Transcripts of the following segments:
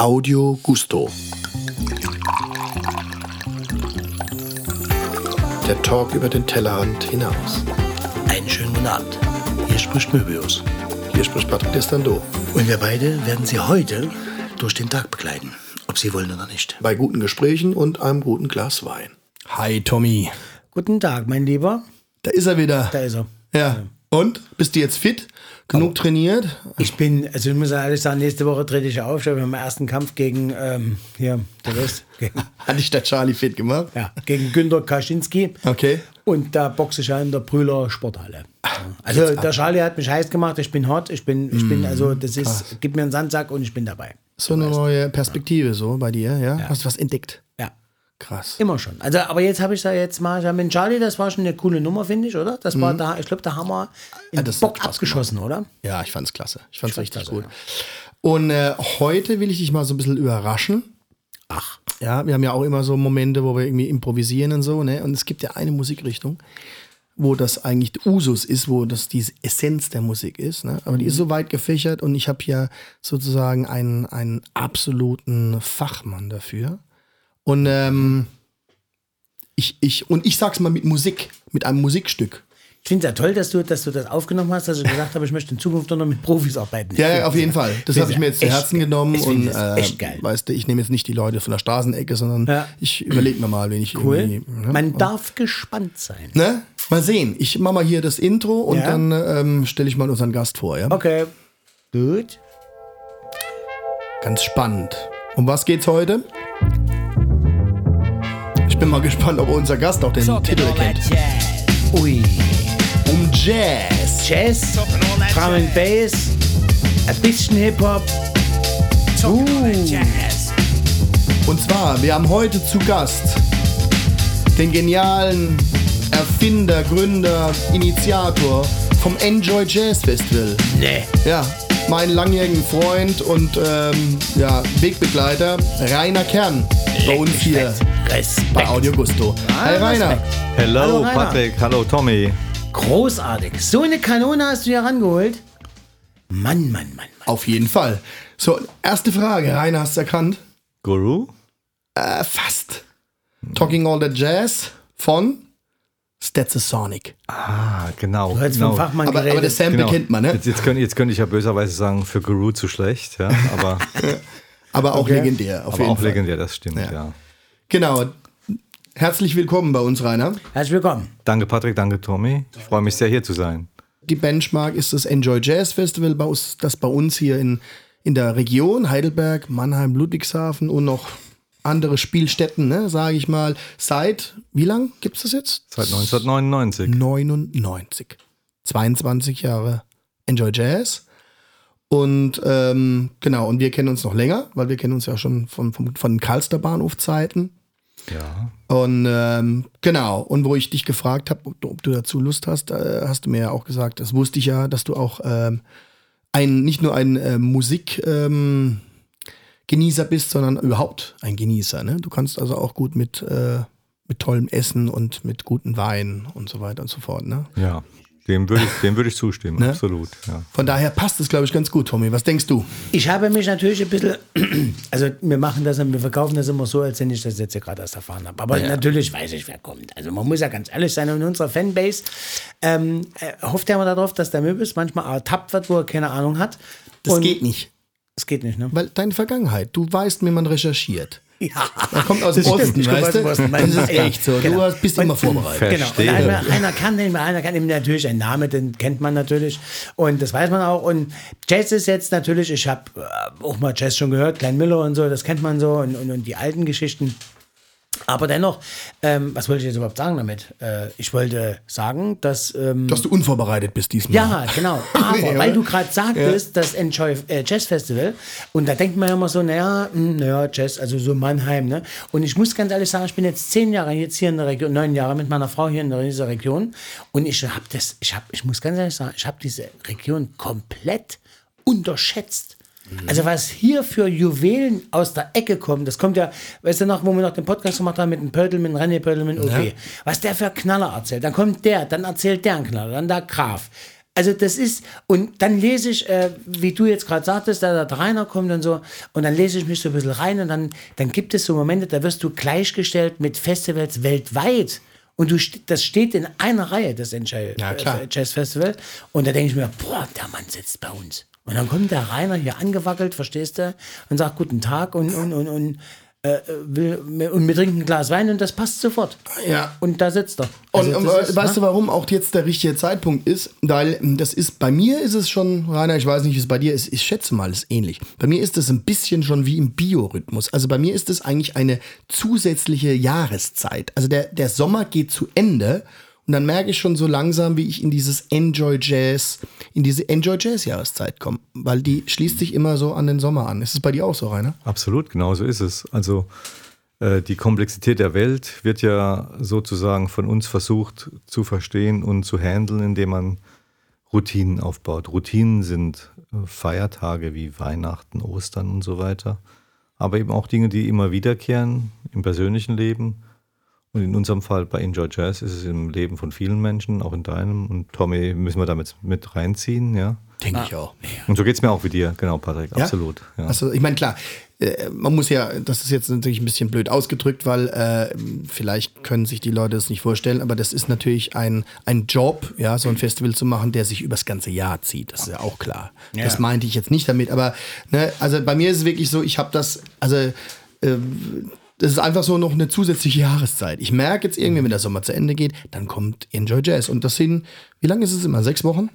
Audio Gusto. Der Talk über den Tellerrand hinaus. Einen schönen guten Abend. Hier spricht Möbius. Hier spricht Patrick Destando. Und wir beide werden Sie heute durch den Tag begleiten, ob Sie wollen oder nicht. Bei guten Gesprächen und einem guten Glas Wein. Hi Tommy. Guten Tag, mein Lieber. Da ist er wieder. Da ist er. Ja. Und? Bist du jetzt fit? Genug trainiert? Ich bin, also ich muss ehrlich sagen, nächste Woche trete ich auf. Wir haben den ersten Kampf gegen, ähm, hier, der West, gegen, Hat dich der Charlie fit gemacht? ja, gegen Günter Kaczynski. Okay. Und da boxe ich ja in der Brühler Sporthalle. Also der Charlie hat mich heiß gemacht, ich bin hot, ich bin, ich bin, also das ist, gib mir einen Sandsack und ich bin dabei. So eine neue Perspektive so bei dir, ja? Hast du was entdeckt? Ja. Krass. Immer schon. Also, aber jetzt habe ich da jetzt mal, ja, mit Charlie, das war schon eine coole Nummer, finde ich, oder? Das war da, ich glaube, da haben wir einen das Bock abgeschossen, oder? Ja, ich fand's klasse. Ich fand's richtig klasse, gut. Und äh, heute will ich dich mal so ein bisschen überraschen. Ach. Ja, wir haben ja auch immer so Momente, wo wir irgendwie improvisieren und so, ne? Und es gibt ja eine Musikrichtung, wo das eigentlich Usus ist, wo das diese Essenz der Musik ist, ne? Aber die ist so weit gefächert und ich habe hier sozusagen einen, einen absoluten Fachmann dafür. Und ähm, ich, ich, und ich sag's mal mit Musik, mit einem Musikstück. Ich finde es ja toll, dass du, dass du das aufgenommen hast, dass du gesagt hast, ich möchte in Zukunft nur noch mit Profis arbeiten. Ja, ja, auf jeden Fall. Das habe ich mir jetzt zu Herzen genommen Ich und das äh, echt geil. weißt du, ich nehme jetzt nicht die Leute von der Straßenecke, sondern Ja. ich überlege mir mal, wenn ich Cool. irgendwie. Ne? Man darf gespannt sein. ne? Mal sehen. Ich mache mal hier das Intro und Ja. dann ähm, stelle ich mal unseren Gast vor. Ja? Okay. Gut. Ganz spannend. Um was geht's heute? Ich bin mal gespannt, ob unser Gast auch den Titel erkennt. Ui. Um Jazz. Jazz, Drum and Bass, ein bisschen Hip-Hop. Uh. Und zwar, wir haben heute zu Gast den genialen Erfinder, Gründer, Initiator vom Enjoy Jazz Festival. Nee. Ja, meinen langjährigen Freund und ähm, ja, Wegbegleiter Rainer Kern bei uns hier Respekt. bei Audio Gusto. Hi Rainer. Hello, Hallo, Rainer. Patrick. Hallo, Tommy. Großartig. So eine Kanone hast du hier rangeholt. Mann, Mann, Mann, Mann. Auf jeden Fall. So, erste Frage. Rainer, hast du erkannt? Guru? Äh, fast. Talking All That Jazz von Stetsasonic. Ah, genau. Du hast genau. vom Fachmann Aber, aber das Sample Genau. kennt man, ne? Jetzt, jetzt, könnte, jetzt könnte ich ja böserweise sagen, für Guru zu schlecht, ja. Aber, Aber auch Okay. legendär, auf aber jeden auch Fall. legendär, das stimmt, Ja. ja. Genau. Herzlich willkommen bei uns, Rainer. Herzlich willkommen. Danke, Patrick, danke, Tommy. Ich freue mich sehr, hier zu sein. Die Benchmark ist das Enjoy Jazz Festival, das bei uns hier in, in der Region Heidelberg, Mannheim, Ludwigshafen und noch andere Spielstätten, ne, sage ich mal, seit, wie lang gibt es das jetzt? Seit 1999. 99. 22 Jahre Enjoy Jazz. Und ähm, genau, und wir kennen uns noch länger, weil wir kennen uns ja schon von, von, von den Karlster Bahnhof-Zeiten. Ja. Und ähm, genau, und wo ich dich gefragt habe, ob, du- ob du dazu Lust hast, äh, hast du mir ja auch gesagt, das wusste ich ja, dass du auch ähm, ein, nicht nur ein äh, Musikgenießer ähm, Genießer bist, sondern überhaupt ein Genießer. Ne? Du kannst also auch gut mit, äh, mit tollem Essen und mit guten Wein und so weiter und so fort. Ne? Ja. Dem würde ich, dem würde ich zustimmen, Ne? absolut. Ja. Von daher passt es, glaube ich, ganz gut, Tommy. Was denkst du? Ich habe mich natürlich ein bisschen, also wir machen das, wir verkaufen das immer so, als wenn ich das jetzt hier gerade erst erfahren habe. Aber natürlich weiß ich, wer kommt. Also man muss ja ganz ehrlich sein, in unserer Fanbase ähm, äh, hofft ja immer darauf, dass der Möbis manchmal ertappt wird, wo er keine Ahnung hat. Das Und- geht nicht. Es geht nicht, ne? Weil deine Vergangenheit, du weißt, wie man recherchiert. Ja. Er kommt aus dem Osten, ich komme aus weißt du? Das ist echt so. genau. Du hast- bist Und- immer vorbereitet. Genau. Und Verstehe. einer, einer kann den, einer kann ihm natürlich ein Name, den kennt man natürlich. Und das weiß man auch. Und Jazz ist jetzt natürlich, ich habe äh, auch mal Jazz schon gehört, Klein Miller und so, das kennt man so und, und, und die alten Geschichten. Aber dennoch, ähm, was wollte ich jetzt überhaupt sagen damit? Äh, ich wollte sagen, dass. Ähm, Dass du unvorbereitet bist diesmal. ja, genau. Aber Nee, weil du gerade sagtest, das Enjoy äh, Jazz Festival, und da denkt man ja immer so, naja, hm, naja, Jazz, also so Mannheim, ne? Und ich muss ganz ehrlich sagen, ich bin jetzt zehn Jahre jetzt hier in der Region, neun Jahre mit meiner Frau hier in dieser Region, und ich habe das, ich habe, ich muss ganz ehrlich sagen, ich habe diese Region komplett unterschätzt. Also was hier für Juwelen aus der Ecke kommen, das kommt ja, weißt du noch, wo wir noch den Podcast gemacht haben mit dem dem René mit dem OP, was der für Knaller erzählt. Dann kommt der, dann erzählt der einen Knaller, dann der Graf. Also das ist, und dann lese ich, äh, wie du jetzt gerade sagtest, da der Rainer kommt und so, und dann lese ich mich so ein bisschen rein und dann, dann gibt es so Momente, da wirst du gleichgestellt mit Festivals weltweit. Und du, das steht in einer Reihe, das Ja, Jazz Festival. Und da denke ich mir, boah, der Mann sitzt bei uns. Und dann kommt der Rainer hier angewackelt, verstehst du, und sagt guten Tag und, und, und, und, äh, will, und wir trinken ein Glas Wein und das passt sofort. Ja. Und da sitzt er. Und Also das ist, weißt ne? du, warum auch jetzt der richtige Zeitpunkt ist? Weil ähm, das ist, bei mir ist es schon, Rainer, ich weiß nicht, wie es bei dir ist, ich schätze mal, es ist ähnlich. Bei mir ist es ein bisschen schon wie im Biorhythmus. Also bei mir ist es eigentlich eine zusätzliche Jahreszeit. Also der, der Sommer geht zu Ende und dann merke ich schon so langsam, wie ich in dieses Enjoy Jazz, in diese Enjoy Jazz Jahreszeit komme. Weil die schließt sich immer so an den Sommer an. Ist es bei dir auch so, Rainer? Absolut, genau so ist es. Also äh, die Komplexität der Welt wird ja sozusagen von uns versucht zu verstehen und zu handeln, indem man Routinen aufbaut. Routinen sind äh, Feiertage wie Weihnachten, Ostern und so weiter, aber eben auch Dinge, die immer wiederkehren im persönlichen Leben. Und in unserem Fall bei Enjoy Jazz ist es im Leben von vielen Menschen, auch in deinem. Und Tommy müssen wir damit mit reinziehen, ja. Denke ich auch. Und so geht es mir auch wie dir, genau, Patrick, Ja? absolut. Ja. Also ich meine, klar, äh, man muss ja, das ist jetzt natürlich ein bisschen blöd ausgedrückt, weil äh, vielleicht können sich die Leute das nicht vorstellen, aber das ist natürlich ein, ein Job, ja, so ein Festival zu machen, der sich übers ganze Jahr zieht. Das ist ja auch klar. Das meinte ich jetzt nicht damit, aber ne, also bei mir ist es wirklich so, ich habe das, also ähm, das ist einfach so noch eine zusätzliche Jahreszeit. Ich merke jetzt irgendwie, wenn der Sommer zu Ende geht, dann kommt Enjoy Jazz. Und das sind, wie lange ist es immer? Sechs Wochen?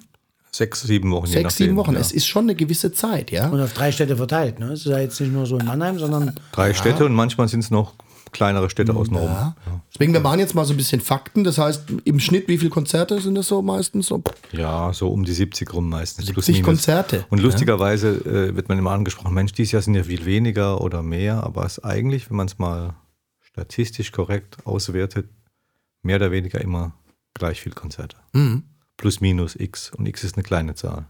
Sechs, sieben Wochen. je Sechs, sieben nachdem, Wochen. Ja. Es ist schon eine gewisse Zeit, ja. Und auf drei Städte verteilt. Ne? Es ist ja jetzt nicht nur so in Mannheim, sondern Drei Städte und manchmal sind es noch kleinere Städte außenrum. Ja. Deswegen, wir machen jetzt mal so ein bisschen Fakten. Das heißt, im Schnitt, wie viele Konzerte sind das so meistens? So, Ja, so um die 70 rum meistens. 70 Konzerte. Und lustigerweise äh, wird man immer angesprochen, Mensch, dieses Jahr sind ja viel weniger oder mehr, aber es ist eigentlich, wenn man es mal statistisch korrekt auswertet, mehr oder weniger immer gleich viel Konzerte. Mhm. Plus minus X. Und X ist eine kleine Zahl.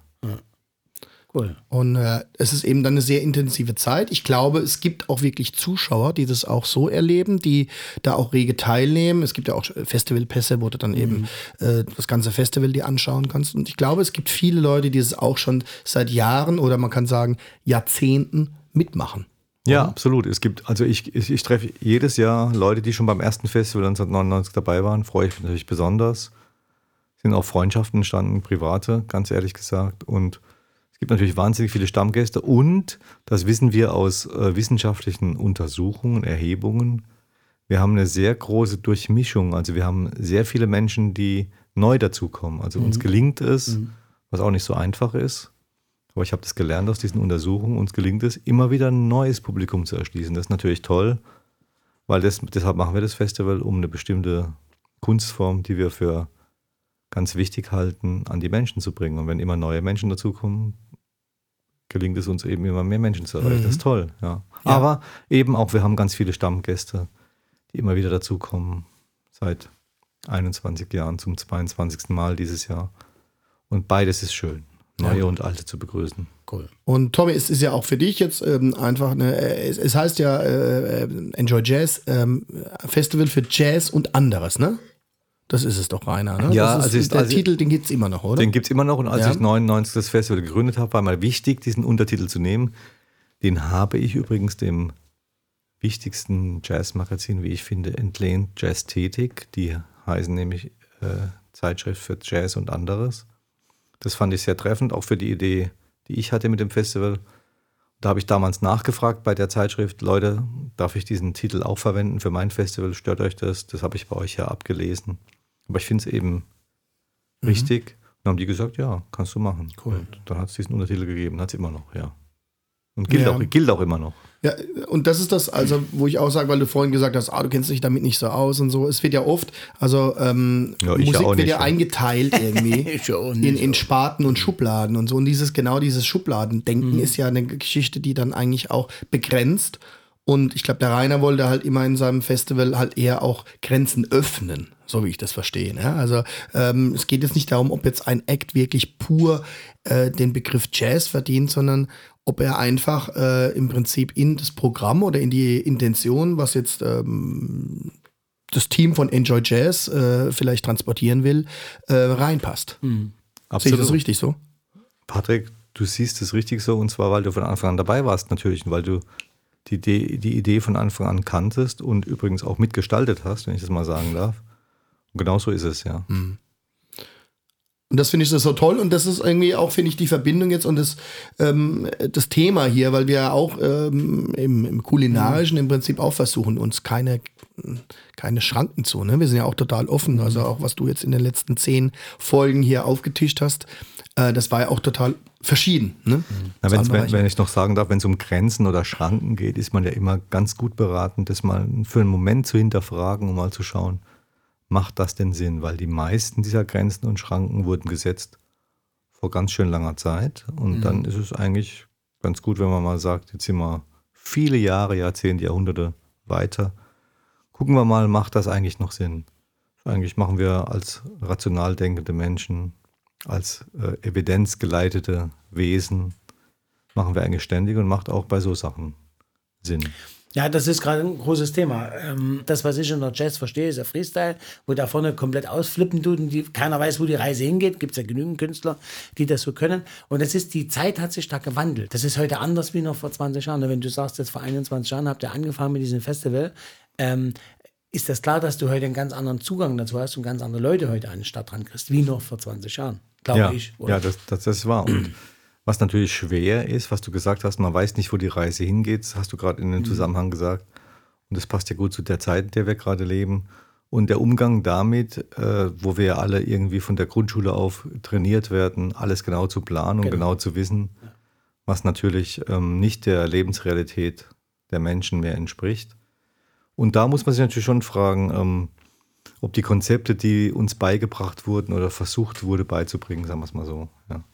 Cool. Und äh, es ist eben dann eine sehr intensive Zeit. Ich glaube, es gibt auch wirklich Zuschauer, die das auch so erleben, die da auch rege teilnehmen. Es gibt ja auch Festivalpässe, wo du dann eben äh, das ganze Festival dir anschauen kannst. Und ich glaube, es gibt viele Leute, die es auch schon seit Jahren oder man kann sagen Jahrzehnten mitmachen. Ja, absolut. Es gibt, also ich, ich, ich treffe jedes Jahr Leute, die schon beim ersten Festival 1999 dabei waren. Freue ich mich natürlich besonders. Sind auch Freundschaften entstanden, private, ganz ehrlich gesagt. Und gibt natürlich wahnsinnig viele Stammgäste. Und das wissen wir aus äh, wissenschaftlichen Untersuchungen, Erhebungen. Wir haben eine sehr große Durchmischung. Also wir haben sehr viele Menschen, die neu dazukommen. Also uns gelingt es, was auch nicht so einfach ist, aber ich habe das gelernt aus diesen Untersuchungen. Uns gelingt es, immer wieder ein neues Publikum zu erschließen. Das ist natürlich toll, weil das, deshalb machen wir das Festival, um eine bestimmte Kunstform, die wir für ganz wichtig halten, an die Menschen zu bringen. Und wenn immer neue Menschen dazukommen, gelingt es uns eben immer mehr Menschen zu erreichen. Das ist toll, ja. Aber eben auch, wir haben ganz viele Stammgäste, die immer wieder dazukommen, seit 21 Jahren zum 22. Mal dieses Jahr. Und beides ist schön, neue und alte zu begrüßen. Cool. Und Tommy, es ist ja auch für dich jetzt ähm, einfach eine, äh, es, es heißt ja äh, äh, Enjoy Jazz, ähm, Festival für Jazz und anderes, ne? Das ist es doch, Rainer, ne? Ja, das ist, also ist- der also- Titel, den gibt es immer noch, oder? Den gibt es immer noch und als Ja. ich 99 das Festival gegründet habe, war mal wichtig, diesen Untertitel zu nehmen. Den habe ich übrigens dem wichtigsten Jazzmagazin, wie ich finde, entlehnt, Jazzthetik. Die heißen nämlich äh, Zeitschrift für Jazz und anderes. Das fand ich sehr treffend, auch für die Idee, die ich hatte mit dem Festival. Da habe ich damals nachgefragt bei der Zeitschrift, Leute, darf ich diesen Titel auch verwenden für mein Festival? Stört euch das? Das habe ich bei euch ja abgelesen. Aber ich finde es eben richtig. Und dann haben die gesagt, ja, kannst du machen. Cool. Und dann hat es diesen Untertitel gegeben, hat es immer noch, ja. Und gilt, Ja. auch, gilt auch immer noch. Ja, und das ist das, also, wo ich auch sage, weil du vorhin gesagt hast, ah, du kennst dich damit nicht so aus und so. Es wird ja oft, also ähm, Ja, ich ja Musik auch wird nicht, ja ja. eingeteilt irgendwie in, in Sparten und Schubladen und so. Und dieses, genau dieses Schubladendenken ist ja eine Geschichte, die dann eigentlich auch begrenzt. Und ich glaube, der Rainer wollte halt immer in seinem Festival halt eher auch Grenzen öffnen, so wie ich das verstehe. Ja? Also ähm, es geht jetzt nicht darum, ob jetzt ein Act wirklich pur äh, den Begriff Jazz verdient, sondern ob er einfach äh, im Prinzip in das Programm oder in die Intention, was jetzt ähm, das Team von Enjoy Jazz äh, vielleicht transportieren will, äh, reinpasst. Sehe ich das richtig so? Patrick, du siehst es richtig so und zwar, weil du von Anfang an dabei warst natürlich und weil du die Idee, die Idee von Anfang an kanntest und übrigens auch mitgestaltet hast, wenn ich das mal sagen darf. Und genau so ist es, ja. Und das finde ich so toll und das ist irgendwie auch, finde ich, die Verbindung jetzt und das, ähm, das Thema hier, weil wir ja auch ähm, im, im Kulinarischen im Prinzip auch versuchen, uns keine, keine Schranken zu. Ne? Wir sind ja auch total offen. Also auch was du jetzt in den letzten zehn Folgen hier aufgetischt hast, äh, das war ja auch total verschieden. Ne? Allen wenn, wenn ich noch sagen darf, wenn es um Grenzen oder Schranken geht, ist man ja immer ganz gut beraten, das mal für einen Moment zu hinterfragen, um mal zu schauen, macht das denn Sinn? Weil die meisten dieser Grenzen und Schranken wurden gesetzt vor ganz schön langer Zeit. Und dann ist es eigentlich ganz gut, wenn man mal sagt, jetzt sind wir viele Jahre, Jahrzehnte, Jahrhunderte weiter. Gucken wir mal, macht das eigentlich noch Sinn? Eigentlich machen wir als rational denkende Menschen, als äh, evidenzgeleitete Wesen, machen wir eigentlich ständig und macht auch bei so Sachen Sinn. Ja, das ist gerade ein großes Thema. Ähm, das, was ich unter Jazz verstehe, ist der Freestyle, wo da vorne komplett ausflippen tut und die, keiner weiß, wo die Reise hingeht. Gibt es ja genügend Künstler, die das so können. Und das ist, die Zeit hat sich da gewandelt. Das ist heute anders wie noch vor 20 Jahren. Und wenn du sagst, jetzt vor 21 Jahren habt ihr angefangen mit diesem Festival, ähm, ist das klar, dass du heute einen ganz anderen Zugang dazu hast und ganz andere Leute heute an die Stadt dran kriegst, wie noch vor 20 Jahren. Glaube ja, ich. ja das, das, das ist wahr. Und was natürlich schwer ist, was du gesagt hast, man weiß nicht, wo die Reise hingeht, das hast du gerade in dem Zusammenhang gesagt. Und das passt ja gut zu der Zeit, in der wir gerade leben. Und der Umgang damit, äh, wo wir ja alle irgendwie von der Grundschule auf trainiert werden, alles genau zu planen und genau, zu wissen, was natürlich ähm, nicht der Lebensrealität der Menschen mehr entspricht. Und da muss man sich natürlich schon fragen, ähm, ob die Konzepte, die uns beigebracht wurden oder versucht wurde beizubringen, sagen wir es mal so, ja.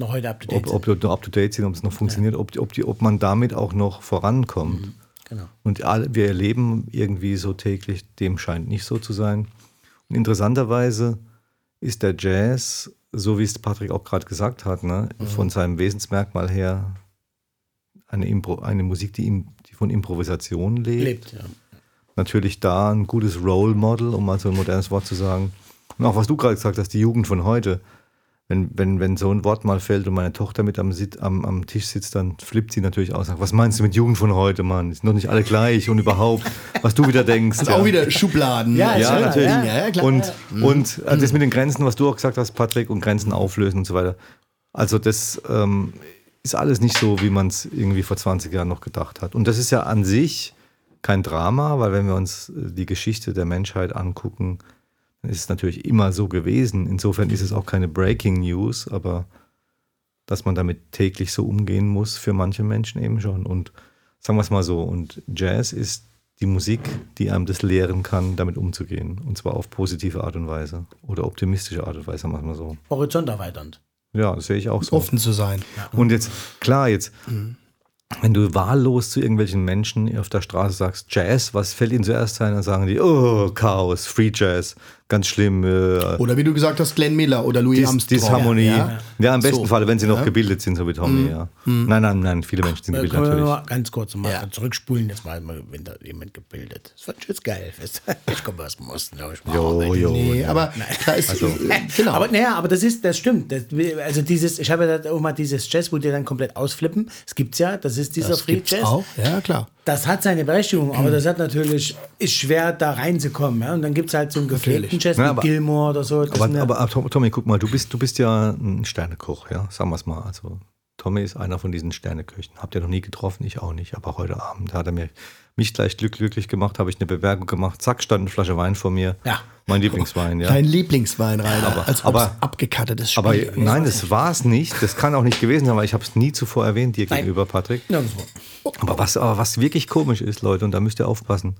Noch heute up to date. ob, ob die up to date sind, ob es noch funktioniert, ob, die, ob, die, ob man damit auch noch vorankommt. genau. Und alle, wir erleben irgendwie so täglich, dem scheint nicht so zu sein. Und interessanterweise ist der Jazz, so wie es Patrick auch gerade gesagt hat, ne, von seinem Wesensmerkmal her eine, Impro, eine Musik, die, im, die von Improvisation lebt lebt. Ja. natürlich da ein gutes Role Model, um mal so ein modernes Wort zu sagen. Und auch was du gerade gesagt hast, die Jugend von heute. Wenn, wenn, wenn so ein Wort mal fällt und meine Tochter mit am, am, am Tisch sitzt, dann flippt sie natürlich aus. und sagt, Was meinst du mit Jugend von heute, Mann? Sind doch nicht alle gleich und überhaupt, was du wieder denkst. Das ist auch wieder Schubladen. Ja, Ja, Ja, natürlich. ja, ja, klar. Und, und äh, das mit den Grenzen, was du auch gesagt hast, Patrick, und Grenzen auflösen und so weiter. Also das ähm, ist alles nicht so, wie man es irgendwie vor 20 Jahren noch gedacht hat. Und das ist ja an sich kein Drama, weil wenn wir uns äh, die Geschichte der Menschheit angucken, ist es natürlich immer so gewesen. Insofern ist es auch keine Breaking News, aber dass man damit täglich so umgehen muss, für manche Menschen eben schon. Und sagen wir es mal so, und Jazz ist die Musik, die einem das lehren kann, damit umzugehen. Und zwar auf positive Art und Weise oder optimistische Art und Weise, sagen wir es mal so. Horizont erweiternd. Ja, das sehe ich auch so. Offen zu sein. Und jetzt, klar, jetzt, wenn du wahllos zu irgendwelchen Menschen auf der Straße sagst, Jazz, was fällt ihnen zuerst ein? Dann sagen die, oh, Chaos, Free Jazz, ganz schlimm. Äh, Oder wie du gesagt hast, Glenn Miller oder Louis Dis Armstrong. Disharmonie. Ja, Ja. im besten So. Fall, wenn sie noch Ja. gebildet sind, so wie Tommy, ja. Nein, nein, nein, viele Menschen sind Da gebildet können wir natürlich. nur ganz kurz mal Ja. zurückspulen. Jetzt mal, wenn da jemand gebildet. Das wird jetzt geil. Ich komme aus dem Osten, glaube ich. mal. Jo, jo. Nee, aber da ist, Also- äh, genau. Aber naja, aber das ist, das stimmt. Das, also dieses, ich habe ja da auch mal dieses Jazz, wo die dann komplett ausflippen. Das gibt's ja. Das ist dieser das Free Jazz. auch. Ja, klar. Das hat seine Berechtigung, aber das hat natürlich, ist schwer da reinzukommen. Ja? Und dann gibt es halt so einen gepflegten. Jazz Ja, aber- Gilmore oder so. Aber, aber, aber Tom- Tommy, guck mal, du bist, du bist ja ein Sternekoch, ja, sagen wir es mal. Also Tommy ist einer von diesen Sterneköchen. Habt ihr noch nie getroffen? Ich auch nicht. Aber heute Abend hat er mir mich gleich glück- glücklich gemacht, habe ich eine Bewerbung gemacht. Zack, stand eine Flasche Wein vor mir. Ja. Mein Lieblingswein, ja. Dein Lieblingswein, Rainer. Aber- als aber- abgekattetes Spiel Aber nein, das war es nicht. Das kann auch nicht gewesen sein, weil ich habe es nie zuvor erwähnt dir Nein. gegenüber, Patrick. Nirgendwo. Aber was, aber was wirklich komisch ist, Leute, und da müsst ihr aufpassen,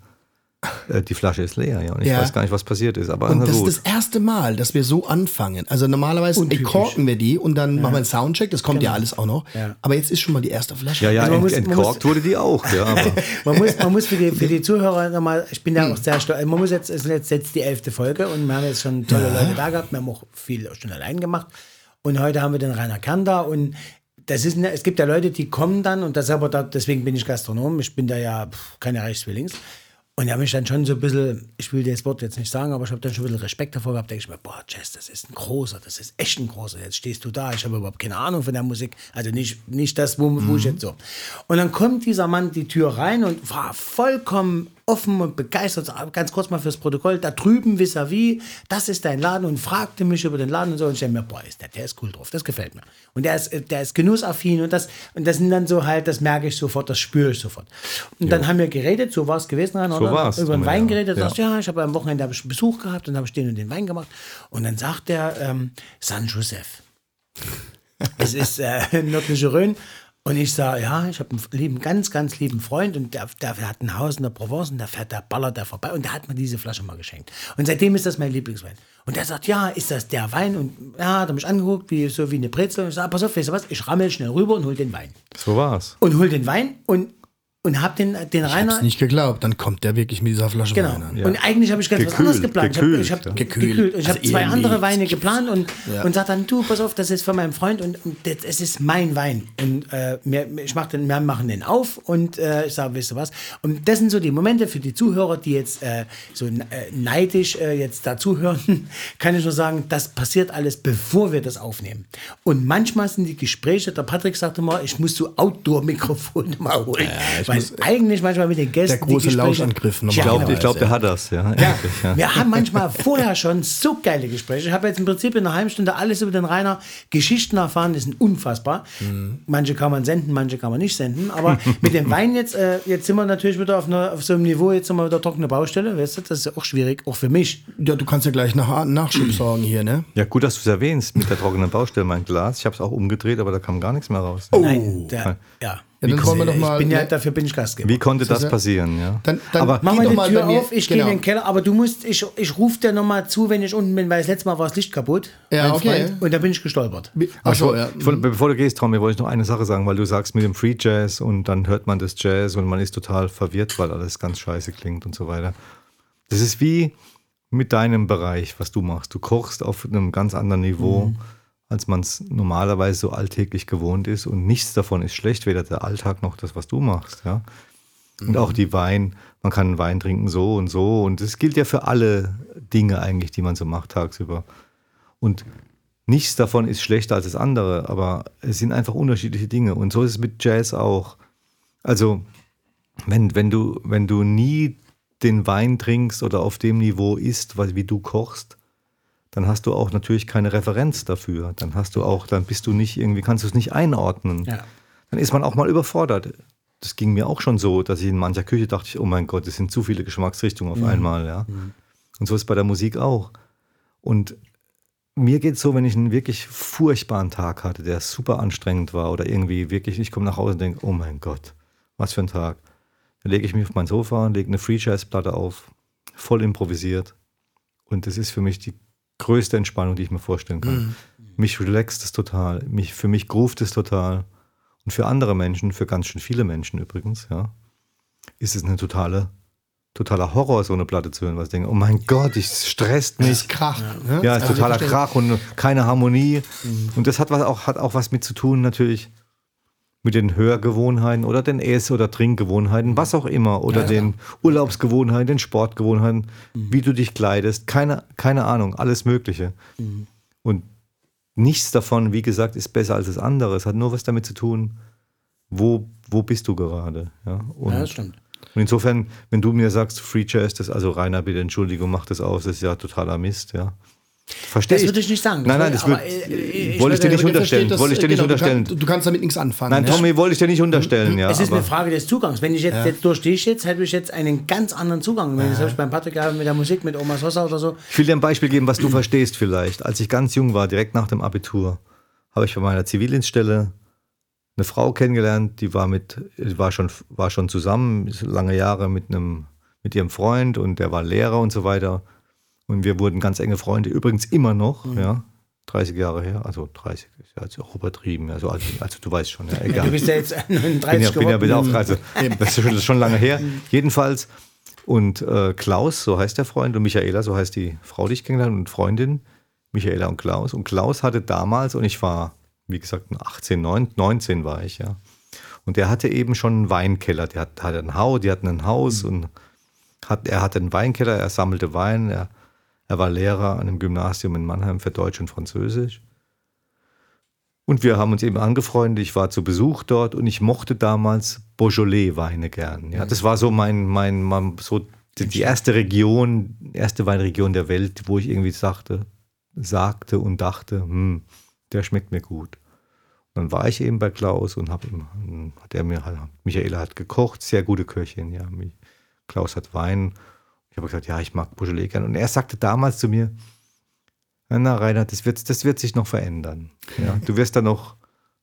die Flasche ist leer, ja. Und ich Ja. weiß gar nicht, was passiert ist. Aber Und das gut. ist das erste Mal, dass wir so anfangen. Also normalerweise korken wir die und dann machen wir einen Soundcheck. Das kommt ja alles auch noch. Ja. Aber jetzt ist schon mal die erste Flasche. ja, ja, Also man ent, muss- man entkorkt wurde die auch, ja. Aber Man muss, man muss für, die, für die Zuhörer nochmal, ich bin ja auch sehr stolz, man muss jetzt, es ist jetzt, jetzt die elfte Folge und wir haben jetzt schon tolle Leute da gehabt, wir haben auch viel schon allein gemacht und heute haben wir den Rainer Kern da und das ist, ne- es gibt ja Leute, die kommen dann und das aber da, deswegen bin ich Gastronom, ich bin da ja pff, keine Reichswillings Und da habe ich dann schon so ein bisschen, ich will dir das Wort jetzt nicht sagen, aber ich habe dann schon ein bisschen Respekt davor gehabt. denke ich mir, boah, Jazz, das ist ein großer, das ist echt ein großer. Jetzt stehst du da, ich habe überhaupt keine Ahnung von der Musik. Also nicht, nicht das, wo, wo ich jetzt so. Und dann kommt dieser Mann die Tür rein und war vollkommen offen und begeistert, ganz kurz mal fürs Protokoll, da drüben vis-à-vis, das ist dein Laden und fragte mich über den Laden und so und ich denke mir, boah, ist der, der ist cool drauf, das gefällt mir. Und der ist, der ist genussaffin und das, und das sind dann so halt, das merke ich sofort, das spüre ich sofort. Und dann haben wir geredet, so war es gewesen, Rainer, So war's. über den. Wein geredet, Ja. sagst, ja, ich habe am Wochenende hab ich Besuch gehabt und habe ich den und den Wein gemacht und dann sagt der ähm, San Josef, es ist äh, nördliche Rhön. Und ich sage, ja, ich habe einen lieben, ganz, ganz lieben Freund und der, der hat ein Haus in der Provence und da fährt der ballert da vorbei und der hat mir diese Flasche mal geschenkt. Und seitdem ist das mein Lieblingswein. Und der sagt, ja, ist das der Wein? Und ja, hat er mich angeguckt, wie, so wie eine Brezel. Und ich sage, pass auf, weißt du was, ich rammel schnell rüber und hol den Wein. So war's. Und hol den Wein und, und hab den, den Ich Rainer... hab's nicht geglaubt. Dann kommt der wirklich mit dieser Flasche Genau. Wein an. Und eigentlich habe ich ganz was Gekühlt, anderes geplant. gekühlt, ich habe ja. hab Gekühlt. gekühlt. Ich Also habe zwei andere nicht. Weine geplant und, Ja. und sagt dann, du, pass auf, das ist von meinem Freund und, und das, es ist mein Wein. Und äh, wir, ich mach den, wir machen den auf und äh, ich sage, weißt du was? Und das sind so die Momente für die Zuhörer, die jetzt äh, so äh, neidisch äh, jetzt dazuhören, kann ich nur sagen, das passiert alles, bevor wir das aufnehmen. Und manchmal sind die Gespräche, der Patrick sagte mal, ich muss so Outdoor-Mikrofone mal holen. Weil eigentlich manchmal mit den Gästen Der große Lauschangriff Ich glaube, genau. ich glaub, der hat das, ja. Ja, ja. wir haben manchmal vorher schon so geile Gespräche. Ich habe jetzt im Prinzip in einer halben Stunde alles über den Rainer Geschichten erfahren, die sind unfassbar. Manche kann man senden, manche kann man nicht senden. Aber mit dem Wein jetzt, äh, jetzt sind wir natürlich wieder auf, einer, auf so einem Niveau, jetzt sind wir wieder trockene Baustelle, weißt du, das ist ja auch schwierig, auch für mich. Ja, du kannst ja gleich nach Nachschub sorgen hier, ne? Ja, gut, dass du es erwähnst mit der trockenen Baustelle, mein Glas. Ich habe es auch umgedreht, aber da kam gar nichts mehr raus. Nein, der, ja. Ja, dann wollen wir doch ich mal- bin ja, ne? dafür bin ich Gastgeber. Wie konnte das passieren? Ja. Dann, dann aber Mach geh mal die Tür mir- auf, ich gehe genau. in den Keller, aber du musst, ich, ich rufe dir nochmal zu, wenn ich unten bin, weil das letzte Mal war das Licht kaputt. Ja, okay. Freund, und da bin ich gestolpert. Ach so, ja. Ich bevor du gehst, Tommy, wollte ich noch eine Sache sagen, weil du sagst mit dem Free Jazz und dann hört man das Jazz und man ist total verwirrt, weil alles ganz scheiße klingt und so weiter. Das ist wie mit deinem Bereich, was du machst. Du kochst auf einem ganz anderen Niveau, Mhm. Als man es normalerweise so alltäglich gewohnt ist und nichts davon ist schlecht, weder der Alltag noch das, was du machst. Ja? Und auch die Wein, man kann Wein trinken so und so und das gilt ja für alle Dinge eigentlich, die man so macht tagsüber. Und nichts davon ist schlechter als das andere, aber es sind einfach unterschiedliche Dinge. Und so ist es mit Jazz auch. Also, wenn, wenn, du, wenn du nie den Wein trinkst oder auf dem Niveau isst, wie du kochst, dann hast du auch natürlich keine Referenz dafür. Dann hast du auch, dann bist du nicht irgendwie, kannst du es nicht einordnen. Ja. Dann ist man auch mal überfordert. Das ging mir auch schon so, dass ich in mancher Küche dachte, ich, oh mein Gott, es sind zu viele Geschmacksrichtungen auf einmal. Ja. Und so ist es bei der Musik auch. Und mir geht es so, wenn ich einen wirklich furchtbaren Tag hatte, der super anstrengend war oder irgendwie wirklich, ich komme nach Hause und denke, oh mein Gott, was für ein Tag. Dann lege ich mich auf mein Sofa, lege eine Free Jazz Platte auf, voll improvisiert. Und das ist für mich die größte Entspannung, die ich mir vorstellen kann. Mich relaxt es total, mich, für mich groovt es total. Und für andere Menschen, für ganz schön viele Menschen übrigens, ja, ist es eine totale, totaler Horror, so eine Platte zu hören, weil ich denke, oh mein Gott, ich stresst mich. Das ist Krach. Ne? Ja, ist Also, totaler Krach und keine Harmonie. Und das hat, was auch, hat auch was mit zu tun, natürlich mit den Hörgewohnheiten oder den Ess- oder Trinkgewohnheiten, was auch immer, oder den Urlaubsgewohnheiten, den Sportgewohnheiten, wie du dich kleidest, keine, keine Ahnung, alles Mögliche. Und nichts davon, wie gesagt, ist besser als das andere. Es hat nur was damit zu tun, wo, wo bist du gerade. Ja, und, Ja, das stimmt. und insofern, wenn du mir sagst, Free Jazz, das also Rainer, bitte Entschuldigung, mach das aus, das ist ja totaler Mist, ja. Verstehe Das ich. würde ich nicht sagen. Nein, nein, Das wollte- ich dir nicht unterstellen. das, Wollte ich dir nicht genau, du unterstellen. kann- Du kannst damit nichts anfangen. Nein, ne? Tommy, wollte ich dir nicht unterstellen, ja. Es ist eine Frage des Zugangs. Wenn ich jetzt, jetzt durch dich jetzt, hätte ich jetzt einen ganz anderen Zugang. Wenn Das habe ich beim Patrick mit der Musik, mit Oma Sosa oder so. Ich will dir ein Beispiel geben, was du verstehst vielleicht. Als ich ganz jung war, direkt nach dem Abitur, habe ich bei meiner Zivildienststelle eine Frau kennengelernt, die war mit, war schon, war schon zusammen, lange Jahre mit einem, mit ihrem Freund und der war Lehrer und so weiter. Und wir wurden ganz enge Freunde, übrigens immer noch, ja, 30 Jahre her, also 30 ist ja jetzt auch übertrieben, also, also, also du weißt schon, ja, egal. Du bist ja jetzt 39 bin ja, bin ja wieder auf Reise. Das ist schon, das ist schon lange her. Jedenfalls. Und äh, Klaus, so heißt der Freund, und Michaela, so heißt die Frau, die ich kennengelernt und Freundin, Michaela und Klaus. Und Klaus hatte damals, und ich war, wie gesagt, 18, 19, 19 war ich, ja. Und der hatte eben schon einen Weinkeller. Der hat, hatte ein Haus, die hatten ein Haus und hat, er hatte einen Weinkeller, er sammelte Wein, er, er war Lehrer an einem Gymnasium in Mannheim für Deutsch und Französisch. Und wir haben uns eben angefreundet. Ich war zu Besuch dort und ich mochte damals Beaujolais-Weine gern. Ja, das war so mein, mein, mein so die, erste Region, erste Weinregion der Welt, wo ich irgendwie sagte, sagte und dachte, hm, der schmeckt mir gut. Und dann war ich eben bei Klaus und habe ihm, hat er mir, Michaela hat gekocht, sehr gute Köchin, ja. Klaus hat Wein. Ich habe gesagt, ja, ich mag Beaujolais gern. Und er sagte damals zu mir, na, Reinhard, das wird, das wird sich noch verändern. Ja, du wirst dann noch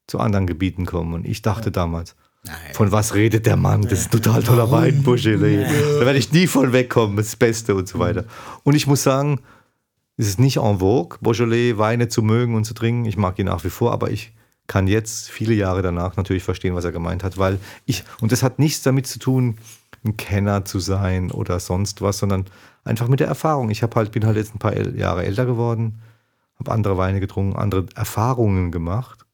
zu anderen Gebieten kommen. Und ich dachte ja. damals, Nein. von was redet der Mann? Das ist ein total toller Wein, Beaujolais. Da werde ich nie von wegkommen, das Beste und so weiter. Und ich muss sagen, es ist nicht en vogue, Beaujolais Weine zu mögen und zu trinken. Ich mag ihn nach wie vor, aber ich kann jetzt, viele Jahre danach, natürlich verstehen, was er gemeint hat, weil ich, und das hat nichts damit zu tun, ein Kenner zu sein oder sonst was, sondern einfach mit der Erfahrung. Ich halt, bin halt jetzt ein paar Jahre älter geworden, habe andere Weine getrunken, andere Erfahrungen gemacht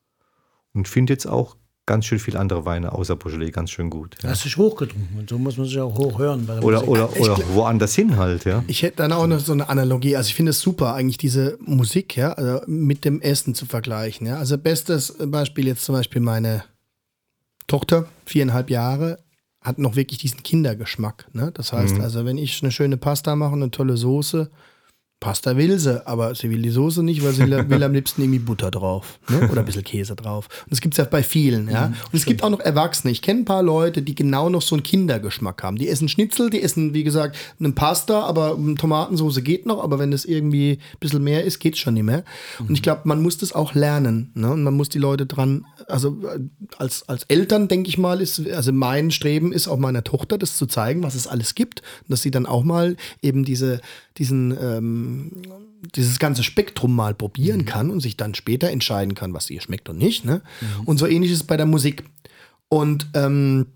und finde jetzt auch ganz schön viele andere Weine außer Beaujolais ganz schön gut. Ja. Hast dich hochgetrunken und so muss man sich auch hochhören. oder oder, oder woanders hin halt, ja. Ich hätte dann auch noch so eine Analogie. Also ich finde es super, eigentlich diese Musik, ja, also mit dem Essen zu vergleichen. Ja. Also bestes Beispiel jetzt zum Beispiel meine Tochter, viereinhalb Jahre, hat noch wirklich diesen Kindergeschmack. Ne? Das heißt mhm. also, wenn ich eine schöne Pasta mache und eine tolle Soße, Pasta will sie, aber sie will die Soße nicht, weil sie will am liebsten irgendwie Butter drauf ne? oder ein bisschen Käse drauf. Und das gibt es ja bei vielen. Ja? Mhm, und es gibt auch noch Erwachsene. Ich kenne ein paar Leute, die genau noch so einen Kindergeschmack haben. Die essen Schnitzel, die essen, wie gesagt, eine Pasta, aber Tomatensoße geht noch, aber wenn es irgendwie ein bisschen mehr ist, geht es schon nicht mehr. Mhm. Und ich glaube, man muss das auch lernen. Ne? Und man muss die Leute dran, also äh, als, als Eltern, denke ich mal, ist, also mein Streben ist auch meiner Tochter, das zu zeigen, was es alles gibt. Und dass sie dann auch mal eben diese, diesen ähm, dieses ganze Spektrum mal probieren mhm. kann und sich dann später entscheiden kann, was ihr schmeckt und nicht. Ne? Mhm. Und so ähnlich ist es bei der Musik. Und ähm,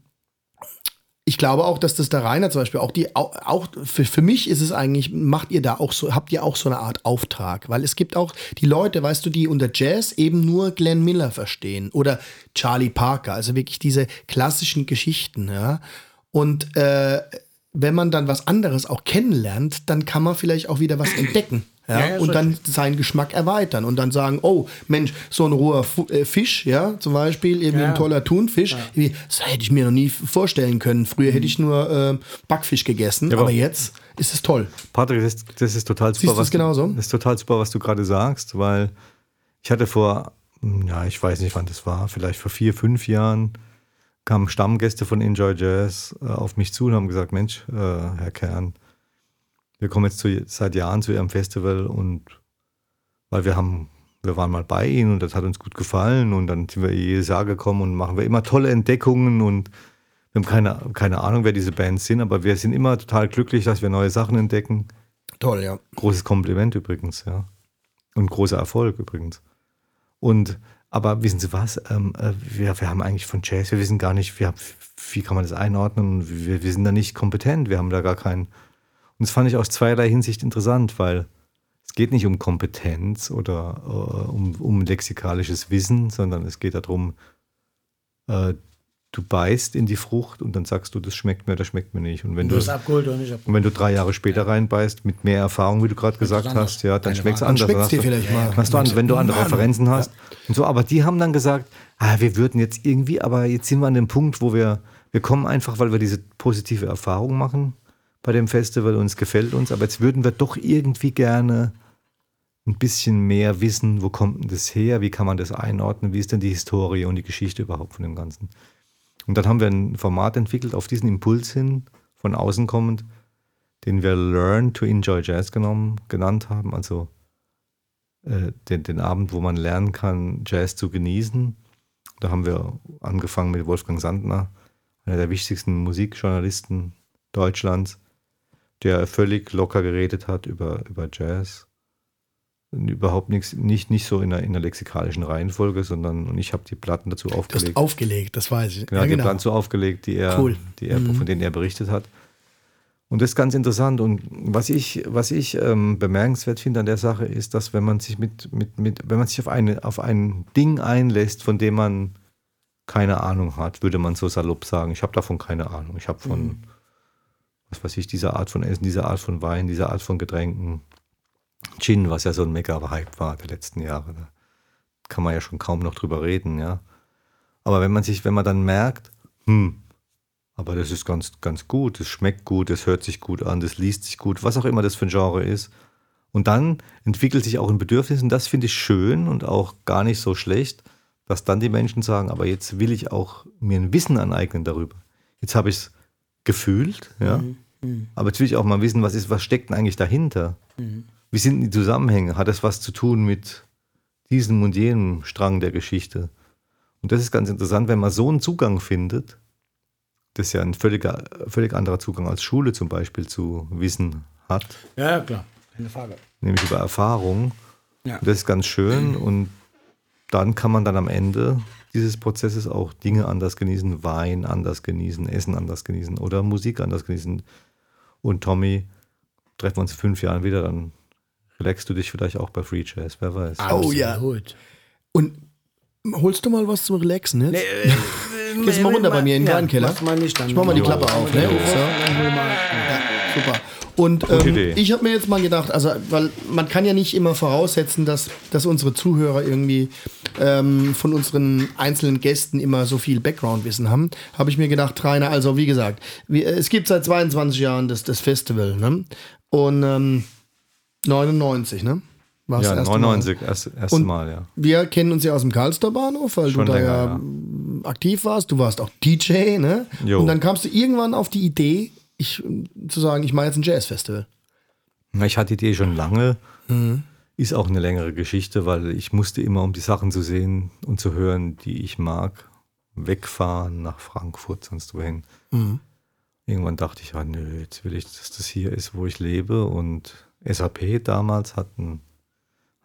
ich glaube auch, dass das der Rainer zum Beispiel auch die auch, für, für mich ist es eigentlich, macht ihr da auch so, habt ihr auch so eine Art Auftrag? Weil es gibt auch die Leute, weißt du, die unter Jazz eben nur Glenn Miller verstehen oder Charlie Parker, also wirklich diese klassischen Geschichten, ja. Und äh, wenn man dann was anderes auch kennenlernt, dann kann man vielleicht auch wieder was entdecken. Ja, ja, ja und dann seinen Geschmack erweitern und dann sagen, oh Mensch, so ein roher äh, Fisch, ja, zum Beispiel, irgendwie ja. ein toller Thunfisch, das hätte ich mir noch nie vorstellen können. Früher hätte ich nur äh, Backfisch gegessen, aber, aber, jetzt ist es toll. Patrick, das, das ist total super. Siehst was genauso? Das ist total super, was du gerade sagst, weil ich hatte vor, ja, ich weiß nicht, wann das war, vielleicht vor vier, fünf Jahren, kamen Stammgäste von Enjoy Jazz äh, auf mich zu und haben gesagt, Mensch, äh, Herr Kern, wir kommen jetzt zu, seit Jahren zu Ihrem Festival und weil wir haben, wir waren mal bei Ihnen und das hat uns gut gefallen und dann sind wir jedes Jahr gekommen und machen wir immer tolle Entdeckungen und wir haben keine, keine Ahnung, wer diese Bands sind, aber wir sind immer total glücklich, dass wir neue Sachen entdecken. Toll, ja. Großes Kompliment übrigens, ja. Und großer Erfolg übrigens. Und aber wissen Sie was? Ähm, äh, wir, wir haben eigentlich von Jazz, wir wissen gar nicht, wir, wie kann man das einordnen? Wir, wir sind da nicht kompetent, wir haben da gar keinen. Und das fand ich aus zweierlei Hinsicht interessant, weil es geht nicht um Kompetenz oder äh, um, um lexikalisches Wissen, sondern es geht darum, äh, du beißt in die Frucht und dann sagst du, das schmeckt mir, das schmeckt mir nicht. Und wenn du, du abgeholt oder nicht abgeholt. Und wenn du drei Jahre später ja. reinbeißt, mit mehr Erfahrung, wie du gerade gesagt hast, ja, dann schmeckt es anders. Dann dir vielleicht mal. Hast du an, wenn du andere Referenzen hast. Ja. Und so, aber die haben dann gesagt, ah, wir würden jetzt irgendwie, aber jetzt sind wir an dem Punkt, wo wir, wir kommen einfach, weil wir diese positive Erfahrung machen bei dem Festival und es gefällt uns, aber jetzt würden wir doch irgendwie gerne ein bisschen mehr wissen, wo kommt denn das her, wie kann man das einordnen, wie ist denn die Historie und die Geschichte überhaupt von dem Ganzen. Und dann haben wir ein Format entwickelt, auf diesen Impuls hin, von außen kommend, den wir Learn to Enjoy Jazz genommen, genannt haben. Also äh, den, den Abend, wo man lernen kann, Jazz zu genießen. Da haben wir angefangen mit Wolfgang Sandner, einer der wichtigsten Musikjournalisten Deutschlands, der völlig locker geredet hat über, über Jazz überhaupt nichts, nicht, nicht so in der, in der lexikalischen Reihenfolge, sondern und ich habe die Platten dazu aufgelegt. Du hast aufgelegt, das weiß ich. Genau, ja, genau. die Platten so aufgelegt, die er, cool. die er, mhm. von denen er berichtet hat. Und das ist ganz interessant. Und was ich, was ich ähm, bemerkenswert finde an der Sache ist, dass wenn man sich mit, mit, mit, wenn man sich auf, eine, auf ein Ding einlässt, von dem man keine Ahnung hat, würde man so salopp sagen, ich habe davon keine Ahnung. Ich habe von, mhm. was weiß ich, diese Art von Essen, diese Art von Wein, diese Art von Getränken. Gin, was ja so ein Mega-Hype war der letzten Jahre. Da kann man ja schon kaum noch drüber reden, ja. Aber wenn man sich, wenn man dann merkt, hm, aber das ist ganz, ganz gut, es schmeckt gut, es hört sich gut an, das liest sich gut, was auch immer das für ein Genre ist. Und dann entwickelt sich auch ein Bedürfnis und das finde ich schön und auch gar nicht so schlecht, dass dann die Menschen sagen, aber jetzt will ich auch mir ein Wissen aneignen darüber. Jetzt habe ich es gefühlt, ja. Mhm. Aber jetzt will ich auch mal wissen, was ist, was steckt denn eigentlich dahinter? Mhm. Wie sind die Zusammenhänge? Hat das was zu tun mit diesem und jenem Strang der Geschichte? Und das ist ganz interessant, wenn man so einen Zugang findet, das ist ja ein völliger, völlig anderer Zugang als Schule zum Beispiel zu Wissen hat, Ja, ja, klar. Keine Frage. nämlich über Erfahrung. Ja. Und das ist ganz schön und dann kann man dann am Ende dieses Prozesses auch Dinge anders genießen, Wein anders genießen, Essen anders genießen oder Musik anders genießen. Und Tommy, treffen wir uns in fünf Jahren wieder, dann relaxst du dich vielleicht auch bei Free Jazz, wer weiß. Oh ja. Und holst du mal was zum Relaxen jetzt? äh, Gehst du mal runter bei mir in den ja, nicht dann. Ich mach mal die Klappe auf, ne? So. Super. Und Gute ähm, Idee. ich habe mir jetzt mal gedacht, also weil man kann ja nicht immer voraussetzen, dass, dass unsere Zuhörer irgendwie ähm, von unseren einzelnen Gästen immer so viel Background-Wissen haben, habe ich mir gedacht, Rainer, also wie gesagt, wie, es gibt seit 22 Jahren das, das Festival, ne? Und ähm, 99, ne? War das Ja, Mal. 99, erst, erste Und- Mal, ja. Wir kennen uns ja aus dem Karlstor Bahnhof, weil Schon du da länger, ja, aktiv warst. Du warst auch DJ, ne? Jo. Und dann kamst du irgendwann auf die Idee, ich, zu sagen, ich mache jetzt ein Jazzfestival. Ich hatte die Idee schon lange. Mhm. Ist auch eine längere Geschichte, weil ich musste immer, um die Sachen zu sehen und zu hören, die ich mag, wegfahren nach Frankfurt, sonst wohin. Mhm. Irgendwann dachte ich, ja, nö, jetzt will ich, dass das hier ist, wo ich lebe. Und SAP damals hat, ein,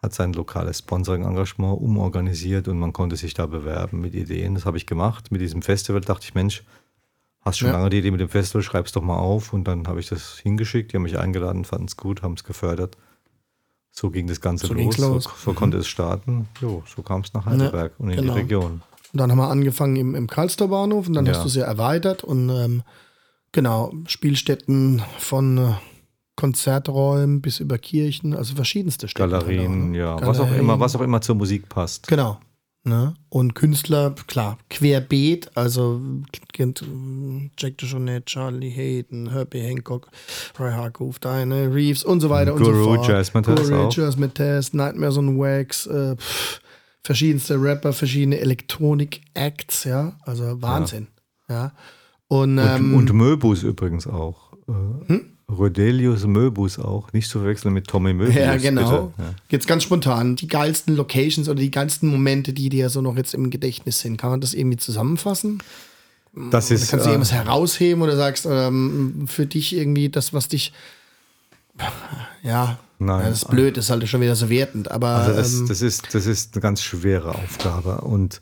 hat sein lokales Sponsoring-Engagement umorganisiert und man konnte sich da bewerben mit Ideen. Das habe ich gemacht. Mit diesem Festival dachte ich, Mensch, hast schon Ja. lange die Idee mit dem Festival, schreib's doch mal auf. Und dann habe ich das hingeschickt, die haben mich eingeladen, fanden es gut, haben es gefördert. So ging das Ganze So los. los. So, so konnte es starten. Jo, so kam es nach Heidelberg und in genau. die Region. Und dann haben wir angefangen im, im Karlstor Bahnhof und dann Ja. hast du es ja erweitert und ähm, genau, Spielstätten von äh, Konzerträumen bis über Kirchen, also verschiedenste Städte. Galerien, ne? ja, was auch immer, was auch immer zur Musik passt. Genau. Ne? Und Künstler, klar, querbeet, also Jack DeJohnette, Charlie Hayden, Herbie Hancock, Roy Hargrove, Diana Reeves und so weiter und so Guru, fort. Jasmine Test Guru, auch. Jasmine Test, Nightmares on Wax, äh, pff, verschiedenste Rapper, verschiedene Elektronik-Acts, ja, also Wahnsinn. Ja. Und, Und, ähm, und Möbus übrigens auch. Äh, Rodelius Möbus auch. Nicht zu verwechseln mit Tommy Möbus. Ja, genau. Ja. Jetzt ganz spontan, die geilsten Locations oder die geilsten Momente, die dir so noch jetzt im Gedächtnis sind. Kann man das irgendwie zusammenfassen? Das Oder ist, kannst du äh, irgendwas herausheben oder sagst ähm, für dich irgendwie das, was dich. Ja, Nein. das ist blöd, das ist halt schon wieder so wertend, aber Also das, ähm, das, ist, das ist eine ganz schwere Aufgabe. Und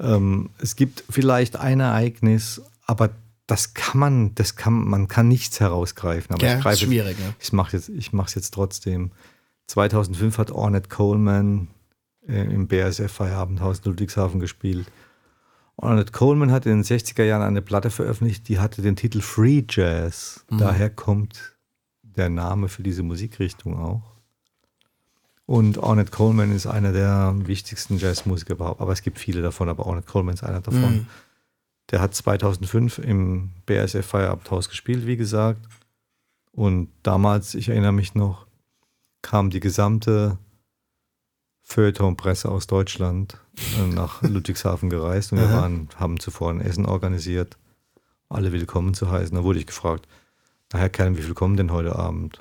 ähm, es gibt vielleicht ein Ereignis, aber das kann man, das kann, man kann nichts herausgreifen. Aber Ja, ich greife ist schwierig, ja. Ich mache jetzt, ich mache es jetzt trotzdem. 2005 hat Ornette Coleman äh, im BASF Feierabendhaus in Ludwigshafen gespielt. Ornette Coleman hat in den 60er Jahren eine Platte veröffentlicht, die hatte den Titel Free Jazz. Mhm. Daher kommt der Name für diese Musikrichtung auch. Und Ornette Coleman ist einer der wichtigsten Jazzmusiker überhaupt. Aber es gibt viele davon, aber Ornette Coleman ist einer davon. Mhm. Der hat 2005 im BASF Feierabendhaus gespielt, wie gesagt. Und damals, ich erinnere mich noch, kam die gesamte Feuilleton-Presse aus Deutschland äh, nach Ludwigshafen gereist und wir waren, haben zuvor ein Essen organisiert, alle willkommen zu heißen. Da wurde ich gefragt, na Herr Kern, wie viel kommen denn heute Abend?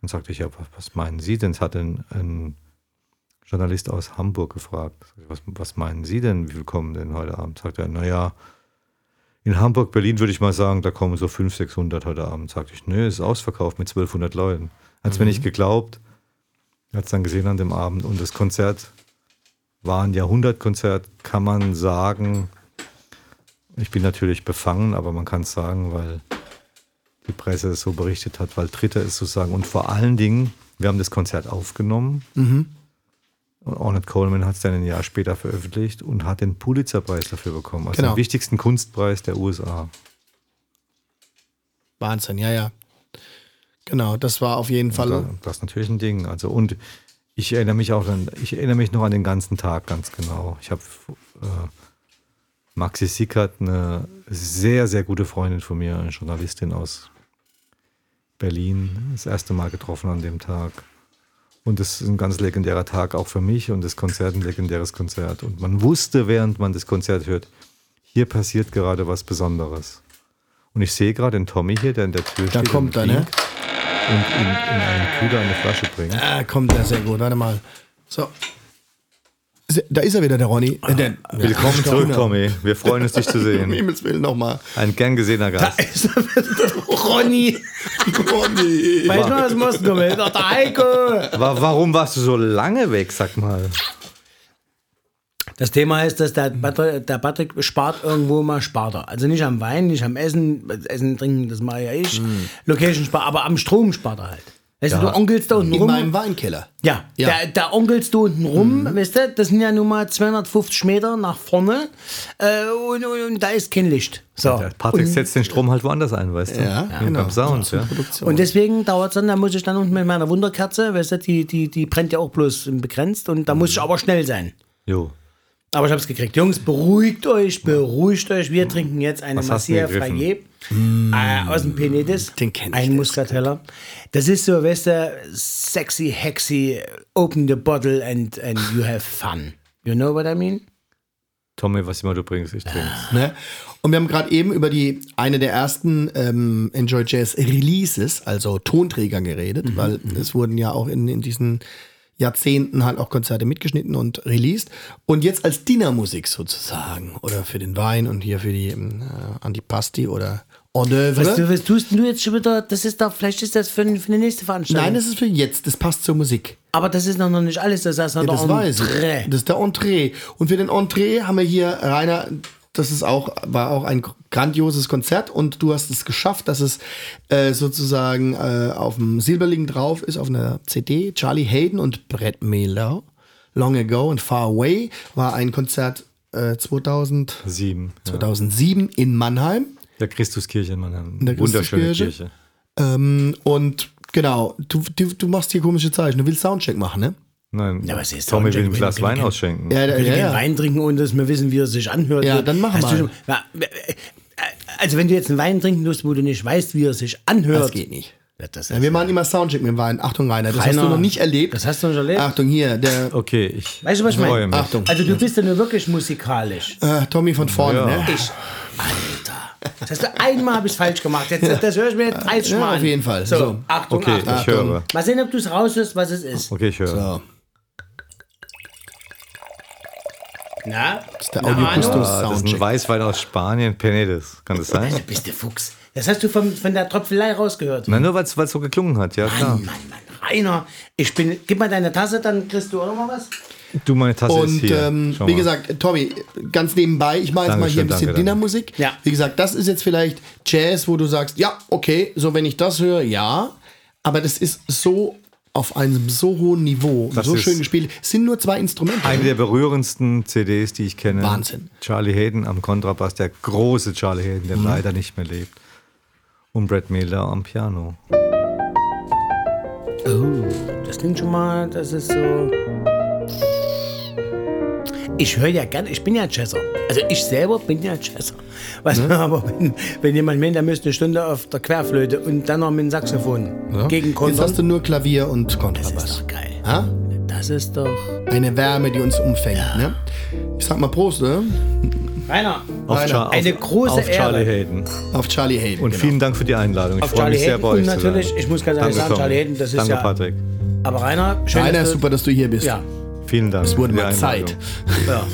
Dann sagte ich, ja, was, meinen Sie denn? Es hat ein, ein Journalist aus Hamburg gefragt, was, was meinen Sie denn, wie viel kommen denn heute Abend? Sagte er, naja, in Hamburg, Berlin würde ich mal sagen, da kommen so 500, 600 heute Abend. Sagte ich, nö, ist ausverkauft mit 1200 Leuten. Hat es mir nicht geglaubt. Hat es dann gesehen an dem Abend. Und das Konzert war ein Jahrhundertkonzert, kann man sagen. Ich bin natürlich befangen, aber man kann es sagen, weil die Presse es so berichtet hat, weil Dritter es so sagen. Und vor allen Dingen, wir haben das Konzert aufgenommen. Und Ornette Coleman hat es dann ein Jahr später veröffentlicht und hat den Pulitzerpreis dafür bekommen. Also Genau. den wichtigsten Kunstpreis der USA. Wahnsinn, ja, ja. Genau, das war auf jeden Fall. Da- Das ist natürlich ein Ding. Also und ich erinnere mich auch an, ich erinnere mich noch an den ganzen Tag ganz genau. Ich habe äh, Maxi Sickert, eine sehr, sehr gute Freundin von mir, eine Journalistin aus Berlin, das erste Mal getroffen an dem Tag. Und das ist ein ganz legendärer Tag auch für mich und das Konzert ein legendäres Konzert. Und man wusste, während man das Konzert hört, hier passiert gerade was Besonderes. Und ich sehe gerade den Tommy hier, der in der Tür Da steht. kommt und er, ne? Und in, in einen Kühler eine Flasche bringt. Ah, kommt der sehr gut. Warte mal. So. Da ist er wieder, der Ronny. Äh, der, Willkommen Ja, zurück. Tommy. Wir freuen uns, dich zu Um sehen. Himmels Willen nochmal. Ein gern gesehener Gast. Ronny, Ronny. weißt du, was muss kommen? Der Heiko. Wa- Warum warst du so lange weg, sag mal? Das Thema ist, dass der Patrick, der Patrick spart irgendwo mal spart er. Also nicht am Wein, nicht am Essen, Essen, Trinken, das mache ja ich. Location spart, aber am Strom spart er halt. Weißt du, Ja. du onkelst da unten In rum. meinem Weinkeller. Ja, Ja. Da, da onkelst du unten rum, weißt du, das sind ja nun mal 250 Meter nach vorne äh, und, und, und da ist kein Licht. So. Der Patrick und, setzt den Strom halt woanders ein, weißt du? Ja, Wie genau. Beim Sound, ja. Und deswegen dauert es dann, da muss ich dann unten mit meiner Wunderkerze, weißt du, die, die, die brennt ja auch bloß begrenzt und da muss ich aber schnell sein. Jo. Aber ich hab's gekriegt. Jungs, beruhigt euch, beruhigt euch. Wir trinken jetzt eine Was hast äh, aus dem Penedes. Den kenn ich, Ein der Muscateller. Das ist so, weißt du, sexy, hexy, open the bottle and, and you have fun. You know what I mean? Tommy, was immer du bringst, ich trinke. Ne? Und wir haben gerade eben über die eine der ersten ähm, Enjoy Jazz Releases, also Tonträger geredet, weil es wurden ja auch in, in diesen Jahrzehnten halt auch Konzerte mitgeschnitten und released. Und jetzt als Dinnermusik sozusagen oder für den Wein und hier für die ähm, äh, Antipasti oder Hors d'oeuvre. Was, du, was tust du jetzt schon wieder? Das ist doch, vielleicht ist das für, für die nächste Veranstaltung. Nein, das ist für jetzt, das passt zur Musik. Aber das ist noch nicht alles. Das ist noch Ja, das der weiß Entree. ich. Das ist der Entree. Und für den Entree haben wir hier, Rainer, das ist auch, war auch ein grandioses Konzert und du hast es geschafft, dass es äh, sozusagen äh, auf dem Silberling drauf ist, auf einer CD. Charlie Hayden und Brett Mehler. Long Ago and Far Away war ein Konzert äh, 2000, Sieben. Ja. 2007 in Mannheim. Der Christuskirche in Mannheim. der Wunderschöne Christuskirche. Kirche. Ähm, und genau, du, du, du machst hier komische Zeichen. Du willst Soundcheck machen, ne? Nein, Ja, was ist Tommy will ein? Glas Wein ausschenken. Ja, Wir ja, können ja. Wein trinken, ohne dass wir wissen, wie er sich anhört. Ja, dann mach Hast du mal. schon- Ja, äh, also wenn du jetzt einen Wein trinken musst, wo du nicht weißt, wie er sich anhört. Das geht nicht. Ja, das Ja, ist, wir machen immer Soundcheck mit dem Wein. Achtung, Rainer, das Rainer, hast du noch nicht erlebt. das hast du noch nicht erlebt? Achtung, hier, der Okay, ich Weißt du, was ich meine? Achtung. also du bist ja nur wirklich musikalisch. äh, Tommy von vorne, Ja. ne? Ich, Alter. Das hast du einmal habe ich falsch gemacht. Jetzt, Das höre ich mir jetzt 30 Ja, Mal auf jeden Fall. So, So. Achtung, Okay, Achtung. ich höre. Mal sehen, ob du es raushörst, was es ist. Okay, ich höre. So, Na? das ist der Na, Audio Manu? Gustus Ah, das ist ein. Weißwein aus Spanien, Penedes. Kann das sein? Du bist der Fuchs. Das hast du vom, von der Tröpfelei rausgehört. Nein, nur weil es so geklungen hat, ja klar. Mann, Mann, Mann. Rainer, ich bin. Gib mal deine Tasse, dann kriegst du auch noch mal was. Du, meine Tasse ist Und hier. ähm, wie gesagt, Tommy, ganz nebenbei, ich mache jetzt mal hier ein bisschen. Dinnermusik. Ja. Wie gesagt, das ist jetzt vielleicht Jazz, wo du sagst, ja, okay, so wenn ich das höre, ja. Aber das ist so auf einem so hohen Niveau, Das so ist- schön gespielt. Es sind nur zwei Instrumente. Eine der berührendsten CDs, die ich kenne. Wahnsinn. Charlie Hayden am Kontrabass, der große Charlie Hayden, Mhm. der leider nicht mehr lebt. Und Brad Miller am Piano. Oh, das klingt schon mal, das ist so. Ich höre ja gerne, ich bin ja Jazzer. Also ich selber bin ja Jazzer. Was aber, wenn, wenn jemand meint, der müsste eine Stunde auf der Querflöte und dann noch mit dem Saxophon gegen Jetzt Kontern, hast du nur Klavier und das ist Kontrabass. doch geil. Ha? Das ist doch. Eine Wärme, die uns umfängt. Ne? Ich sag mal Prost, ne? Rainer, Auf Rainer, Char- eine auf, große auf Charlie Ehre. Hayden. Auf Charlie Hayden. Und genau. vielen Dank für die Einladung. Ich auf freue Charlie mich sehr Hayden bei euch und zu natürlich, sein. ich muss ganz ehrlich sagen, Charlie. Hayden, das ist Danke, ja. Patrick. Aber Rainer, schön, Rainer, dass du, super, dass du hier bist. Ja, Vielen Dank. Es wurde mal Zeit. Ja.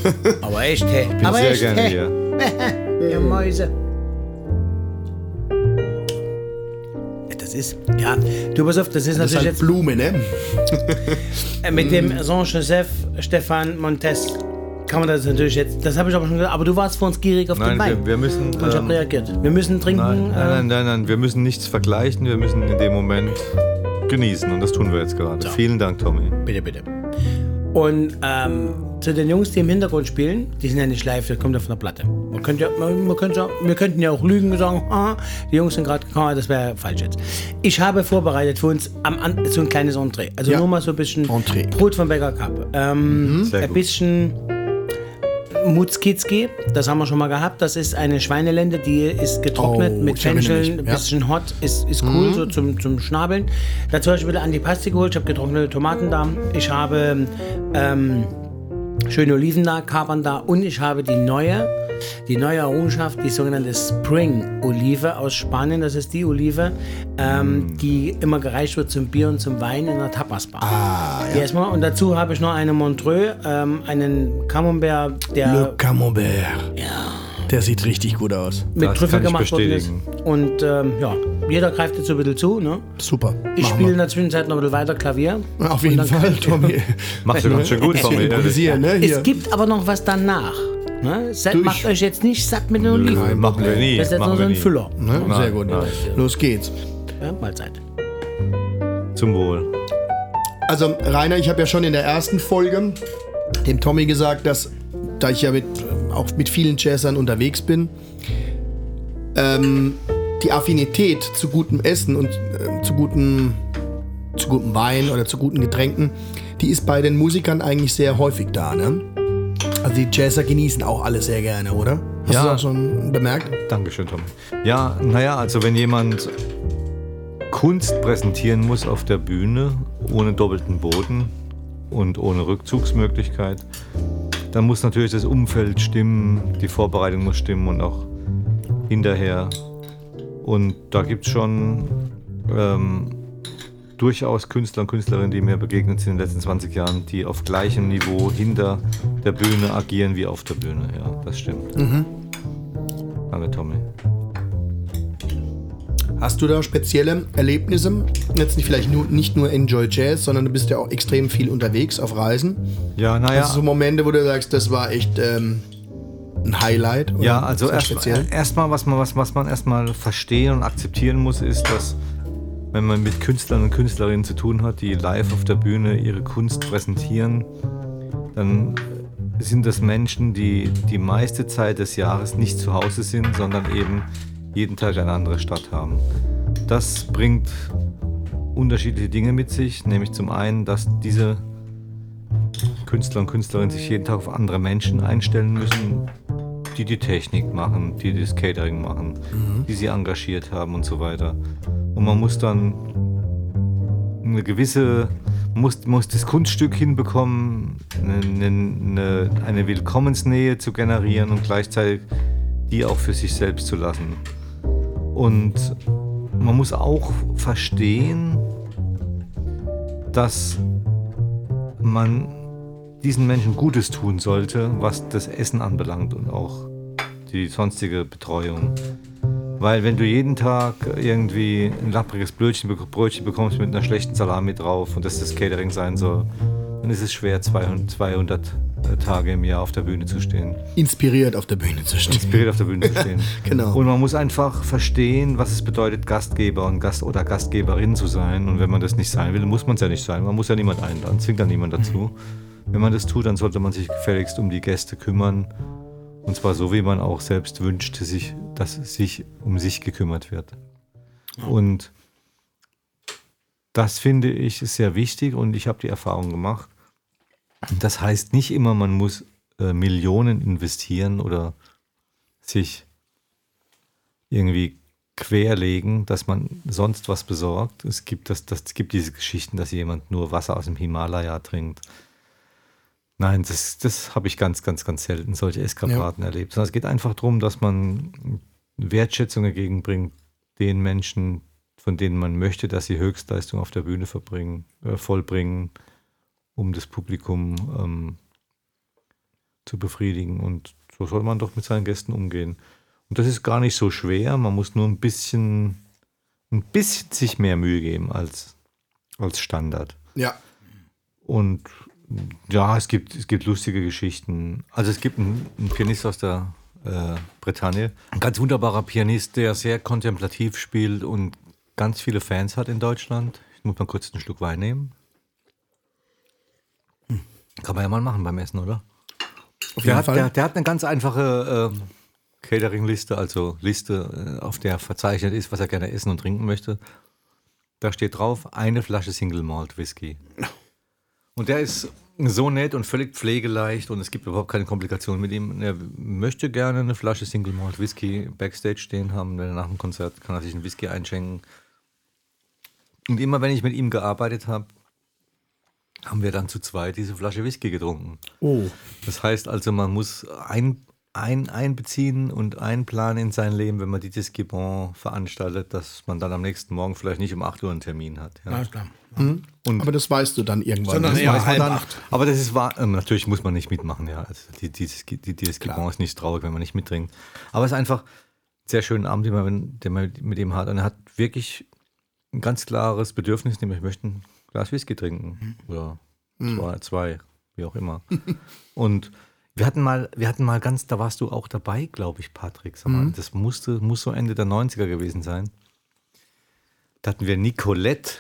Aber echt, hey. Ich bin Aber sehr echt, gerne hey. hier. Ihr Mäuse. Das ist, ja, du pass auf, das ist Das ist natürlich halt jetzt Blume, ne? äh, mit dem Jean-Joseph Stefan Montes. Kann man das natürlich jetzt, das habe ich aber schon gesagt, aber du warst vor uns gierig auf den Nein, Wein. wir, wir müssen. Und ich habe ähm, reagiert. Wir müssen trinken. Nein, nein, nein, nein, nein, wir müssen nichts vergleichen, wir müssen in dem Moment genießen und das tun wir jetzt gerade. Vielen Dank, Tommy. Bitte, bitte. Und ähm, zu den Jungs, die im Hintergrund spielen, die sind ja nicht live, das kommt ja von der Platte. Man könnte ja, man, man könnte ja, wir könnten ja auch lügen und sagen, ah, die Jungs sind gerade gekommen, das wäre falsch jetzt. Ich habe vorbereitet für uns am, so ein kleines Entree. Also Ja. nur mal so ein bisschen Entree. Brot vom Bäcker Cup. Ähm, Sehr ein bisschen Mutzkizki, das haben wir schon mal gehabt. Das ist eine Schweinelende, die ist getrocknet Oh, mit Fencheln, ein ja. bisschen hot, ist, ist cool, so zum, zum Schnabeln. Dazu habe ich wieder Antipasti geholt, ich habe getrocknete Tomaten da, ich habe ähm, schöne Oliven da, Kapern da und ich habe die neue, die neue Errungenschaft, die sogenannte Spring-Olive aus Spanien. Das ist die Olive, ähm, die immer gereicht wird zum Bier und zum Wein in einer Tapasbar. Ah, ja. Erstmal. Und dazu habe ich noch eine Montreux, ähm, einen Camembert, der Le Camembert. Ja. Der sieht richtig gut aus. mit Das Trüffel kann ich gemacht worden ist. Und ähm, ja, jeder greift jetzt so ein bisschen zu. Ne? Super. Ich spiele in der Zwischenzeit noch ein bisschen weiter Klavier. Auf jeden Fall, Tommy. Machst du ganz schön gut, Tommy. ne? Hier. Es gibt aber noch was danach. Ne? Seid, macht euch jetzt nicht satt mit den Oliven. Nein, machen wir nie. Das ist jetzt machen noch so wir ein nie. Füller. Ne? Sehr Nein, gut. nein. Los geht's. Ja, Mahlzeit. Zum Wohl. Also, Rainer, ich habe ja schon in der ersten Folge dem Tommy gesagt, dass, da ich ja mit, auch mit vielen Jazzern unterwegs bin, ähm, die Affinität zu gutem Essen und äh, zu gutem, zu gutem Wein oder zu guten Getränken, die ist bei den Musikern eigentlich sehr häufig da, ne? Also die Jazzer genießen auch alle sehr gerne, oder? Hast Ja. du das auch schon bemerkt? Dankeschön, Tommy. Ja, naja, also wenn jemand Kunst präsentieren muss auf der Bühne, ohne doppelten Boden und ohne Rückzugsmöglichkeit, dann muss natürlich das Umfeld stimmen, die Vorbereitung muss stimmen und auch hinterher. Und da gibt es schon ähm, durchaus Künstler und Künstlerinnen, die mir begegnet sind in den letzten 20 Jahren, die auf gleichem Niveau hinter der Bühne agieren wie auf der Bühne. Ja, das stimmt. Danke, Tommy. Hast du da spezielle Erlebnisse? Jetzt nicht vielleicht nur, nicht nur Enjoy Jazz, sondern du bist ja auch extrem viel unterwegs auf Reisen. Ja, naja. Hast du so Momente, wo du sagst, das war echt ähm, ein Highlight? oder Ja, also sehr erst- erstmal, was man, was, was man erstmal verstehen und akzeptieren muss, ist, dass wenn man mit Künstlern und Künstlerinnen zu tun hat, die live auf der Bühne ihre Kunst präsentieren, dann sind das Menschen, die die meiste Zeit des Jahres nicht zu Hause sind, sondern eben jeden Tag eine andere Stadt haben. Das bringt unterschiedliche Dinge mit sich, nämlich zum einen, dass diese Künstler und Künstlerinnen sich jeden Tag auf andere Menschen einstellen müssen, die die Technik machen, die das Catering machen, die sie engagiert haben und so weiter. Und man muss dann eine gewisse, muss, muss das Kunststück hinbekommen, eine, eine, eine Willkommensnähe zu generieren und gleichzeitig die auch für sich selbst zu lassen. Und man muss auch verstehen, dass man diesen Menschen Gutes tun sollte, was das Essen anbelangt und auch die sonstige Betreuung. Weil wenn du jeden Tag irgendwie ein lappriges Brötchen, Brötchen bekommst mit einer schlechten Salami drauf und das das Catering sein soll, dann ist es schwer, 200, 200 Tage im Jahr auf der Bühne zu stehen. Inspiriert auf der Bühne zu stehen. Inspiriert auf der Bühne zu stehen. Genau. Und man muss einfach verstehen, was es bedeutet, Gastgeber und Gast oder Gastgeberin zu sein. Und wenn man das nicht sein will, muss man es ja nicht sein. Man muss ja niemand einladen, zwingt ja niemand dazu. Wenn man das tut, dann sollte man sich gefälligst um die Gäste kümmern. Und zwar so, wie man auch selbst wünscht, sich, dass sich um sich gekümmert wird. Und das finde ich ist sehr wichtig und ich habe die Erfahrung gemacht. Das heißt nicht immer, man muss äh, Millionen investieren oder sich irgendwie querlegen, dass man sonst was besorgt. Es gibt, das, das, es gibt diese Geschichten, dass jemand nur Wasser aus dem Himalaya trinkt. Nein, das, das habe ich ganz, ganz, ganz selten solche Eskapaden erlebt. Sondern es geht einfach darum, dass man Wertschätzung entgegenbringt den Menschen, von denen man möchte, dass sie Höchstleistung auf der Bühne verbringen, äh, vollbringen, um das Publikum ähm, zu befriedigen. Und so soll man doch mit seinen Gästen umgehen. Und das ist gar nicht so schwer. Man muss nur ein bisschen, ein bisschen sich mehr Mühe geben als, als Standard. Ja. Und ja, es gibt, es gibt lustige Geschichten. Also es gibt einen, einen Pianist aus der äh, Bretagne, ein ganz wunderbarer Pianist, der sehr kontemplativ spielt und ganz viele Fans hat in Deutschland. Ich muss mal kurz einen Schluck Wein nehmen. Kann man ja mal machen beim Essen, oder? Der hat, der, der hat eine ganz einfache ähm, Catering-Liste, also Liste, äh, auf der verzeichnet ist, was er gerne essen und trinken möchte. Da steht drauf, eine Flasche Single Malt Whisky. Und der ist so nett und völlig pflegeleicht und es gibt überhaupt keine Komplikationen mit ihm. Er möchte gerne eine Flasche Single Malt Whisky Backstage stehen haben. Wenn er nach dem Konzert kann er sich einen Whisky einschenken. Und immer wenn ich mit ihm gearbeitet habe, haben wir dann zu zweit diese Flasche Whisky getrunken. Oh, Das heißt also, man muss ein, ein, einbeziehen und einplanen in sein Leben, wenn man dieses Gibon veranstaltet, dass man dann am nächsten Morgen vielleicht nicht um 8 Uhr einen Termin hat. Ja. Alles klar. Aber das weißt du dann irgendwann. Sondern ne? Weiß man halb dann, acht. aber das ist wahr, ähm, natürlich muss man nicht mitmachen, ja. Also die, dieses, die, dieses Gibon ist nicht traurig, wenn man nicht mittrinkt. Aber es ist einfach ein sehr schöner Abend, den man, den man mit ihm hat. Und er hat wirklich ein ganz klares Bedürfnis, nämlich ich möchte ein Glas Whisky trinken. Oder zwei, zwei, wie auch immer. Und wir hatten mal, wir hatten mal ganz, da warst du auch dabei, glaube ich, Patrick. Sag mal, Das musste, muss so Ende der 90er gewesen sein. Da hatten wir Nicolette,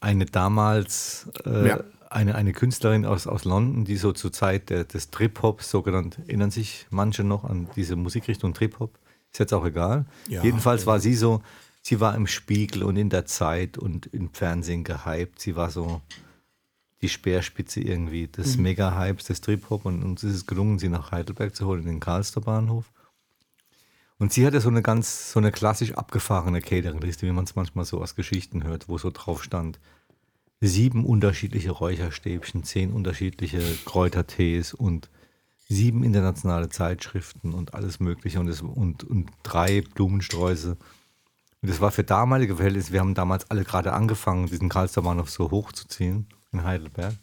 eine damals äh, Ja. eine, eine Künstlerin aus, aus London, die so zur Zeit der, des Trip-Hop, so genannt, erinnern sich manche noch an diese Musikrichtung Trip-Hop. Ist jetzt auch egal. Ja. Jedenfalls war sie so, sie war im Spiegel und in der Zeit und im Fernsehen gehypt. Sie war so die Speerspitze irgendwie des Mega-Hypes des Trip-Hop und uns ist es gelungen, sie nach Heidelberg zu holen, in den Karlster Bahnhof. Und sie hatte so eine ganz, so eine klassisch abgefahrene Catering-Liste, wie man es manchmal so aus Geschichten hört, wo so drauf stand. Sieben unterschiedliche Räucherstäbchen, zehn unterschiedliche Kräutertees und sieben internationale Zeitschriften und alles Mögliche und, es, und, und drei Blumensträuße. Und das war für damalige Verhältnisse, wir haben damals alle gerade angefangen, diesen Karlster Bahnhof so hochzuziehen in Heidelberg.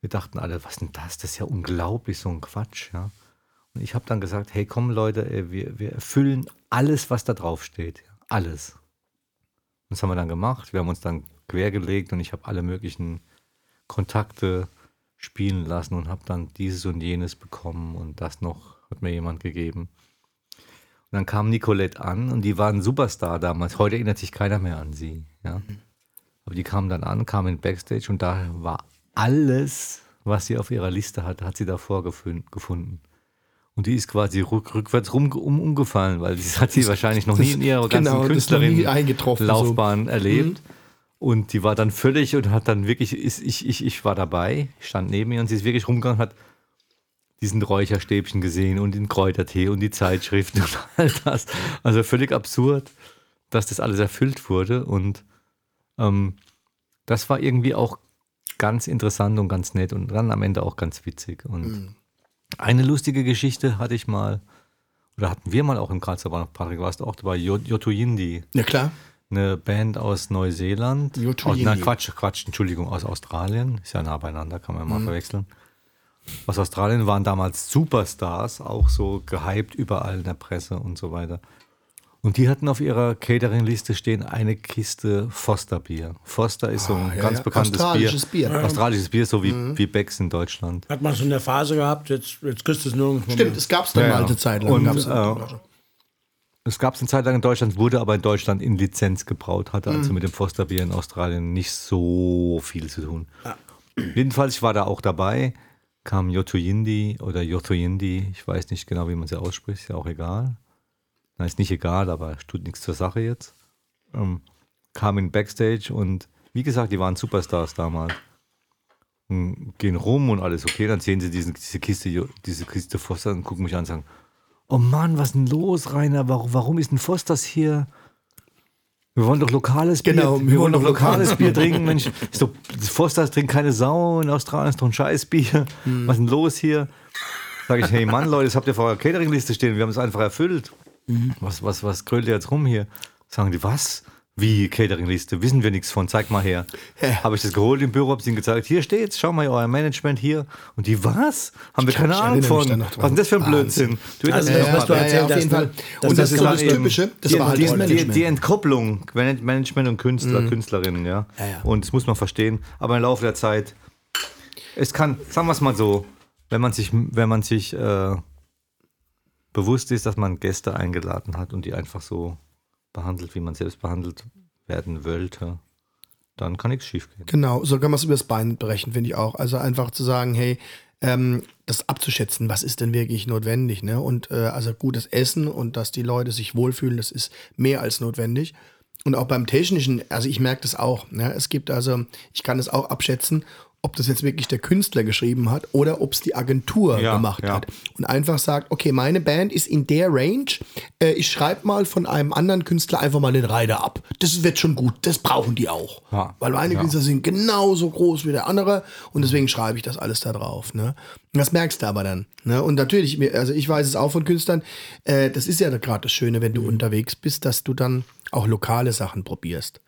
Wir dachten alle, was denn das? Das ist ja unglaublich, so ein Quatsch, ja. Und ich habe dann gesagt, hey, komm Leute, wir, wir erfüllen alles, was da drauf steht. Alles. Und das haben wir dann gemacht. Wir haben uns dann quergelegt und ich habe alle möglichen Kontakte spielen lassen und habe dann dieses und jenes bekommen und das noch hat mir jemand gegeben. Und dann kam Nicolette an und die war ein Superstar damals. Heute erinnert sich keiner mehr an sie. Ja. Aber die kam dann an, kam in Backstage und da war alles, was sie auf ihrer Liste hatte, hat sie davor gefunden. Und die ist quasi rück, rückwärts rum, um, umgefallen, weil das hat sie wahrscheinlich noch nie in ihrer ganzen genau, das eingetroffen, so. Künstlerin-Laufbahn erlebt. Und die war dann völlig und hat dann wirklich, ist, ich, ich, ich war dabei, ich stand neben ihr und sie ist wirklich rumgegangen und hat diesen Räucherstäbchen gesehen und den Kräutertee und die Zeitschriften und all das. Also völlig absurd, dass das alles erfüllt wurde. Und ähm, das war irgendwie auch ganz interessant und ganz nett und dann am Ende auch ganz witzig. Und eine lustige Geschichte hatte ich mal, oder hatten wir mal auch im Karlsruher Bahnhof, Patrick, warst du auch dabei, Jo- Yoto Yindi, Ja, klar. eine Band aus Neuseeland. Aus, Yindi. nein, Quatsch, Quatsch, Entschuldigung, aus Australien. Ist ja nah beieinander, kann man Mhm. mal verwechseln. Aus Australien waren damals Superstars, auch so gehypt überall in der Presse und so weiter. Und die hatten auf ihrer Catering-Liste stehen eine Kiste Foster-Bier. Foster ist so ein Ah, ja, ganz ja. bekanntes Australisches Bier. Bier. Australisches Bier, so wie, wie Becks in Deutschland. Hat man so eine Phase gehabt, jetzt, jetzt kriegst du es nirgendwo Stimmt, mehr. es gab es dann Ja, mal ja. eine Zeit lang. Und, gab's äh, eine- Es gab es eine Zeit lang in Deutschland, wurde aber in Deutschland in Lizenz gebraut, hatte Mhm. also mit dem Fosterbier in Australien nicht so viel zu tun. Jedenfalls, ich war da auch dabei, kam Yotoyindi oder Yotoyindi, ich weiß nicht genau, wie man sie ausspricht, ist ja auch egal. Na, ist nicht egal, aber tut nichts zur Sache jetzt. Ähm, kam in Backstage und wie gesagt, die waren Superstars damals. Und gehen rum und alles okay, dann sehen sie diesen, diese Kiste, diese Kiste Foster und gucken mich an und sagen, oh Mann, was ist denn los, Rainer? Warum, warum ist denn Fosters hier? Wir wollen doch lokales Genau, Bier. wir Wir wollen doch doch lokal- lokales Bier trinken. Mensch, ist doch, Fosters trinkt keine Sau in Australien, ist doch ein Scheißbier. Was ist denn los hier? Sag ich, hey Mann, Leute, das habt ihr vor eurer Catering-Liste stehen. Wir haben es einfach erfüllt. Was, was, was grölt ihr jetzt rum hier? Sagen die, was? Wie Catering-Liste? Wissen wir nichts von, zeig mal her. Ja. Habe ich das geholt im Büro, habe ihnen gezeigt, hier steht's, schau mal, euer Management hier. Und die, was? Haben wir keine ich Ahnung von. Was ist denn das für ein Blödsinn? Du, Also, das was du ja, ja, erzählt auf jeden Fall. Und das das ist das Typische, das die, war halt die, die, die Entkopplung, Man- Management und Künstler, Künstlerinnen, ja. ja. Und das muss man verstehen. Aber im Laufe der Zeit, es kann, sagen wir es mal so, wenn man sich, wenn man sich äh, bewusst ist, dass man Gäste eingeladen hat und die einfach so behandelt, wie man selbst behandelt werden wollte, dann kann nichts schief gehen. Genau, so kann man es übers Bein brechen, finde ich auch. Also einfach zu sagen, hey, ähm, das abzuschätzen, was ist denn wirklich notwendig, ne? Und äh, also gutes Essen und dass die Leute sich wohlfühlen, das ist mehr als notwendig. Und auch beim Technischen, also ich merke das auch. Ne? Es gibt also, ich kann es auch abschätzen, ob das jetzt wirklich der Künstler geschrieben hat oder ob es die Agentur Ja, gemacht ja. hat. Und einfach sagt, okay, meine Band ist in der Range, äh, ich schreibe mal von einem anderen Künstler einfach mal den Reiter ab. Das wird schon gut, das brauchen die auch. Ja, Weil meine. Künstler sind genauso groß wie der andere und deswegen schreibe ich das alles da drauf. Ne? Und das merkst du aber dann. Ne? Und natürlich, also ich weiß es auch von Künstlern, äh, das ist ja gerade das Schöne, wenn du unterwegs bist, dass du dann auch lokale Sachen probierst.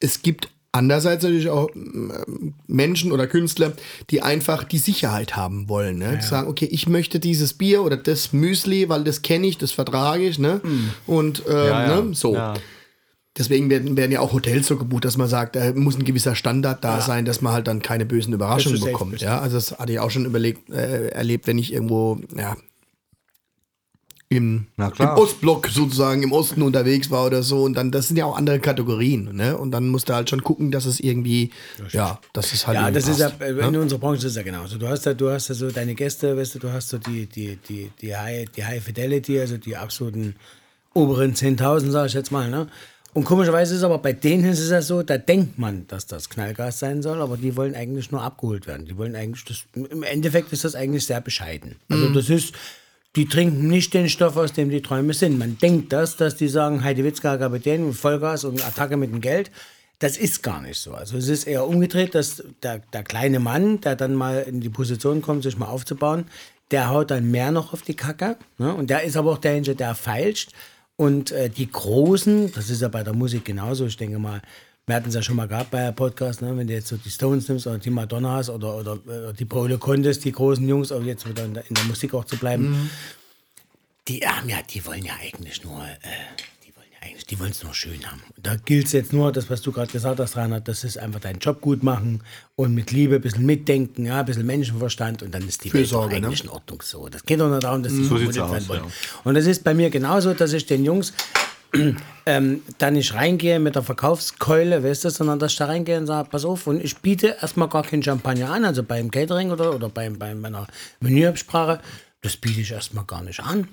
Es gibt andererseits natürlich auch ähm, Menschen oder Künstler, die einfach die Sicherheit haben wollen. Ne? Die sagen, okay, ich möchte dieses Bier oder das Müsli, weil das kenne ich, das vertrage ich. Ne? Und ähm, Ja, ja. Ne? so. Ja. Deswegen werden, werden ja auch Hotels so gebucht, dass man sagt, da muss ein gewisser Standard da sein, dass man halt dann keine bösen Überraschungen bekommt. Ja, also das hatte ich auch schon überlegt, äh, erlebt, wenn ich irgendwo, ja, im, Na im. Ostblock sozusagen im Osten unterwegs war oder so. Und dann, das sind ja auch andere Kategorien, ne? Und dann musst du halt schon gucken, dass es irgendwie, ja, dass es halt Ja, das ist ja, passt, äh, ne? in unserer Branche ist es ja genauso. Du hast ja, du hast ja so deine Gäste, weißt du, du hast so die, die, die, die, High, die High Fidelity, also die absoluten oberen 10.000, sag ich jetzt mal, ne? Und komischerweise ist es aber bei denen ist es ja so, da denkt man, dass das Knallgas sein soll, aber die wollen eigentlich nur abgeholt werden. Die wollen eigentlich, das, im Endeffekt ist das eigentlich sehr bescheiden. Also das ist, die trinken nicht den Stoff, aus dem die Träume sind. Man denkt das, dass die sagen, Heidewitzka Kapitän und Vollgas und Attacke mit dem Geld. Das ist gar nicht so. Also es ist eher umgedreht, dass der, der kleine Mann, der dann mal in die Position kommt, sich mal aufzubauen, der haut dann mehr noch auf die Kacke. Ne? Und der ist aber auch derjenige, der feilscht. Und äh, die Großen, das ist ja bei der Musik genauso, ich denke mal, wir hatten es ja schon mal gehabt bei der Podcast, ne? wenn du jetzt so die Stones nimmst oder die Madonnas oder, oder, oder die Paul Contes, die großen Jungs, auch jetzt wieder in der, in der Musik auch zu bleiben, die haben ja, die wollen ja eigentlich nur, äh, die wollen ja eigentlich, die wollen es nur schön haben. Und da gilt es jetzt nur, das, was du gerade gesagt hast, Reinhard, das ist einfach deinen Job gut machen und mit Liebe ein bisschen mitdenken, ja, ein bisschen Menschenverstand und dann ist die Fürsorge, Welt ne? eigentlich in Ordnung so. Das geht doch nur darum, dass sie So so aus, wollen. ja. Und das ist bei mir genauso, dass ich den Jungs ähm, da nicht reingehe mit der Verkaufskeule, weißt du, sondern dass ich da reingehe und sage, pass auf, und ich biete erstmal gar kein Champagner an, also beim Catering oder, oder beim, bei meiner Menüabsprache, das biete ich erstmal gar nicht an.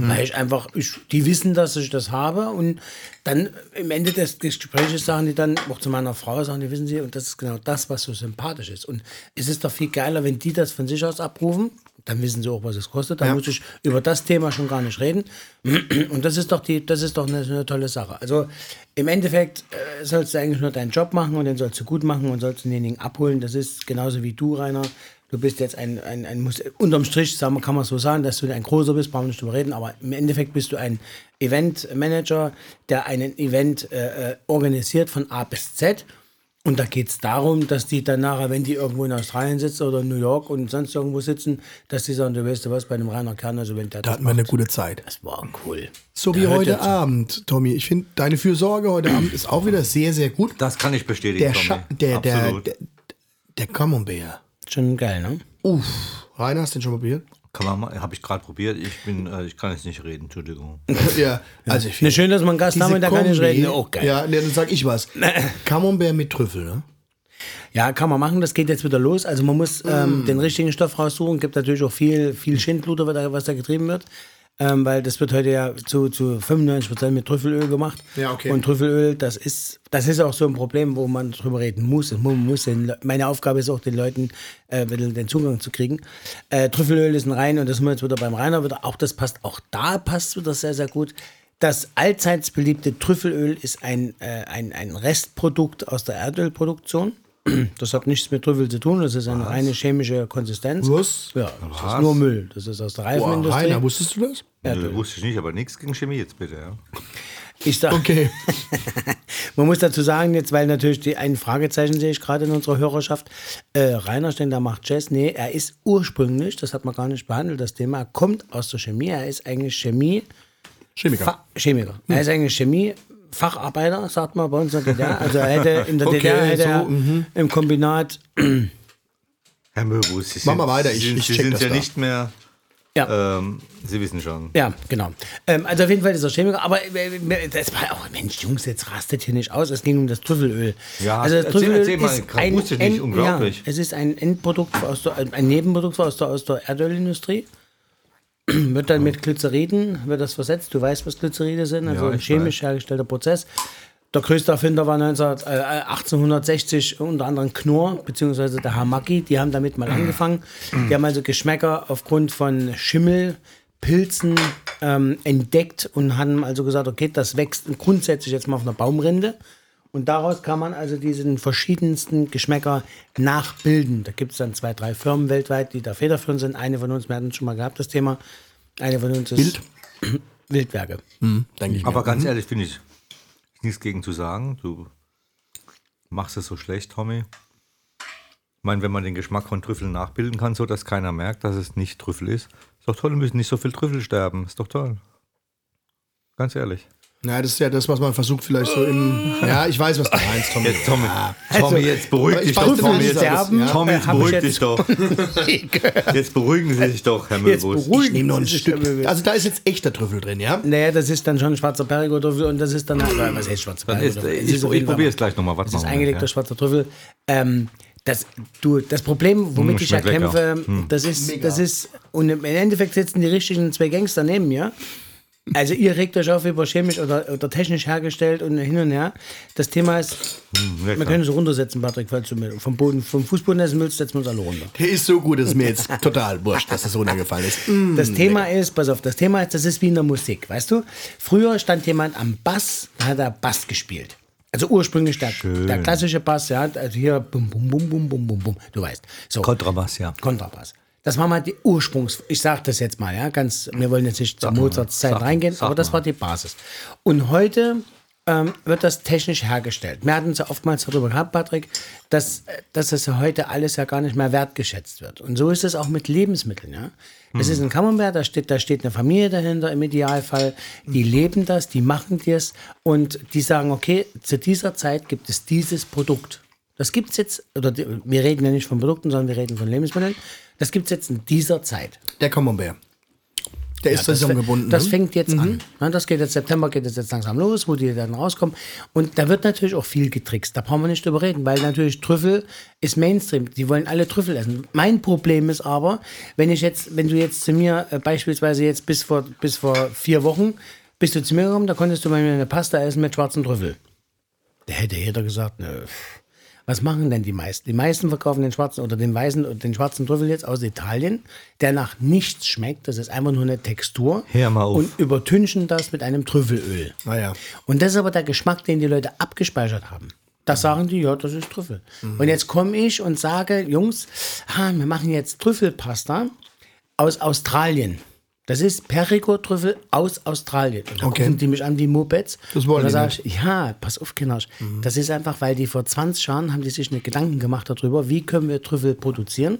Weil ich einfach, ich, die wissen, dass ich das habe und dann im Ende des Gesprächs sagen die dann auch zu meiner Frau, sagen die, wissen Sie, und das ist genau das, was so sympathisch ist. Und es ist doch viel geiler, wenn die das von sich aus abrufen, dann wissen sie auch, was es kostet. Dann muss ich über das Thema schon gar nicht reden. Und das ist doch die, das ist doch eine, eine tolle Sache. Also im Endeffekt äh, sollst du eigentlich nur deinen Job machen und den sollst du gut machen und sollst denjenigen abholen. Das ist genauso wie du, Rainer. Du bist jetzt ein, ein, ein muss, unterm Strich sagen, kann man so sagen, dass du ein großer bist, brauchen wir nicht drüber reden, aber im Endeffekt bist du ein Eventmanager, der einen Event äh, äh, organisiert von A bis Z. Und da geht es darum, dass die dann nachher, wenn die irgendwo in Australien sitzen oder in New York und sonst irgendwo sitzen, dass die sagen, du weißt du was, bei einem Rainer Kern, also wenn der Da das hatten wir eine gute Zeit. das war cool. So Der wie heute dazu. Abend, Tommy. Ich finde, deine Fürsorge heute Abend ist auch wieder sehr, sehr gut. Das kann ich bestätigen, Der, Tommy. Der, der, Absolut. der, der Camembert. Schon geil, ne? Uff. Rainer, hast du den schon mal probiert? Kann man mal, habe ich gerade probiert. Ich bin, äh, ich kann jetzt nicht reden, Entschuldigung. ja, also ich Ne, schön, dass man einen Gast haben und der kann nicht Kombi- reden. Auch geil. Ja, nee, dann sag ich was. Camembert mit Trüffel, ne? Ja, kann man machen. Das geht jetzt wieder los. Also man muss Mm. ähm, den richtigen Stoff raussuchen. Gibt natürlich auch viel, viel Schindluder, da- was da getrieben wird. Ähm, weil das wird heute ja zu, zu 95% mit Trüffelöl gemacht. Ja, okay. Und Trüffelöl, das ist, das ist auch so ein Problem, wo man drüber reden muss. Man muss den, meine Aufgabe ist auch, den Leuten äh, den Zugang zu kriegen. Äh, Trüffelöl ist ein Rein und das sind wir jetzt wieder beim Rainer wieder. Auch das passt, auch da passt wieder sehr, sehr gut. Das allseits beliebte Trüffelöl ist ein, äh, ein, ein Restprodukt aus der Erdölproduktion. Das hat nichts mit Trüffel zu tun, das ist eine reine chemische Konsistenz. Was? Ja, das ist nur Müll. Das ist aus der Reifenindustrie. Rainer, wusstest du das? Nö, wusste ich nicht, aber nichts gegen Chemie jetzt bitte. Ja. Ich sag, Okay. man muss dazu sagen, jetzt, weil natürlich die, ein Fragezeichen sehe ich gerade in unserer Hörerschaft. Äh, Rainer Stender macht Jazz. Nee, er ist ursprünglich, das hat man gar nicht behandelt, das Thema, er kommt aus der Chemie. Er ist eigentlich Chemie, Chemiker. Fa Chemiker. Er ist eigentlich Chemie-Facharbeiter, sagt man bei uns in der DDR. Also er hätte in der Okay, DDR hätte so, er mhm. im Kombinat Herr Möbus, Sie Mach sind, mal weiter, ich- Sie, sind- ich Sie sind das ja da. nicht mehr Ja. Ähm, Sie wissen schon. Ja, genau. Ähm, also auf jeden Fall dieser Chemiker, aber äh, das war auch, Mensch, Jungs, jetzt rastet hier nicht aus. Es ging um das Trüffelöl. Ja, also das erzähl- Trüffelöl erzähl mal, ist ein, wusste ich nicht, End- unglaublich. Ja, es ist ein Endprodukt aus der, ein Nebenprodukt aus der, aus der Erdölindustrie. wird dann mit Glyceriden, wird das versetzt. Du weißt, was Glyceride sind, also Ja, ein chemisch hergestellter Prozess. Der größte Erfinder war 19, äh, 1860 unter anderem Knorr, beziehungsweise der Hamaki. Die haben damit mal angefangen. Die haben also Geschmäcker aufgrund von Schimmel, Pilzen ähm, entdeckt und haben also gesagt, okay, das wächst grundsätzlich jetzt mal auf einer Baumrinde. Und daraus kann man also diesen verschiedensten Geschmäcker nachbilden. Da gibt es dann zwei, drei Firmen weltweit, die da federführend sind. Eine von uns, wir hatten es schon mal gehabt, das Thema. Eine von uns ist Bild? Wildwerke. denke ich mir. Aber ganz ehrlich, finde ich nichts gegen zu sagen. Du machst es so schlecht, Tommy. Ich meine, wenn man den Geschmack von Trüffeln nachbilden kann, so dass keiner merkt, dass es nicht Trüffel ist, ist doch toll, müssen nicht so viel Trüffel sterben. Ist doch toll. Ganz ehrlich. Ja, das ist ja das, was man versucht, vielleicht so im. Ja, ich weiß, was du meinst, Tommy. Jetzt, Tommy, Ja. Tommy, jetzt beruhig ich dich doch. Tommy, jetzt, sterben. Ja. Tommy, jetzt ich beruhig jetzt- dich doch. Jetzt beruhigen Sie sich doch, Herr beruhigen Ich nehme noch ein Sie sich, Stück. Also da ist jetzt echter Trüffel drin, ja? Naja, das ist dann schon schwarzer Perigord und das ist dann, äh, was heißt schwarzer Perigord? ich ich Fall- probiere es gleich nochmal. Das ist eingelegter schwarzer Trüffel. Ähm, das, du, das Problem, womit Mm, ich ja kämpfe, das ist, das ist, und im Endeffekt sitzen die richtigen zwei Gangster neben mir. Also ihr regt euch auf über chemisch oder, oder technisch hergestellt und hin und her. Das Thema ist, wir können es runtersetzen, Patrick, falls du mir vom Boden, vom Fußboden essen willst, setzen wir uns alle runter. Der ist so gut, dass mir jetzt total wurscht, dass das runtergefallen ist. Mm. Das Thema ist, pass auf, das Thema ist, das ist wie in der Musik, weißt du? Früher stand jemand am Bass, da hat er Bass gespielt. Also ursprünglich der, der klassische Bass, ja, also hier bum, bum, bum, bum, bum, bum, bum, du weißt. So, Kontrabass, ja. Kontrabass. Das war mal die Ursprungs, ich sag das jetzt mal, ja, ganz, wir wollen jetzt nicht zur Mozarts Zeit reingehen, aber das war die Basis. Und heute ähm, wird das technisch hergestellt. Wir hatten es ja oftmals darüber gehabt, Patrick, dass, dass das ja heute alles ja gar nicht mehr wertgeschätzt wird. Und so ist es auch mit Lebensmitteln, ja. Es ist ein Camembert, da steht, da steht eine Familie dahinter im Idealfall, die leben das, die machen das und die sagen, okay, zu dieser Zeit gibt es dieses Produkt. Das gibt es jetzt, oder wir reden ja nicht von Produkten, sondern wir reden von Lebensmitteln. Das gibt es jetzt in dieser Zeit. Der Camembert. Der ist Das, saisongebunden. das ne? fängt jetzt an. Ja, das geht jetzt September, geht es jetzt langsam los, wo die dann rauskommen. Und da wird natürlich auch viel getrickst. Da brauchen wir nicht drüber reden, weil natürlich Trüffel ist Mainstream. Die wollen alle Trüffel essen. Mein Problem ist aber, wenn ich jetzt, wenn du jetzt zu mir äh, beispielsweise jetzt bis vor, bis vor vier Wochen bist du zu mir gekommen, da konntest du bei mir eine Pasta essen mit schwarzen Trüffel. Da hätte jeder gesagt, nö. Was machen denn die meisten? Die meisten verkaufen den schwarzen oder den weißen oder den schwarzen Trüffel jetzt aus Italien, der nach nichts schmeckt. Das ist einfach nur eine Textur. Hör mal auf. Und übertünchen das mit einem Trüffelöl. Naja. Und das ist aber der Geschmack, den die Leute abgespeichert haben. Das sagen die, ja, das ist Trüffel. Und jetzt komme ich und sage, Jungs, ah, wir machen jetzt Trüffelpasta aus Australien. Das ist Perigord-Trüffel aus Australien. Und da Okay. gucken die mich an wie Mopeds. Das wollen und da sage ich, ja, pass auf, Kinder. Das ist einfach, weil die vor 20 Jahren haben die sich eine Gedanken gemacht darüber, wie können wir Trüffel produzieren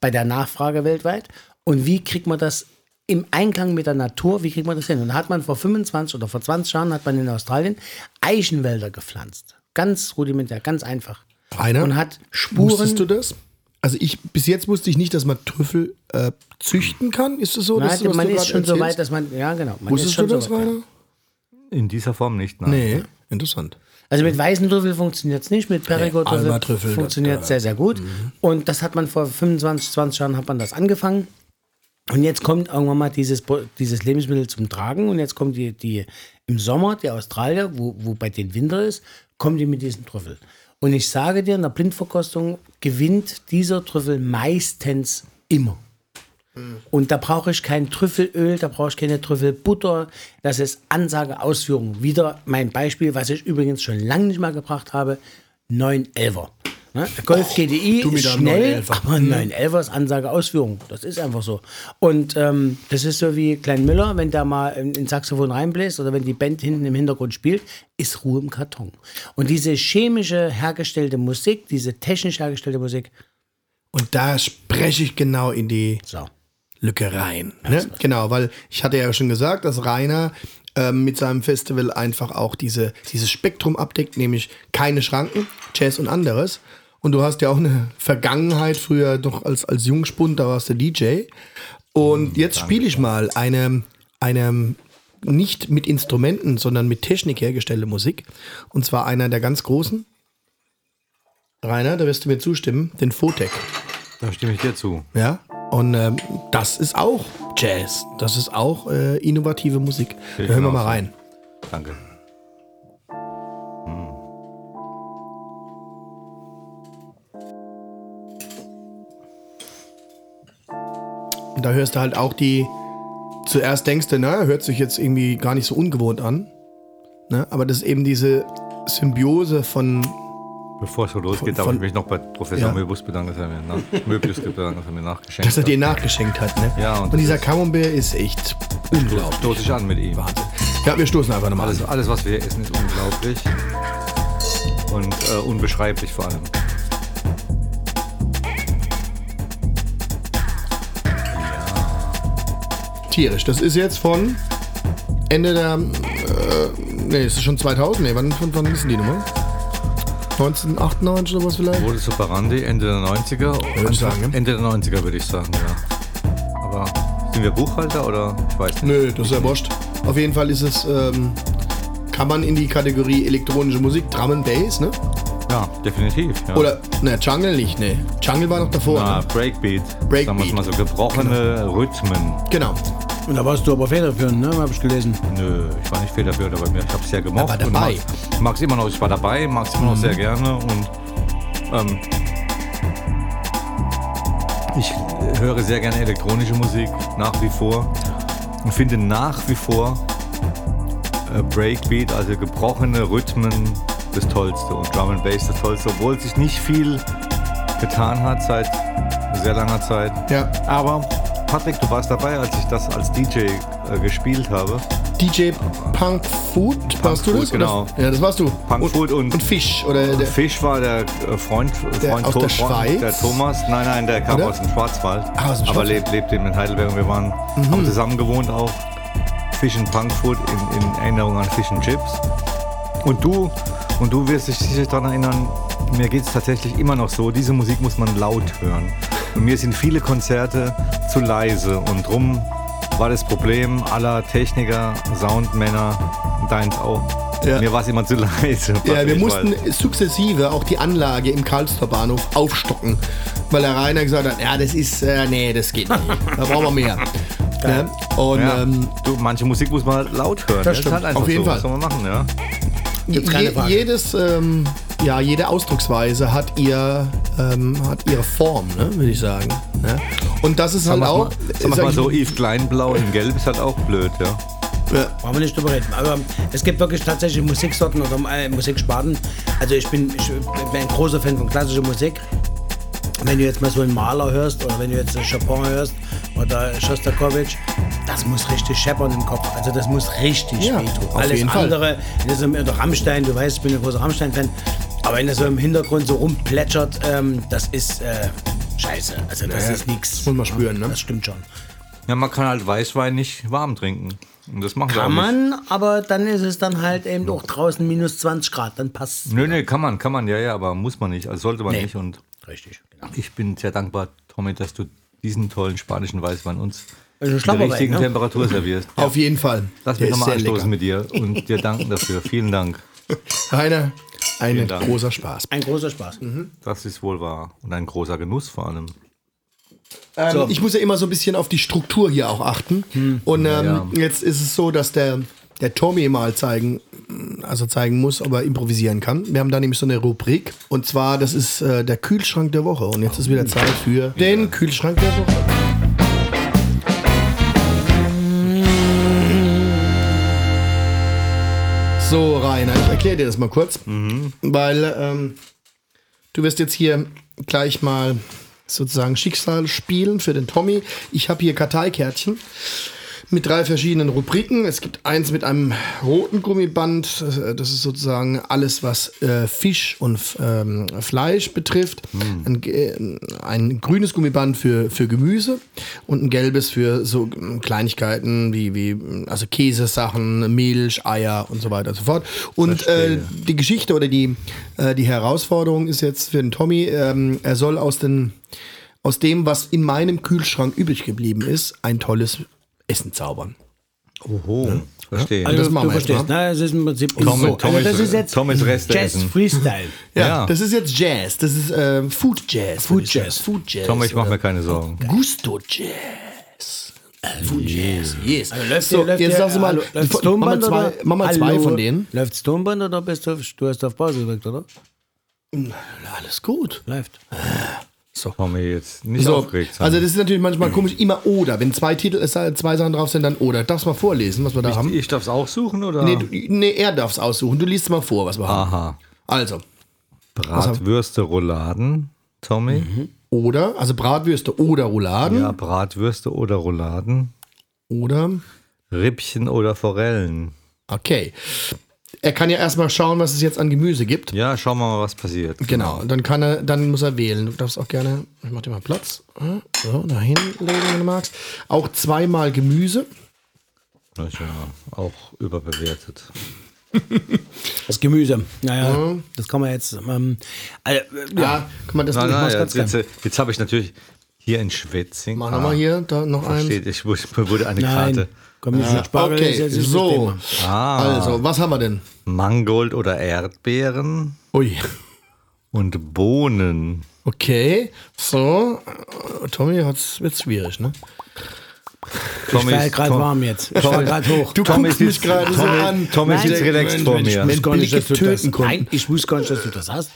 bei der Nachfrage weltweit und wie kriegt man das im Einklang mit der Natur, wie kriegt man das hin? Und da hat man vor 25 oder vor 20 Jahren hat man in Australien Eichenwälder gepflanzt. Ganz rudimentär, ganz einfach. Rainer, und hat Spuren. Wusstest du das? Also ich, bis jetzt wusste ich nicht, dass man Trüffel äh, züchten kann. Ist das so? Nein, dass du- man du ist schon so erzählst? weit, dass man, ja genau. Man ist Wusstest du schon so das, weit, ja. In dieser Form nicht, nein. Nee, interessant. Also mit weißen Trüffel funktioniert es nicht, mit Perigord-Trüffel Alma-Trüffel, funktioniert das- sehr, sehr gut. Und das hat man vor 25, 20 Jahren hat man das angefangen. Und jetzt kommt irgendwann mal dieses, dieses Lebensmittel zum Tragen und jetzt kommen die, die im Sommer, die Australier, wo, wo bei den Winter ist, kommen die mit diesem Trüffel. Und ich sage dir, in der Blindverkostung gewinnt dieser Trüffel meistens immer. Und da brauche ich kein Trüffelöl, da brauche ich keine Trüffelbutter. Das ist Ansage, Ausführung. Wieder mein Beispiel, was ich übrigens schon lange nicht mehr gebracht habe: 911er. Ne? Golf GDI mit ist schnell, 911er. aber 911er ist Ansage, Ausführung. Das ist einfach so. Und ähm, das ist so wie Klein Müller, wenn der mal in in Saxophon reinbläst oder wenn die Band hinten im Hintergrund spielt, ist Ruhe im Karton. Und diese chemische hergestellte Musik, diese technisch hergestellte Musik, Und da spreche ich genau in die so. Lücke rein. Ne? Genau, weil ich hatte ja schon gesagt, dass Rainer ähm, mit seinem Festival einfach auch diese, dieses Spektrum abdeckt, nämlich keine Schranken, Jazz und anderes. Und du hast ja auch eine Vergangenheit früher doch als, als Jungspund, da warst du DJ. Und jetzt spiele ich mal eine, eine nicht mit Instrumenten, sondern mit Technik hergestellte Musik. Und zwar einer der ganz großen. Rainer, da wirst du mir zustimmen, den Fotec. Da stimme ich dir zu. Ja. Und ähm, das ist auch Jazz. Das ist auch äh, innovative Musik. Da hören wir mal rein. Danke. Und da hörst du halt auch die. Zuerst denkst du, na, hört sich jetzt irgendwie gar nicht so ungewohnt an. Ne? Aber das ist eben diese Symbiose von. Bevor es so losgeht, Von- darf von- ich mich noch bei Professor Ja. Möbius bedanken, dass er mir, nach, Möbius bedanken, dass er mir nachgeschenkt dass er hat. dir nachgeschenkt hat. Ne? Ja, und und, dieser Camembert ist echt unglaublich. Stoße ich an mit ihm. Wahnsinn. Ja, wir stoßen einfach nochmal Alles, an. alles, was wir hier essen, ist unglaublich. Und äh, unbeschreiblich vor allem. Tierisch. Das ist jetzt von Ende der. Äh, nee, ist es schon 2000? Nee, wann, wann, ist denn die Nummer? 1998 oder was vielleicht? Wurde Superandi Ende der 90er? Würde ich sagen. Ende der 90er würde ich sagen, ja. Aber sind wir Buchhalter oder? Ich weiß nicht. Nö, das ist ja wurscht. Auf jeden Fall ist es. Ähm, kann man in die Kategorie elektronische Musik, Drum and Bass, ne? Ja, definitiv. Ja. Oder, ne, Jungle nicht, ne. Jungle war noch davor. Na, Ne? Breakbeat. Breakbeat. Sagen wir mal so, gebrochene Rhythmen. Genau. Und da warst du aber federführend, ne? Hab ich gelesen. Nö, ich war nicht federführend, aber mir- ich habe es sehr gemocht. War dabei. Mag- mag's immer noch, ich war dabei, mag es immer noch sehr gerne und ähm, ich höre sehr gerne elektronische Musik, nach wie vor. Und finde nach wie vor äh, Breakbeat, also gebrochene Rhythmen, das Tollste und Drum and Bass das Tollste, obwohl sich nicht viel getan hat seit sehr langer Zeit. Ja. Aber Patrick, du warst dabei, als ich das als DJ äh, gespielt habe. DJ Punk Food, warst du Food, das? genau. Oder? Ja, das warst du. Punk und, Food und- und Fisch. Oder der, Fisch war der äh, Freund, Der Freund aus To- der Schweiz? Der Thomas, nein, nein, der kam Oder? aus dem Schwarzwald. Ah, aus dem aber Schwarzwald. Mhm. lebt, lebt eben in Heidelberg und wir waren, haben zusammen gewohnt auch. Fish and Punk Food in, in Erinnerung an Fish and Chips. Und du, und du wirst dich sicher daran erinnern, mir geht es tatsächlich immer noch so, diese Musik muss man laut hören. Und mir sind viele Konzerte zu leise und drum war das Problem aller Techniker, Soundmänner, deins auch. Ja. Mir war es immer zu leise. ja, wir mussten weil- sukzessive auch die Anlage im Karlstor Bahnhof aufstocken, weil der Rainer gesagt hat, ja, das ist, äh, nee, das geht nicht. Da brauchen wir mehr. ne? Und Ja, ähm, du, manche Musik muss man halt laut hören. Das, stimmt. ist halt einfach Auf jeden so. Fall. Was soll man machen, ja? Gibt's keine je, jedes, ähm, ja, jede Ausdrucksweise hat ihr, ähm, hat ihre Form, ne, würde ich sagen. Ne? Und das ist halt auch. mal, sagen wir's sag mal so, Yves Kleinblau in Gelb ist halt auch blöd, ja. ja, Brauchen wir nicht drüber reden. Aber es gibt wirklich tatsächlich Musiksorten oder äh, Musiksparten. Also ich bin, ich bin ein großer Fan von klassischer Musik. Wenn du jetzt mal so einen Maler hörst oder wenn du jetzt Chopin hörst oder Shostakovich, das muss richtig scheppern im Kopf. Also das muss richtig Ja, wehtun. auf Alles jeden Fall. andere, das ist Rammstein, du weißt, ich bin ein großer Rammstein-Fan. Aber wenn das so im Hintergrund so rumplätschert, ähm, das ist äh, scheiße. Also das Ja, ist nichts. muss man spüren, ne? Das stimmt schon. Ja, man kann halt Weißwein nicht warm trinken. Und das machen wir auch Kann nicht. man, aber dann ist es dann halt eben auch draußen minus 20 Grad, dann passt es. Nö, nee, kann man, kann man, ja, ja, aber muss man nicht. Also sollte man Nee. nicht. Und Richtig, genau. ich bin sehr dankbar, Tommy, dass du diesen tollen spanischen Weißwein uns Also in der richtigen ne? Temperatur servierst. Auf jeden Fall. Lass mich nochmal anstoßen lecker. mit dir und dir danken dafür. Vielen Dank. Rainer, ein großer Spaß. Ein großer Spaß. Das ist wohl wahr. Und ein großer Genuss vor allem. Ähm, So. Ich muss ja immer so ein bisschen auf die Struktur hier auch achten. Und ähm, ja. jetzt ist es so, dass der, der Tommy mal zeigen, also zeigen muss, ob er improvisieren kann. Wir haben da nämlich so eine Rubrik. Und zwar, das ist äh, der Kühlschrank der Woche. Und jetzt ist wieder Zeit für den Kühlschrank der Woche. So, Rainer, ich erkläre dir das mal kurz. Weil ähm, du wirst jetzt hier gleich mal sozusagen Schicksal spielen für den Tommy. Ich habe hier Karteikärtchen mit drei verschiedenen Rubriken. Es gibt eins mit einem roten Gummiband. Das ist sozusagen alles, was äh, Fisch und ähm, Fleisch betrifft. Ein, ge- ein grünes Gummiband für, für Gemüse und ein gelbes für so ähm, Kleinigkeiten wie, wie also Käsesachen, Milch, Eier und so weiter und so fort. Und äh, die Geschichte oder die, äh, die Herausforderung ist jetzt für den Tommy, ähm, er soll aus den aus dem, was in meinem Kühlschrank übrig geblieben ist, ein tolles Essen zaubern. Oho, verstehe. Also das machen du wir jetzt verstehst, mal. ne? Es ist im Prinzip Tom- so. Tom also das ist jetzt Tom ist Reste Jazz essen. Freestyle. Ja, Ja. das ist jetzt Jazz. Das ist äh, Food Jazz. Food sagen. Jazz. Food Jazz. Tom, ich mache mir keine Sorgen. Gusto Jazz. Äh, Food Jazz. Yes. Also läuft so, läuft jetzt sagst du mal, läuft's machen wir Tonband zwei, oder? machen wir zwei von denen. Läuft's Tonband oder bist du, auf- du hast auf Pause gedrückt, oder? Alles gut. Läuft. Tommy, jetzt nicht So, aufgeregt sein. also das ist natürlich manchmal komisch, immer oder. Wenn zwei Titel, sei- zwei Sachen drauf sind, dann oder. Darfst du mal vorlesen, was wir da haben? ich darf es auch suchen, oder? Nee, du, nee, er darf es aussuchen. Du liest mal vor, was wir haben. Aha. Also, Bratwürste, Rouladen, Tommy. oder, also Bratwürste oder Rouladen. Ja, Bratwürste oder Rouladen. Oder, Rippchen oder Forellen. okay. Er kann ja erstmal schauen, was es jetzt an Gemüse gibt. Ja, schauen wir mal, was passiert. Genau, dann kann er, dann muss er wählen. Du darfst auch gerne, ich mach dir mal Platz. So, da hinlegen, wenn du magst. Auch zweimal Gemüse. Das ist ja auch überbewertet. Das Gemüse. Naja, das kann man jetzt. Ähm, also, äh, Ja, guck mal, das Nein, ich nein, mach's jetzt, ganz jetzt, jetzt habe ich natürlich hier in Schwetzing. Mach nochmal hier, da noch eins. Steht, ich, wurde eine nein. Karte. Komm nicht mit Spargel. Okay, ist jetzt so. Thema. Ah. Also, was haben wir denn? Mangold oder Erdbeeren Ui. und Bohnen. Okay, so. Tommy hat's, wird's schwierig, ne? Ich war gerade warm jetzt. Ich war gerade hoch. Du Tommy guckst mich gerade so Tommy- an. Tommy Nein, sitzt relaxed vor mir. ich Ich ich wusste gar nicht, dass du das hast.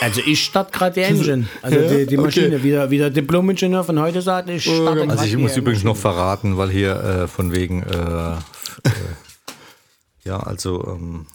Also ich starte gerade die Engine. Also Ja, die, die Maschine. okay. Wie der, wie der Diplom-Ingenieur von heute sagt, ich starte Also ich muss übrigens Maschine. noch verraten, weil hier äh, von wegen, äh, äh, ja, also ähm,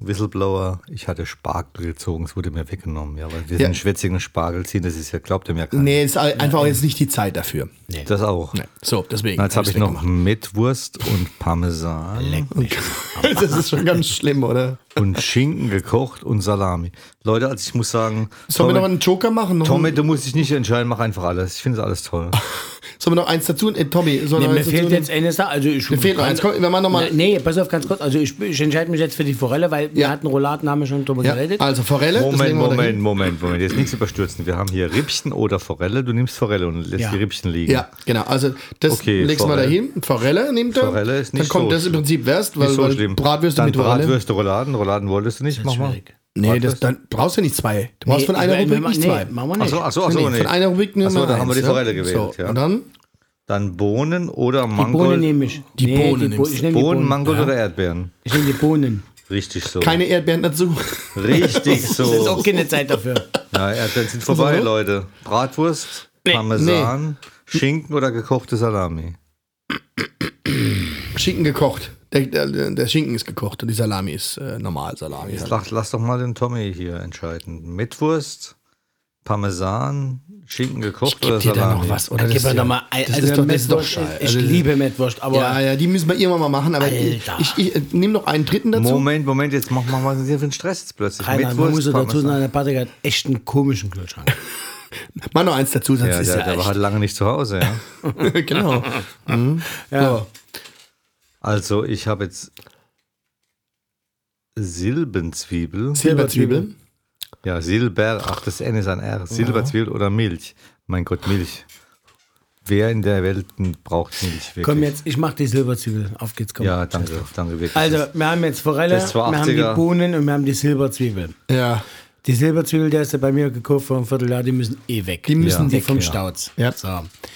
Whistleblower, ich hatte Spargel gezogen, es wurde mir weggenommen, ja, weil wir Ja. sind schwätzigen Spargel ziehen, das ist ja, glaubt ihr mir keiner. Nee, ist einfach jetzt nicht die Zeit dafür. Das auch. So, deswegen. Na, jetzt hab habe ich noch. Mettwurst und Parmesan Das ist schon ganz schlimm, oder? und Schinken gekocht und Salami. Leute, also ich muss sagen, Sollen wir noch Tommy, einen Joker machen? Tommy, du musst dich nicht entscheiden, mach einfach alles. Ich finde es alles toll. Sollen wir noch eins dazu? Äh, Tommy, sollen Nee, wir mir eins dazu fehlt jetzt eine Sache. Also ich, Mir fehlt noch eins. Komm, wir machen noch mal. Nee, pass auf, ganz kurz. Also ich, ich entscheide mich jetzt für die Forelle, weil wir Ja. hatten Rouladen, haben wir schon drüber Ja, geredet. also Forelle. das Moment, Moment. Moment, Moment. Jetzt nichts überstürzen. Wir haben hier Rippchen oder Forelle. Du nimmst Forelle und lässt Ja. die Rippchen liegen. Ja, genau. Also das Okay, legst du mal dahin. Forelle nimmt er. Forelle ist nicht Dann kommt so das im. Prinzip wärst, weil, so weil. Bratwürste Dann mit. Bratwürste, Rouladen. Rouladen wolltest du nicht? Mach mal. schwierig. Nee, das, dann brauchst du nicht zwei. Du brauchst von Nee, einer Rubrik wir- nicht nee, zwei. Machen wir nicht. Achso, achso, achso, Nee, nee. Von einer Rubrik nur Ach so, mal da haben wir die Forelle ja? gewählt, So, ja. Und dann Dann Bohnen oder die Mangold. Bohnen nehme ich. Die Bohnen die Bo nimmst ich die Bohnen, Bohnen. Mangold oder Erdbeeren? Ich nehme die Bohnen. Richtig so. keine Erdbeeren dazu. Richtig Das ist auch so. keine Zeit dafür. Ja, Erdbeeren sind vorbei, so? Leute. Bratwurst, Parmesan, Schinken oder gekochte Salami. Schinken gekocht. Der, der, der Schinken ist gekocht und die Salami ist äh, normal Salami. Jetzt lass, lass doch mal den Tommy hier entscheiden. Mettwurst, Parmesan, Schinken gekocht oder Gib dir da Salami? noch was, oder? Gib Das mir ist doch ja- mal ein, das also ist doch, das ist doch scheiße. Ich Also, liebe Mettwurst, aber Ja, ja, die müssen wir irgendwann mal machen, aber Alter. ich, ich, ich nehme noch einen dritten dazu. Moment, Moment, jetzt mach, mach mal was ist hier für einen Stress jetzt plötzlich. Rainer, man muss ja dazu Parmesan. sagen, der Patrick hat echt einen komischen Kühlschrank. Mach noch eins dazu, sonst Ja, ist der, ja, der war halt lange nicht zu Hause, ja. genau. Mhm. Ja. Also, ich habe jetzt Silbenzwiebel. Silberzwiebel. Ja, Silber, ach, das N ist ein R. Silberzwiebel oder Milch. Mein Gott, Milch. Wer in der Welt braucht Milch wirklich? Komm jetzt, ich mach die Silberzwiebel. Auf geht's, komm. Ja, danke, danke wirklich. Also, wir haben jetzt Forelle, wir haben die 80er. Bohnen und wir haben die Silberzwiebel. Ja. Die Silberzwiebel, der ist ja bei mir gekauft vor einem Vierteljahr, die müssen eh weg. Die müssen die weg, vom ja. Stauz. Ja. So.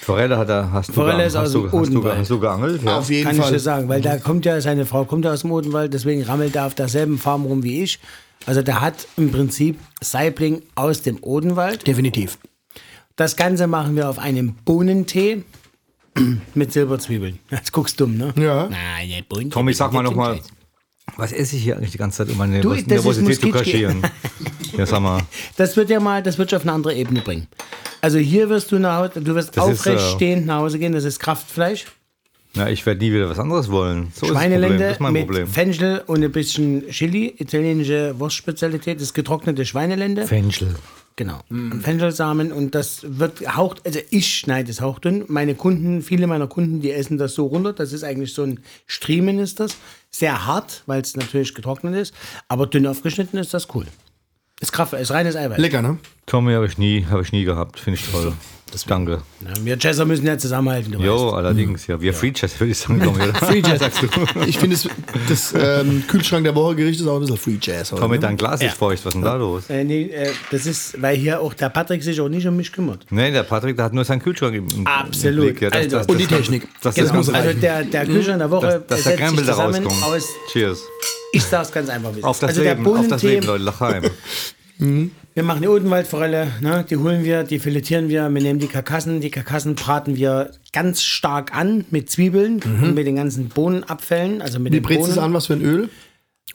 Forelle hat er, hast du, Forelle ist aus hast, du, dem hast, du, Odenwald. hast du geangelt? Ja. Auf jeden Kann ich Fall. dir sagen, weil da kommt ja, seine Frau kommt ja aus dem Odenwald, deswegen rammelt er auf derselben Farm rum wie ich. Also der hat im Prinzip Saibling aus dem Odenwald. Definitiv. Das Ganze machen wir auf einem Bohnentee mit Silberzwiebeln. Jetzt guckst du dumm, ne? Ja. Nein, Bohnentee. Tommy, sag mal nochmal, was esse ich hier eigentlich die ganze Zeit, um meine Du, Nervosität zu kaschieren? Ja, sag mal. Das wird ja mal, das wird dich auf eine andere Ebene bringen. Also hier wirst du nach Hause, du wirst Das ist, aufrecht äh, stehend nach Hause gehen, das ist Kraftfleisch. Na, ich werde nie wieder was anderes wollen. So ist das. Schweinelende ist mein mit Problem. Fenchel und ein bisschen Chili, italienische Wurstspezialität, das getrocknete Schweinelende. Fenchel. Genau. Und Fenchelsamen und das wird haucht, also ich schneide es hauchdünn. Meine Kunden, viele meiner Kunden, die essen das so runter. Das ist eigentlich so ein Striemen ist das. Sehr hart, weil es natürlich getrocknet ist. Aber dünn aufgeschnitten ist das cool. Ist Kraft, ist reines Eiweiß. Lecker, ne? Tommy habe ich nie, habe ich nie gehabt. Finde ich toll. Danke. Ja, wir Jazzer müssen ja zusammenhalten. Du Jo, weißt. allerdings, ja. Wir Free Jazz, würde ich sagen, oder? Free Jazz. Ich finde, das, das ähm, Kühlschrank der Woche Gericht ist auch ein bisschen Free Jazz. heute, Tommy, ne? dein Glas ist feucht. Was ist denn da los? Äh, nee, äh, das ist, weil hier auch der Patrick sich auch nicht um mich kümmert. Nee, der Patrick, der hat nur seinen Kühlschrank im, im Absolut. Blick. Ja, das, Also- das, Und die das- Technik. Das, das, Genau. das, Also der, der Kühlschrank der Woche dass der setzt sich Krempel da zusammen rauskommt. aus, Cheers. ich sag's ganz einfach, wie es Auf das also Leben, der auf das Leben, Leute, Lachheim. wir machen die Odenwaldforelle, ne, die holen wir, die filetieren wir, wir nehmen die Karkassen, die Karkassen braten wir ganz stark an mit Zwiebeln und mit den ganzen Bohnenabfällen, also mit Wie brätst du es an? Was für ein Öl?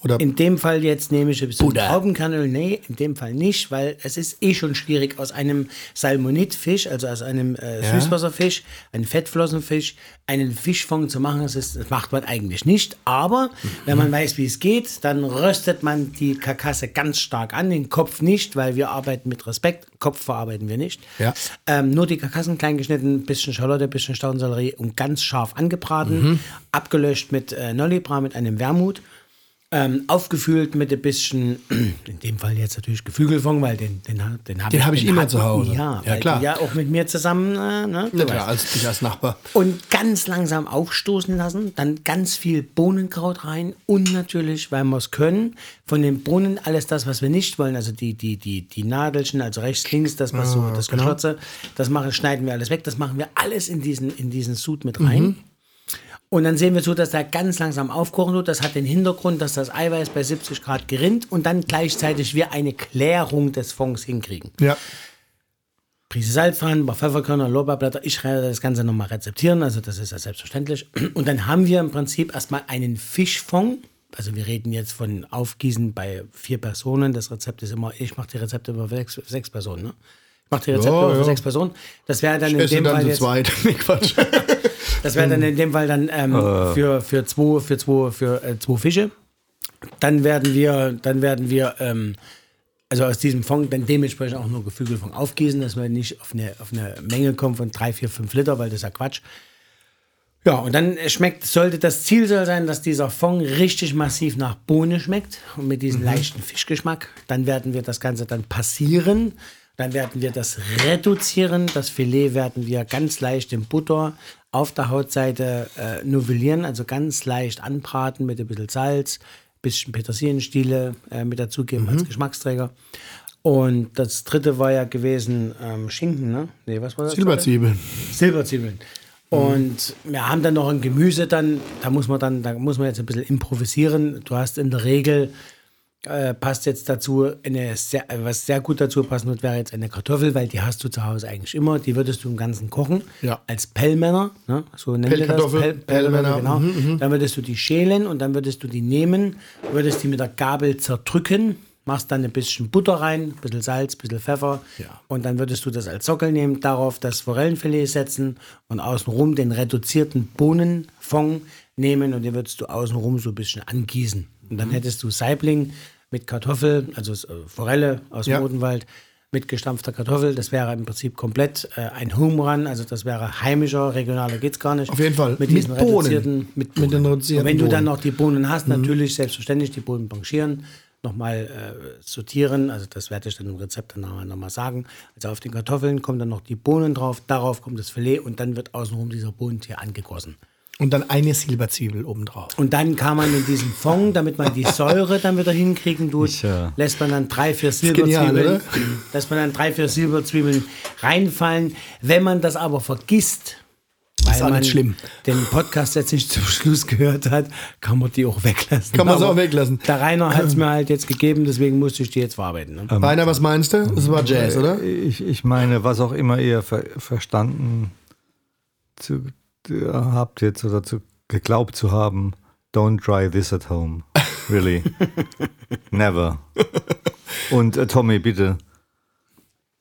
Oder In dem Fall jetzt nehme ich ein bisschen Buddha. Traubenkernöl. Nee, in dem Fall nicht, weil es ist eh schon schwierig aus einem Salmonitfisch, also aus einem äh, Ja. Süßwasserfisch, einem Fettflossenfisch, einen Fischfond zu machen. Das, ist, das macht man eigentlich nicht. Aber wenn man weiß, wie es geht, dann röstet man die Karkasse ganz stark an, den Kopf nicht, weil wir arbeiten mit Respekt. Kopf verarbeiten wir nicht. Ja. Ähm, nur die Karkassen klein geschnitten, bisschen Schalotte, bisschen Staudensellerie und ganz scharf angebraten, abgelöscht mit äh, Nollibra, mit einem Wermut. Ähm, aufgefüllt mit ein bisschen, in dem Fall jetzt natürlich Geflügelfond, weil den, den, den habe Den hab ich immer hat- zu Hause. Ja, Ja, klar. Ja, auch mit mir zusammen. Äh, ne, Ja, klar, als dich als Nachbar. Und ganz langsam aufstoßen lassen, dann ganz viel Bohnenkraut rein und natürlich, weil wir es können, von den Bohnen alles das, was wir nicht wollen, also die, die, die, die Nadelchen, also rechts, links, das was so, das genau. Geschlotze, das machen, schneiden wir alles weg, das machen wir alles in diesen, in diesen Sud mit rein. Mhm. Und dann sehen wir so, dass der ganz langsam aufkochen wird. Das hat den Hintergrund, dass das Eiweiß bei 70 Grad gerinnt und dann gleichzeitig wir eine Klärung des Fonds hinkriegen. Ja. Prise Salz paar Pfefferkörner, Lorbeerblätter. Ich werde das Ganze nochmal rezeptieren, also das ist ja selbstverständlich. Und dann haben wir im Prinzip erstmal einen Fischfond. Also wir reden jetzt von Aufgießen bei vier Personen. Das Rezept ist immer, ich mache die Rezepte über sechs, sechs Personen. Ne? Ich mache die Rezepte Ja, für ja. sechs Personen. Das wäre dann in Esse dem dann Fall jetzt. Nee, Quatsch. das wäre dann in dem Fall dann ähm, für, für zwei, für zwei, für äh, zwei Fische. Dann werden wir, dann werden wir ähm, also aus diesem Fond dann dementsprechend auch nur Geflügelfond aufgießen, dass wir nicht auf eine, auf eine Menge kommen von 3, 4, 5 Liter, weil das ist ja Quatsch. Ja, und dann schmeckt, sollte das Ziel soll sein, dass dieser Fond richtig massiv nach Bohne schmeckt und mit diesem leichten Fischgeschmack. Dann werden wir das Ganze dann passieren. Dann werden wir das reduzieren. Das Filet werden wir ganz leicht in Butter auf der Hautseite äh, novellieren, also ganz leicht anbraten mit ein bisschen Salz, bisschen Petersilienstiele äh, mit dazugeben als Geschmacksträger. Und das dritte war ja gewesen ähm, Schinken, ne? Nee, was war das? Silberzwiebeln. Silberzwiebeln. Und wir haben dann noch ein Gemüse, dann, da muss man dann, da muss man jetzt ein bisschen improvisieren. Du hast in der Regel, äh, passt jetzt dazu, eine sehr, was sehr gut dazu passen wird, wäre jetzt eine Kartoffel, weil die hast du zu Hause eigentlich immer. Die würdest du im Ganzen kochen. Ja. Als Pellmänner, ne? so nennen wir das. Pell, Pellmänner, Pellmänner, Mhm, genau. Dann würdest du die schälen und dann würdest du die nehmen, würdest die mit der Gabel zerdrücken, machst dann ein bisschen Butter rein, ein bisschen Salz, ein bisschen Pfeffer Ja. und dann würdest du das als Sockel nehmen, darauf das Forellenfilet setzen und außenrum den reduzierten Bohnenfond nehmen und den würdest du außenrum so ein bisschen angießen. Und Mhm. dann hättest du Saibling mit Kartoffel, also äh, Forelle aus dem Ja. Odenwald, mit gestampfter Kartoffel. Das wäre im Prinzip komplett äh, ein Home Run, also das wäre heimischer, regionaler geht's gar nicht. Auf jeden Fall. Mit Mit diesen Bohnen. reduzierten, mit, Mit den reduzierten Und wenn du dann Bohnen. noch die Bohnen hast, natürlich selbstverständlich die Bohnen blanchieren, nochmal äh, sortieren. Also das werde ich dann im Rezept dann nochmal noch mal sagen. Also auf den Kartoffeln kommen dann noch die Bohnen drauf, darauf kommt das Filet und dann wird außenrum dieser Bohnentier angegossen. Und dann eine Silberzwiebel obendrauf. Und dann kann man in diesen Fond, damit man die Säure dann wieder hinkriegen tut, Ich, äh, lässt man dann drei, vier genial, Silberzwiebeln, oder? lässt man dann drei, vier Silberzwiebeln reinfallen. Wenn man das aber vergisst, weil man schlimm. den Podcast jetzt nicht zum Schluss gehört hat, kann man die auch weglassen. Kann man sie auch weglassen. Der Rainer hat es mir halt jetzt gegeben, deswegen musste ich die jetzt verarbeiten. Ne? Rainer, was meinst du? Das war Jazz, oder? Ich, ich meine, was auch immer ihr ver verstanden zu, habt jetzt oder zu, geglaubt zu haben, don't try this at home. Really. Never. Und äh, Tommy, bitte,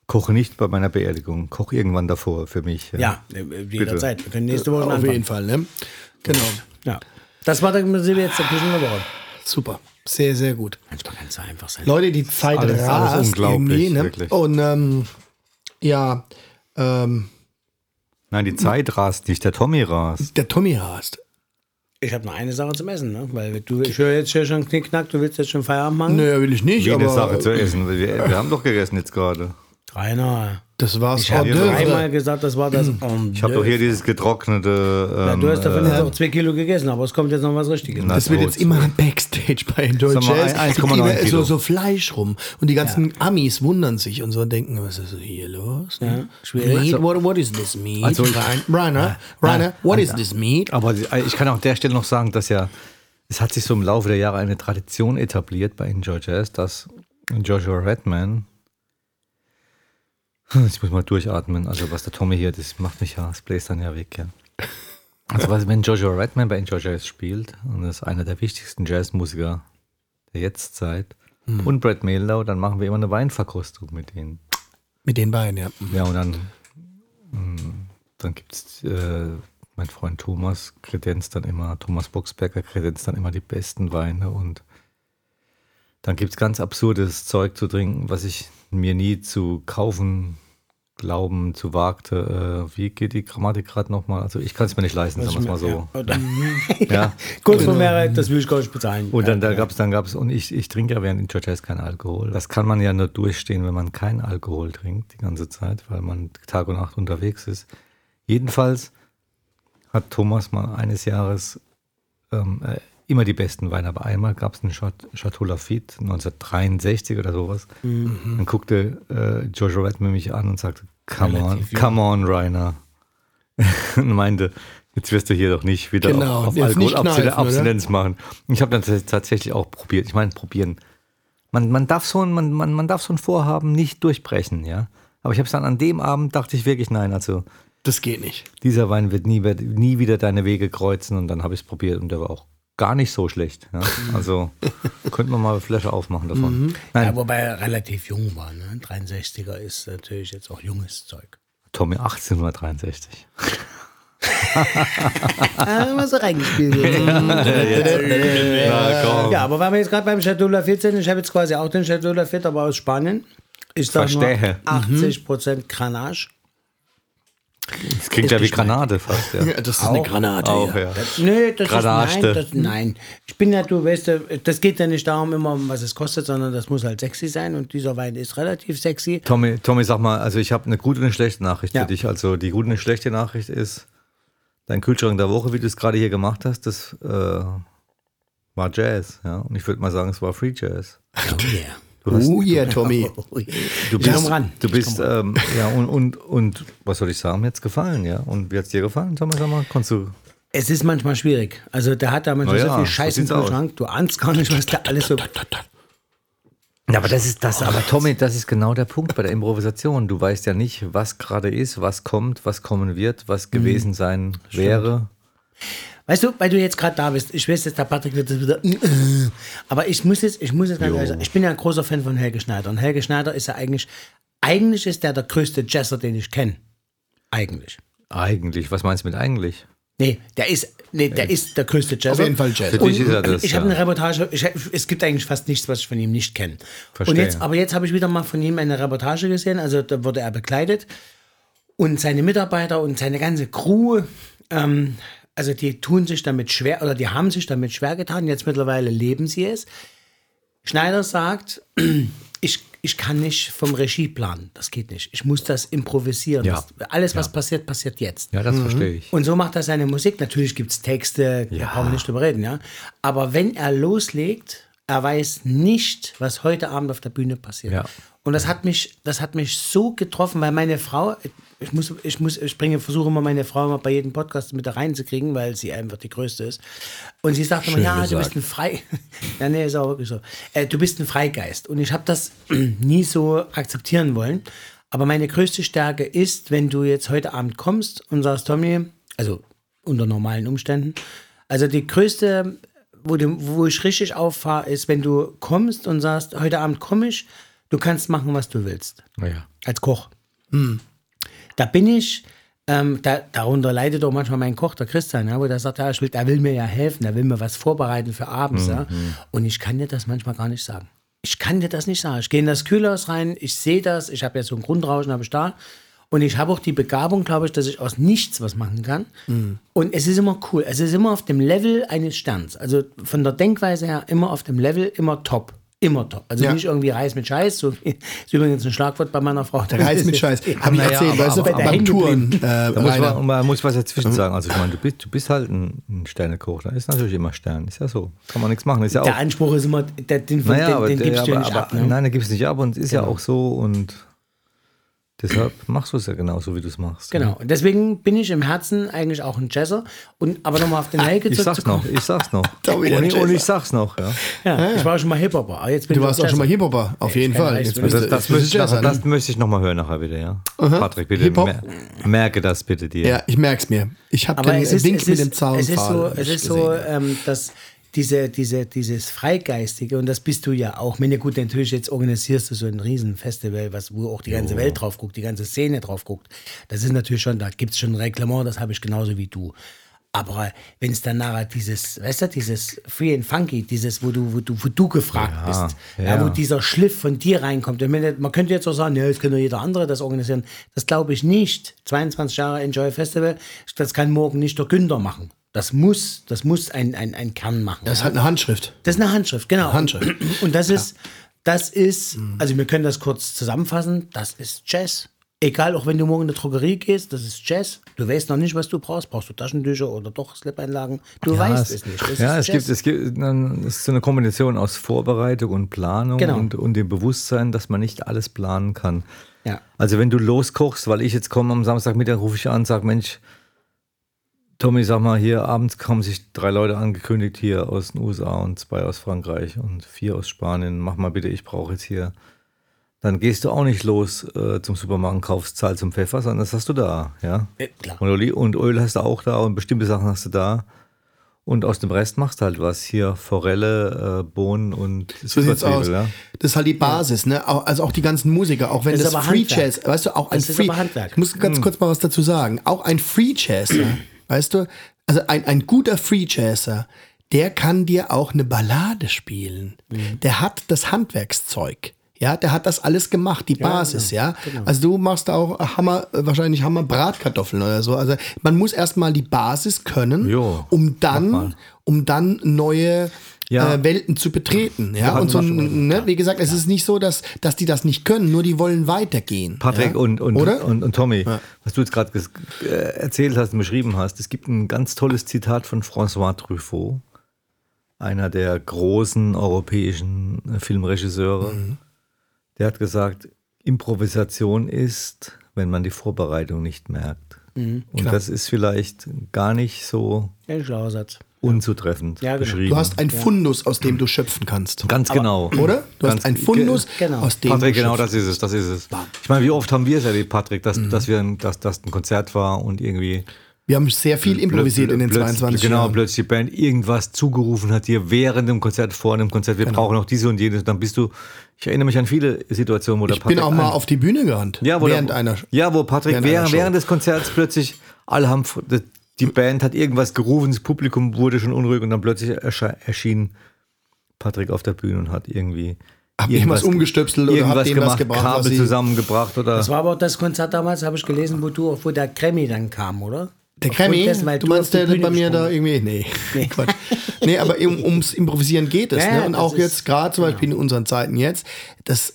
koche nicht bei meiner Beerdigung. Koch irgendwann davor für mich. Ja, äh, jederzeit. Wir können nächste Woche Auf anfangen. jeden Fall, ne? Genau. Ja. Das war der Prinzip jetzt der Küchen der Woche. Super. Sehr, sehr gut. Manchmal kann es so einfach sein. Leute, die Zeit Alles- alles rast unglaublich, irgendwie, ne? wirklich. Und ähm, ja, ähm, Nein, die Zeit rast nicht, der Tommy rast. der Tommy rast. Ich habe noch eine Sache zum Essen, ne? Weil du, ich höre jetzt hier schon Knickknack, du willst jetzt schon Feierabend machen. Nö, will ich nicht, eine aber Sache zu essen. Wir, wir haben doch gegessen jetzt gerade. Rainer, Das war's. ich habe d'oeuvre. dreimal gesagt, das war das. Ich habe doch hier dieses getrocknete. Ja, Ähm, du hast davon äh, jetzt auch zwei Kilo gegessen, aber es kommt jetzt noch was Richtiges. Na, Das wird jetzt immer Backstage bei mal, Jazz. ein- Die 1,9 kriegen Kilo. so, so Fleisch rum. Und die ganzen Amis wundern sich und so und denken, was ist hier los? Ja, schwierig. Meat? What, what is this meat? Also- Rainer, Rainer, what is this meat? Aber ich kann auch an der Stelle noch sagen, dass ja, es hat sich so im Laufe der Jahre eine Tradition etabliert bei Enjoy Jazz, dass Joshua Redman, ich muss mal durchatmen, also was der Tommy hier, das macht mich ja, das bläst dann ja weg, ja. Also was, wenn Joshua Redman bei Enjoy Jazz spielt, und das ist einer der wichtigsten Jazzmusiker der Jetztzeit, und Brad Mehldau, dann machen wir immer eine Weinverkostung mit denen. Mit den beiden, ja. Ja, und dann, mh, dann gibt es, äh, mein Freund Thomas kredenzt dann immer, Thomas Boxberger kredenzt dann immer die besten Weine und dann gibt es ganz absurdes Zeug zu trinken, was ich mir nie zu kaufen, glauben, zu wagte. Äh, wie geht die Grammatik gerade nochmal? Also ich kann es mir nicht leisten, sagen wir es mal so. Ja. Kurz vor Mehrheit, das will ich gar nicht bezahlen. Und dann da gab es, dann gab's, und ich, ich trinke ja während Enjoy Jazz keinen Alkohol. Das kann man ja nur durchstehen, wenn man keinen Alkohol trinkt die ganze Zeit, weil man Tag und Nacht unterwegs ist. Jedenfalls hat Thomas mal eines Jahres ähm, äh, immer die besten Weine, aber einmal gab es einen Chat- Chateau Lafitte 1963 oder sowas. Dann guckte äh, Joshua Redman mich an und sagte, come on, Relativ jung. come on, Rainer. und meinte, jetzt wirst du hier doch nicht wieder Genau, auf, auf jetzt nicht Alkohol kneifen, oder? Abstinenz machen. Ich habe dann tats- tatsächlich auch probiert. Ich meine, probieren. Man, man, darf so ein, man, man, man darf so ein Vorhaben nicht durchbrechen, ja. Aber ich habe es dann an dem Abend, dachte ich wirklich, nein, also Das geht nicht. dieser Wein wird nie, wird nie wieder deine Wege kreuzen und dann habe ich es probiert und der war auch gar nicht so schlecht. Ja? Also könnte man mal eine Flasche aufmachen davon. Nein, Ja, wobei er relativ jung war. Ne? 63er ist natürlich jetzt auch junges Zeug. Tommy 1863. Ah, was er reingespielt komm. Ja, aber weil wir jetzt gerade beim Chateau Lafite sind, ich habe jetzt quasi auch den Chateau Lafite, aber aus Spanien. Ich nur Verstehe. 80% Grenache. Das klingt ja wie. Granate fast. Ja. Ja, das ist eine Granate. Auch, ja. ja. Nö, das Grenache. ist nein, das, nein. Ich bin ja, du weißt, das geht ja nicht darum immer, um was es kostet, sondern das muss halt sexy sein und dieser Wein ist relativ sexy. Tommy, Tommy, sag mal, also ich habe eine gute und eine schlechte Nachricht Ja. für dich. Also die gute und eine schlechte Nachricht ist, dein Kühlschrank der Woche, wie du es gerade hier gemacht hast, das äh, war Jazz. Ja? Und ich würde mal sagen, es war Free Jazz. Oh yeah. Oh yeah, Tommy. Oh yeah. Du bist, komm ran. Du bist, ähm, ja, und, und, und was soll ich sagen, mir hat's gefallen, ja. Und wie hat's dir gefallen, Thomas? Sag mal, konntest du. Es ist manchmal schwierig. Also der hat da manchmal Na so viel Scheiß im. Kühlschrank, du ahnst gar nicht, was da alles so... Ja, aber das ist das, aber Tommy, das ist genau der Punkt bei der Improvisation. Du weißt ja nicht, was gerade ist, was kommt, was kommen wird, was gewesen sein wäre. Weißt du, weil du jetzt gerade da bist, ich weiß jetzt, der Patrick wird das wieder. Aber ich muss jetzt, ich muss jetzt ganz ehrlich sagen, ich bin ja ein großer Fan von Helge Schneider. Und Helge Schneider ist ja eigentlich, eigentlich ist der der größte Jazzer, den ich kenne. Eigentlich. Eigentlich, was meinst du mit eigentlich? Nee, der ist, nee, der ist der größte Jazzer. Auf jeden Fall Jazz. Für dich ist er das. Ich habe eine Reportage, ich, es gibt eigentlich fast nichts, was ich von ihm nicht kenne. Verstehe. Und jetzt, aber jetzt habe ich wieder mal von ihm eine Reportage gesehen, also da wurde er bekleidet und seine Mitarbeiter und seine ganze Crew, ähm, also die tun sich damit schwer oder die haben sich damit schwer getan, jetzt mittlerweile leben sie es. Schneider sagt, ich, ich kann nicht vom Regie planen, das geht nicht. Ich muss das improvisieren. Ja. Das, alles, was passiert, passiert jetzt. Ja, das verstehe ich. Und so macht er seine Musik. Natürlich gibt es Texte, da brauchen wir nicht drüber reden, ja. Aber wenn er loslegt, er weiß nicht, was heute Abend auf der Bühne passiert. Ja. Und das hat mich, das hat mich so getroffen, weil meine Frau, ich muss, ich muss, ich bringe, versuche immer meine Frau immer bei jedem Podcast mit da reinzukriegen, weil sie einfach die größte ist. Und sie sagt immer, ja, du bist ein Frei, ja, nee, ist auch wirklich so. Äh, du bist ein Freigeist. Und ich habe das nie so akzeptieren wollen. Aber meine größte Stärke ist, wenn du jetzt heute Abend kommst und sagst, Tommy, also unter normalen Umständen, also die größte, wo, du, wo ich richtig auffahre, ist, wenn du kommst und sagst, heute Abend komme ich, du kannst machen, was du willst. Ja. Als Koch. Da bin ich, ähm, da, darunter leidet auch manchmal mein Koch, der Christian, ja, wo der sagt, ja, ich will, der will mir ja helfen, der will mir was vorbereiten für abends. Ja. Und ich kann dir das manchmal gar nicht sagen. Ich kann dir das nicht sagen. Ich gehe in das Kühlhaus rein, ich sehe das, ich habe ja so ein Grundrauschen, habe ich da. Und ich habe auch die Begabung, glaube ich, dass ich aus nichts was machen kann. Und es ist immer cool. Es ist immer auf dem Level eines Sterns. Also von der Denkweise her immer auf dem Level, immer top. Immer top. Also Ja. nicht irgendwie Reis mit Scheiß, so ist übrigens ein Schlagwort bei meiner Frau. Reis mit Scheiß. Hab ich Naja, erzählt, aber- weißt du, aber- aber- beim Touren. Äh, Da muss man, man muss was dazwischen sagen. Also ich meine, du bist, du bist halt ein, ein Sternekoch. Da ist natürlich immer Stern. Ist ja so. Kann man nichts machen. Ist ja Der auch. Anspruch ist immer, der, den, Naja, den, den der, gibst du ja nicht aber ab. Ne? nein, den gibst du nicht ab und ist ja auch so und deshalb machst du es ja genauso, wie du es machst. Genau. Und deswegen bin ich im Herzen eigentlich auch ein Jazzer. Und, aber nochmal auf den Helge Ich sag's noch, ich sag's noch. Und, ich, und ich sag's noch, ja. Ja, ich war schon mal Hip-Hopper. bin Du ich warst auch schon mal. Hip-Hopper, auf jeden Fall. Jetzt Das, das, du möchte ich, Jazzer, nachher- ne? das möchte ich nochmal hören nachher wieder, ja. Patrick, bitte mer merke das bitte dir. Ja, ich merk's mir. Ich habe Aber den es ist, Wink es mit dem Zaun. es ist so, es ist so ähm, dass diese, diese, dieses Freigeistige, und das bist du ja auch, wenn du gut natürlich jetzt organisierst du so ein Riesenfestival, was, wo auch die ganze Welt drauf guckt, die ganze Szene drauf guckt. Das ist natürlich schon, da gibt es schon ein Reglement, das habe ich genauso wie du. Aber wenn es dann nachher dieses, weißt du, dieses Free and Funky, dieses, wo du, wo du, wo du gefragt Ja, bist, ja. wo dieser Schliff von dir reinkommt. Meine, man könnte jetzt auch sagen, ja, jetzt kann doch jeder andere das organisieren. Das glaube ich nicht. 22 Jahre Enjoy Festival, das kann morgen nicht der Günther machen. Das muss, das muss ein, ein, ein Kern machen. Das ist halt eine Handschrift. Das ist eine Handschrift, genau. Handschrift. Und das ist, das ist, also wir können das kurz zusammenfassen, das ist Jazz. Egal, auch wenn du morgen in die Drogerie gehst, das ist Jazz. Du weißt noch nicht, was du brauchst. Brauchst du Taschentücher oder doch Slip-Einlagen? Du Ja, weißt es, es nicht. Das ja, ist es gibt, es gibt dann ist so eine Kombination aus Vorbereitung und Planung Genau. und, und dem Bewusstsein, dass man nicht alles planen kann. Ja. Also wenn du loskochst, weil ich jetzt komme am Samstagmittag, rufe ich an und sage, Mensch, Tommy, sag mal, hier abends haben sich drei Leute angekündigt hier aus den USA und zwei aus Frankreich und vier aus Spanien. Mach mal bitte, ich brauche jetzt hier. Dann gehst du auch nicht los äh, zum Supermarkt kaufst Salz und Pfeffer, sondern das hast du da, ja. Äh, klar. Und, Oli und Öl hast du auch da und bestimmte Sachen hast du da. Und aus dem Rest machst du halt was. Hier Forelle, äh, Bohnen und So sieht's aus. Ja. Das ist halt die Basis, ne? Auch- Also auch die ganzen Musiker, auch wenn Das das, Free Handwerk. Jazz, weißt du, auch ein Das ist Free. aber Handwerk. Ich muss ganz kurz mal was dazu sagen. Auch ein Free Jazzer, weißt du, also ein, ein guter Free Jazzer, der kann dir auch eine Ballade spielen. Der hat das Handwerkszeug. Ja, der hat das alles gemacht, die Basis, ja. Also du machst auch Hammer, äh, wahrscheinlich Hammer Bratkartoffeln oder so. Also man muss erstmal die Basis können, Jo, um dann, um dann neue Ja. äh, Welten zu betreten. Ja, und so, ne, wie gesagt, es ist nicht so, dass, dass die das nicht können, nur die wollen weitergehen. Patrick ja? und, und, Oder? und, und Tommy, was du jetzt gerade äh, erzählt hast und beschrieben hast, es gibt ein ganz tolles Zitat von François Truffaut, einer der großen europäischen äh, Filmregisseure. Mhm. Der hat gesagt, Improvisation ist, wenn man die Vorbereitung nicht merkt. Mhm. und das ist vielleicht gar nicht so Ja, schlauer Satz. Unzutreffend Ja, genau. beschrieben. Du hast ein Fundus, aus dem du schöpfen kannst. Ganz genau. Oder? Du Ganz hast ein Fundus, Genau. aus dem Patrick, du genau schöpfen das ist es, das ist es. Ich meine, wie oft haben wir es erlebt, Patrick, dass, Mhm. dass wir, ein- dass das ein Konzert war und irgendwie Wir haben sehr viel improvisiert in den plötzlich- 22 Genau, Jahren. plötzlich die Band irgendwas zugerufen hat dir während dem Konzert, vor einem Konzert, wir Genau. brauchen noch diese und jenes. Dann bist du, ich erinnere mich an viele Situationen, wo der Ich bin auch mal auf die Bühne gerannt. ja, wo während der, einer. Ja, wo Patrick während während des Konzerts plötzlich alle haben die Band hat irgendwas gerufen, das Publikum wurde schon unruhig und dann plötzlich erschien Patrick auf der Bühne und hat irgendwie Hab irgendwas umgestöpselt oder hab dem was gebracht, Kabel zusammengebracht oder Das war aber auch das Konzert damals, habe ich gelesen, wo du, wo der Grammy dann kam, oder? Der weil du meinst, der Bühne bei mir da irgendwie, nee, Quatsch. Nee, aber um, ums Improvisieren geht es. Ja, ne? Und auch jetzt gerade zum Beispiel in unseren Zeiten jetzt, das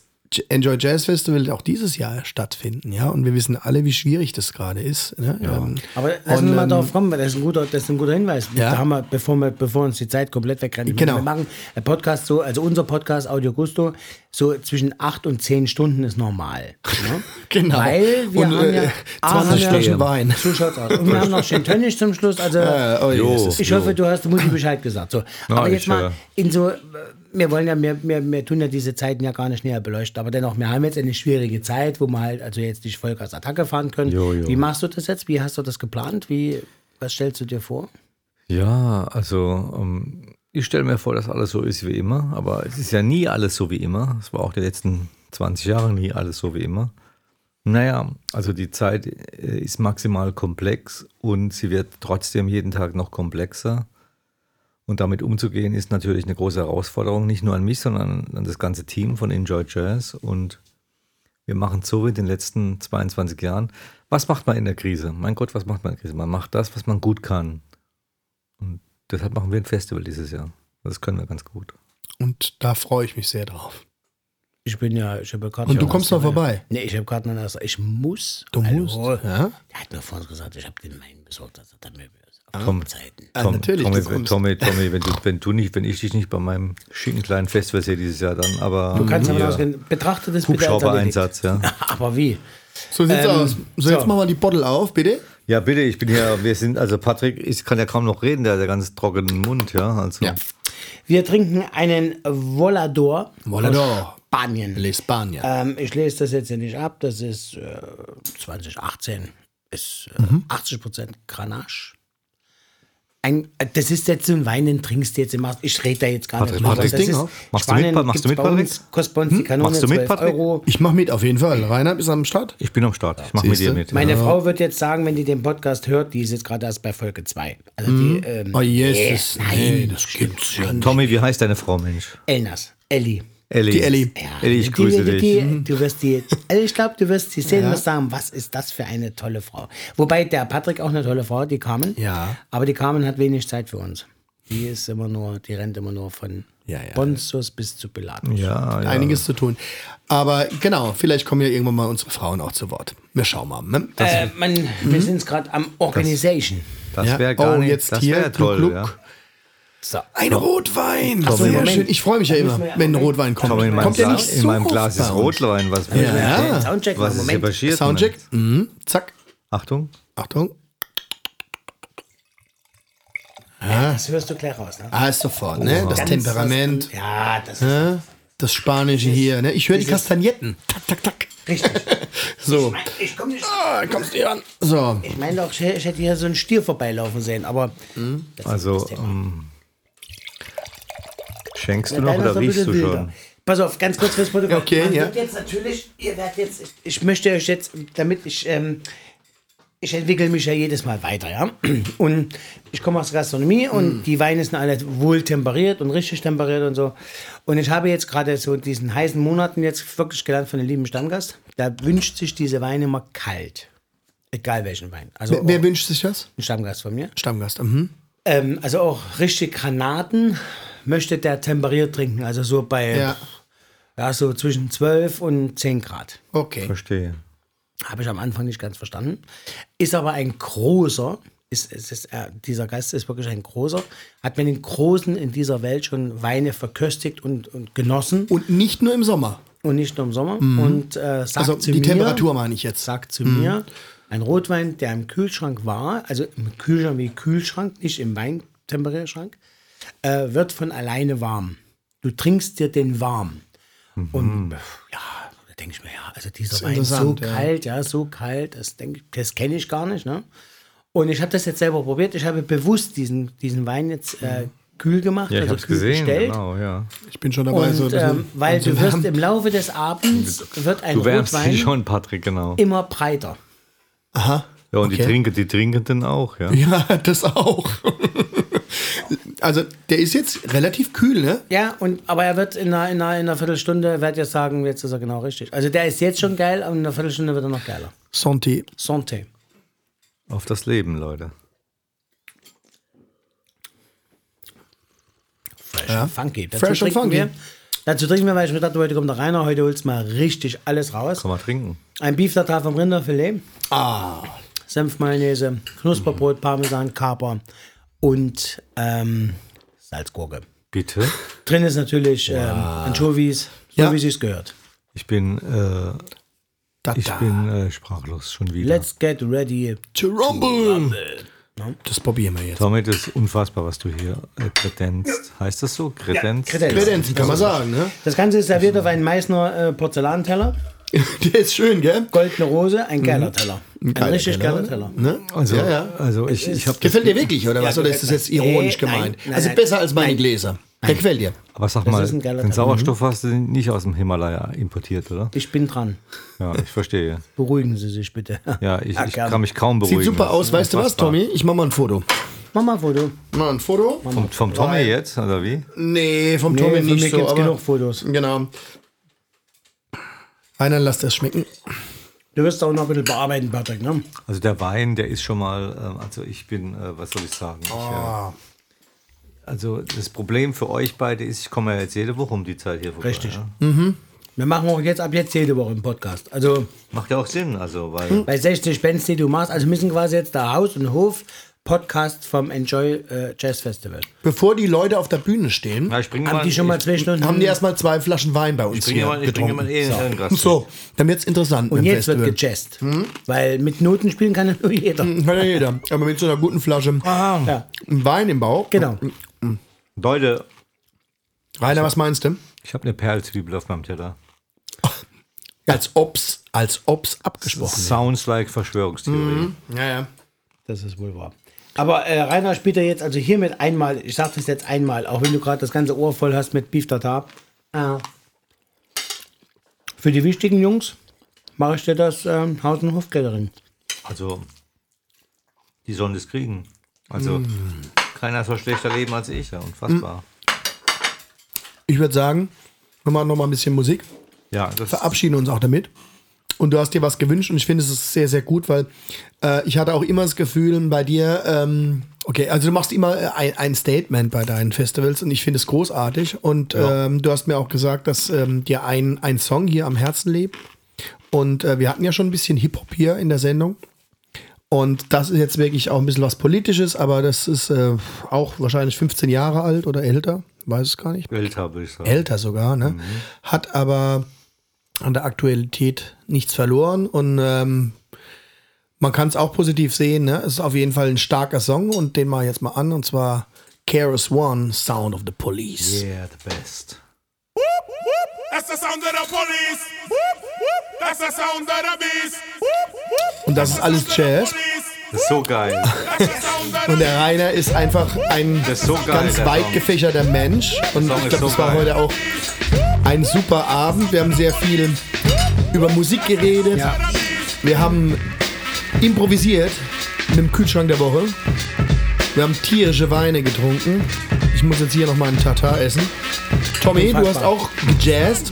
Enjoy Jazz Festival auch dieses Jahr stattfinden, ja. Und wir wissen alle, wie schwierig das gerade ist. Ne? Ähm, Aber lass und, uns mal ähm, darauf kommen, weil das ist ein guter, das ist ein guter Hinweis. Ja. Da haben wir, bevor, wir, bevor uns die Zeit komplett wegrennt, Genau. wir machen ein Podcast so, also unser Podcast Audio Gusto, so zwischen acht und zehn Stunden ist normal. Ne? Genau. Weil wir Und, haben äh, ja 20 haben ja- Flaschen Wein. So schaut's aus. Und wir haben noch Gin Tonic zum Schluss. Also oh, Jo. Ich hoffe, du hast Mutti Bescheid gesagt. So. Aber jetzt mal höre. in so, äh, wir wollen ja, wir, wir, wir tun ja diese Zeiten ja gar nicht näher beleuchten, aber dennoch, wir haben jetzt eine schwierige Zeit, wo wir halt also jetzt nicht Vollgas Attacke fahren können. Jo, jo. Wie machst du das jetzt? Wie hast du das geplant? Wie, was stellst du dir vor? Ja, also ähm, ich stelle mir vor, dass alles so ist wie immer, aber es ist ja nie alles so wie immer. Es war auch die letzten 20 Jahre nie alles so wie immer. Naja, also die Zeit äh, ist maximal komplex und sie wird trotzdem jeden Tag noch komplexer. Und damit umzugehen ist natürlich eine große Herausforderung, nicht nur an mich, sondern an das ganze Team von Enjoy Jazz. Und wir machen es so wie in den letzten 22 Jahren. Was macht man in der Krise? Mein Gott, was macht man in der Krise? Man macht das, was man gut kann. Und deshalb machen wir ein Festival dieses Jahr. Das können wir ganz gut. Und da freue ich mich sehr drauf. Ich bin ja, ich habe Karten. Und du kommst noch vorbei? Nee, ich habe an der Ich muss. Du musst, ja? Der hat mir vorhin gesagt, ich habe den Wein besorgt. Also dann mir auf Tom. Zeiten. Ah, Tom, natürlich, Tommy, du kommst. Tommy, Tommy, wenn du, wenn du nicht, wenn ich dich nicht bei meinem schicken kleinen Festival sehe dieses Jahr, dann aber Du kannst hier, ausgehen, betrachte das. Hubschrauber-Einsatz, ja. Aber wie? So sieht's Ähm, aus. So, jetzt so. machen wir die Bottle auf, bitte. Ja, bitte, ich bin hier, wir sind, also Patrick, ich kann ja kaum noch reden, der hat ja ganz trockenen Mund, ja. Also Ja. Wir trinken einen Volador Volador. Spanien. L'Espagne. Ähm, ich lese das jetzt hier nicht ab. Das ist äh, 2018. Ist äh, Mhm. 80% Grenache. Ein, äh, das ist jetzt so ein Wein, den trinkst du jetzt im. Ich rede da jetzt gar Patrick, nicht drüber. Patrick, Das Ding ist- auf. Machst du mit, Spanien machst du mit, Kostet bei uns die Kanone Machst du mit, 12 Patrick? Euro. Ich mache mit auf jeden Fall. Reinhard ist am Start. Ich bin am Start, ich mache mit dir mit. Meine ja. Frau wird jetzt sagen, wenn die den Podcast hört, die ist jetzt gerade erst bei Folge 2. Also die, ähm, Oh, Jesus. nein, Nee, das gibt's ja nicht. Tommy, wie heißt deine Frau, Mensch? Elnas, Elli. Ellie. Die Ellie. Ellie, ich die, grüße die, dich. Die, du wirst die, ich glaube, du wirst sie sehen und wirst sagen, was ist das für eine tolle Frau. Wobei der Patrick auch eine tolle Frau, die Carmen. Ja. Aber die Carmen hat wenig Zeit für uns. Die ist immer nur, die rennt immer nur von Ja, ja. Pontius bis zu Pilatus. Ja, ja. Einiges zu tun. Aber genau, vielleicht kommen ja irgendwann mal unsere Frauen auch zu Wort. Wir schauen mal. Ne? Äh, man, Wir sind gerade am Organisation. Das Ja. wäre gar Oh, nicht, jetzt das hier, wäre toll, Gluck. Ja. So. Ein Rotwein. so, Sehr Moment. schön. Ich freue mich ja immer, ja- wenn ein Rotwein kommt. Aber in meinem, kommt ja Glas, nicht in so meinem oft Glas ist. Rotwein. Was, Ja. Soundcheck, was ist hier Moment. passiert? Soundcheck. Mhm. Zack. Achtung. Achtung. Das hörst du gleich raus. Ne? Ah, ist sofort, ne? Das Ganz Temperament. was- Ja, das ist ne? Das Spanische hier, ne? Ich höre die Kastagnetten. Tak, tak, tak. richtig. So. Ich komme nicht. Ah, kommst du ran. So. Ich meine doch, ich ich hätte hier so einen Stier vorbeilaufen sehen, aber. Das ist Also, das Schenkst du noch oder riechst du wilder. schon? Pass auf, ganz kurz fürs Protokoll. Okay, Man ja. jetzt natürlich, ihr werdet jetzt, ich, ich möchte euch jetzt, damit ich, ähm, ich entwickle mich ja jedes Mal weiter, ja. Und ich komme aus der Gastronomie und Mm. die Weine sind alle wohl temperiert und richtig temperiert und so. Und ich habe jetzt gerade so diesen heißen Monaten jetzt wirklich gelernt von einem lieben Stammgast, der wünscht sich diese Weine immer kalt. Egal welchen Wein. Also Wer, wer wünscht sich das? ein Stammgast von mir. Stammgast. Mhm. Ähm, also auch richtig Granaten möchte der temperiert trinken. Also so bei, Ja. ja. so zwischen 12 und 10 Grad. Okay. Verstehe. Habe ich am Anfang nicht ganz verstanden. Ist aber ein großer, ist, ist, ist, äh, dieser Geist ist wirklich ein großer, hat mit den Großen in dieser Welt schon Weine verköstigt und, und genossen Und nicht nur im Sommer. und nicht nur im Sommer. Und äh, sagt Also zu die mir, Temperatur meine ich jetzt. sagt zu mir, ein Rotwein, der im Kühlschrank war, also im Kühlschrank wie Kühlschrank, nicht im Weintemperierschrank, äh, wird von alleine warm. Du trinkst dir den warm. Und äh, ja, da denke ich mir, ja, also dieser Wein ist so ja. kalt, ja, so kalt, das, denk das kenne ich gar nicht. Ne? Und ich habe das jetzt selber probiert. Ich habe bewusst diesen, diesen Wein jetzt äh, kühl gemacht, Ja, ich also habe es kühl gesehen, gestellt. genau, ja. Ich bin schon dabei, Und so ähm, weil du wirst im Laufe des Abends wird ein Du wärmst Rotwein schon, Patrick, genau. immer breiter. Aha. Ja, und die Okay. trinken, die Trinkenden auch, ja. Ja, das auch. also, der ist jetzt relativ kühl, ne? Ja, und, aber er wird in einer, in einer, in einer Viertelstunde, werde ich sagen, jetzt ist er genau richtig. Also der ist jetzt schon geil, und in einer Viertelstunde wird er noch geiler. Santé. Santé. Auf das Leben, Leute. Fresh Ja. und funky. Dazu Fresh und funky. Wir, dazu trinken wir, weil ich mir dachte, heute kommt der Rainer, heute holst du mal richtig alles raus. Kann man trinken. Ein Beef Tartar vom Rinderfilet, Ah. Senf, Mayonnaise, Knusperbrot, Parmesan, Kaper und ähm, Salzgurke. Bitte? Drin ist natürlich ähm, Anchovies, so Ja. wie sie es gehört. Ich bin, äh, Da, ich da. bin äh, sprachlos schon wieder. Let's get ready. To rumble. Das probieren wir jetzt. Das ist unfassbar, was du hier äh, kredenzt. Heißt das so? Kredenz? Kredenz. Kredenz, kann man sagen, ne? Das Ganze ist serviert auf einen Meißner äh, Porzellanteller. Der ist schön, gell? Goldene Rose, ein geiler Teller. Ein, geiler richtig Teller. geiler Teller. Ne? Also, ja, ja. also ich, ich habe Gefällt dir wirklich, oder was? Oder ist das jetzt ironisch Nee, nein, gemeint? nein, also nein. besser als meine Nein. Gläser. Der gefällt dir. Aber sag mal, ein den Teller. Sauerstoff hast du nicht aus dem Himalaya importiert, oder? Ich bin dran. Ja, ich verstehe. Beruhigen Sie sich bitte. Ja, ich, ich kann mich kaum beruhigen. Sieht super aus. Weißt du was. Tommy? Ich mach mal ein Foto. Mach mal ein Foto. Mal ein Foto? Vom, vom Tommy jetzt, oder wie? Nee, vom Nee, Tommy von nicht mir so. gibt's aber genug Fotos. Genau. Einer lasst das schmecken. Du wirst auch noch ein bisschen bearbeiten, Patrick, ne? Also der Wein, der ist schon mal, ähm, also ich bin, äh, was soll ich sagen? Ich, Ah. Also das Problem für euch beide ist, ich komme ja jetzt jede Woche um die Zeit hier vorbei. Richtig. Ja? Wir machen auch jetzt ab jetzt jede Woche einen Podcast. Also Macht ja auch Sinn, also weil bei 60 Bands, die du machst, also müssen quasi jetzt der Haus- und Hof-Podcast vom Enjoy äh, Jazz Festival. Bevor die Leute auf der Bühne stehen, ja, ich bringe Haben mal, die schon mal zwei Stunden? haben die erstmal zwei Flaschen Wein bei uns ich bringe hier mal, ich bringe getrunken. mal eh einen Gast. So, dann wird's interessant. und jetzt wird Festival. gejazzt. Weil mit Noten spielen kann ja nur jeder. Kann ja jeder. Aber mit so einer guten Flasche Ja, Wein im Bauch. genau. Leute, Rainer, was meinst du? ich habe eine Perlzwiebel auf meinem Teller. Als ob's, als ob's abgesprochen. Sounds like Verschwörungstheorie. Ja, ja. Das ist wohl wahr. Aber äh, Rainer spielt ja jetzt also hiermit einmal, ich sag das jetzt einmal, auch wenn du gerade das ganze Ohr voll hast mit Beef Tartar. Äh, für die wichtigen Jungs mache ich dir das ähm, Haus- und Hofgathering. Also, die sollen das kriegen. Also, keiner soll schlechter leben als ich, ja, unfassbar. Ich würde sagen, wir machen noch mal ein bisschen Musik. Ja, das verabschieden uns auch damit. Und du hast dir was gewünscht und ich finde es ist sehr, sehr gut, weil äh, ich hatte auch immer das Gefühl bei dir, ähm, okay, also du machst immer äh, ein, ein Statement bei deinen Festivals und ich finde es großartig. Und Ja. ähm, du hast mir auch gesagt, dass ähm, dir ein, ein Song hier am Herzen lebt. Und äh, wir hatten ja schon ein bisschen Hip-Hop hier in der Sendung. Und das ist jetzt wirklich auch ein bisschen was Politisches, aber das ist äh, auch wahrscheinlich 15 Jahre alt oder älter, weiß es gar nicht älter, würde ich sagen. älter sogar, ne? Hat aber an der Aktualität nichts verloren und ähm, man kann es auch positiv sehen, ne? Es ist auf jeden Fall ein starker Song und den mache ich jetzt mal an und zwar Keras One, Sound of the Police. Yeah, the best. That's the sound of the police. That's the sound of the beast. Und das ist alles Jazz. Das ist so geil. That's the sound of Und the der Rainer ist einfach ein so geil, ganz weit gefächerter Mensch. Und ich glaube, so das war geil. heute auch ein super Abend. Wir haben sehr viel über Musik geredet. Ja. Wir haben improvisiert mit dem Kühlschrank der Woche. Wir haben tierische Weine getrunken. Ich muss jetzt hier noch mal einen Tatar essen. Tommy, du hast auch gejazzt.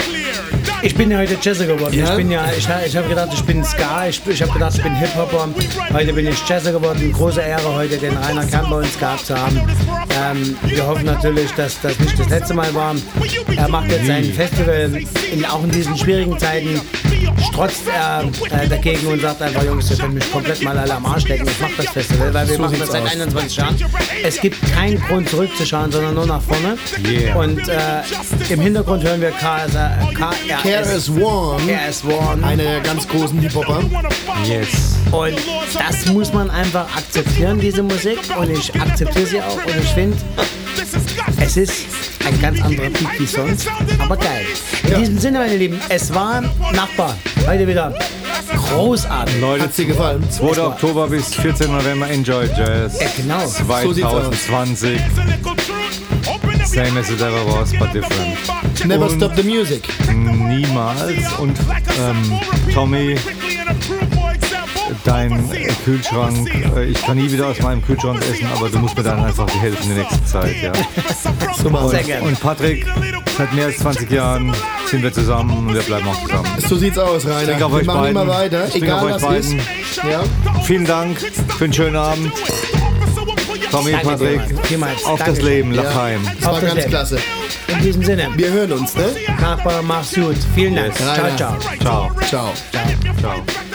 Ich bin ja heute Jazzer geworden. Ja? Ich bin ja, ich, ich habe gedacht, ich bin Ska, ich, ich habe gedacht, ich bin Hip-Hopper. Heute bin ich Jazzer geworden. Große Ehre, heute den Rainer Kern bei uns gehabt zu haben. Ähm, wir hoffen natürlich, dass das nicht das letzte Mal war. Er macht jetzt sein Festival, in, auch in diesen schwierigen Zeiten, strotzt er äh, dagegen und sagt einfach, Jungs, ihr könnt mich komplett mal alle am Arsch lecken. Ich mache das Festival, weil wir machen das seit aus. 21 Jahren. Es gibt keinen Grund zurückzuschauen, sondern nur nach vorne. Yeah. Und äh, im Hintergrund hören wir KRS Keras One, KS One. einer der ganz großen Hip-Hopper. Yes. Und das muss man einfach akzeptieren, diese Musik. Und ich akzeptiere sie auch. Und ich finde, es ist ein ganz anderer Beat wie sonst. Aber geil. In diesem Sinne, meine Lieben, es war Nachbar. Heute wieder großartig. Leute, Hat's dir gefallen? 2. Oktober bis 14. November Enjoy Jazz. Ja, genau. So sieht's aus. 2020. Same as it ever was, but different. Never Und- Stop the Music. Niemals. Und ähm, Tommy, dein Kühlschrank, äh, ich kann nie wieder aus meinem Kühlschrank essen, aber du musst mir dann einfach die helfen in der nächsten Zeit. Ja. So machen Sehr gerne. Und Patrick, seit mehr als 20 Jahren sind wir zusammen und wir bleiben auch zusammen. So sieht's aus, Rainer. Wir euch machen beiden. immer weiter, Ich denke egal auf euch was ist. beiden. Ja. Vielen Dank für einen schönen Abend. Tommy, Danke Patrick, vielmals. Auf das Dankeschön. Leben, Lachheim. Das war das ganz Leben. klasse. In diesem Sinne, Wir hören uns, ne? Nachbar, mach's gut. Vielen Dank. Ciao, Rainer. ciao. Ciao. Ciao. Ciao.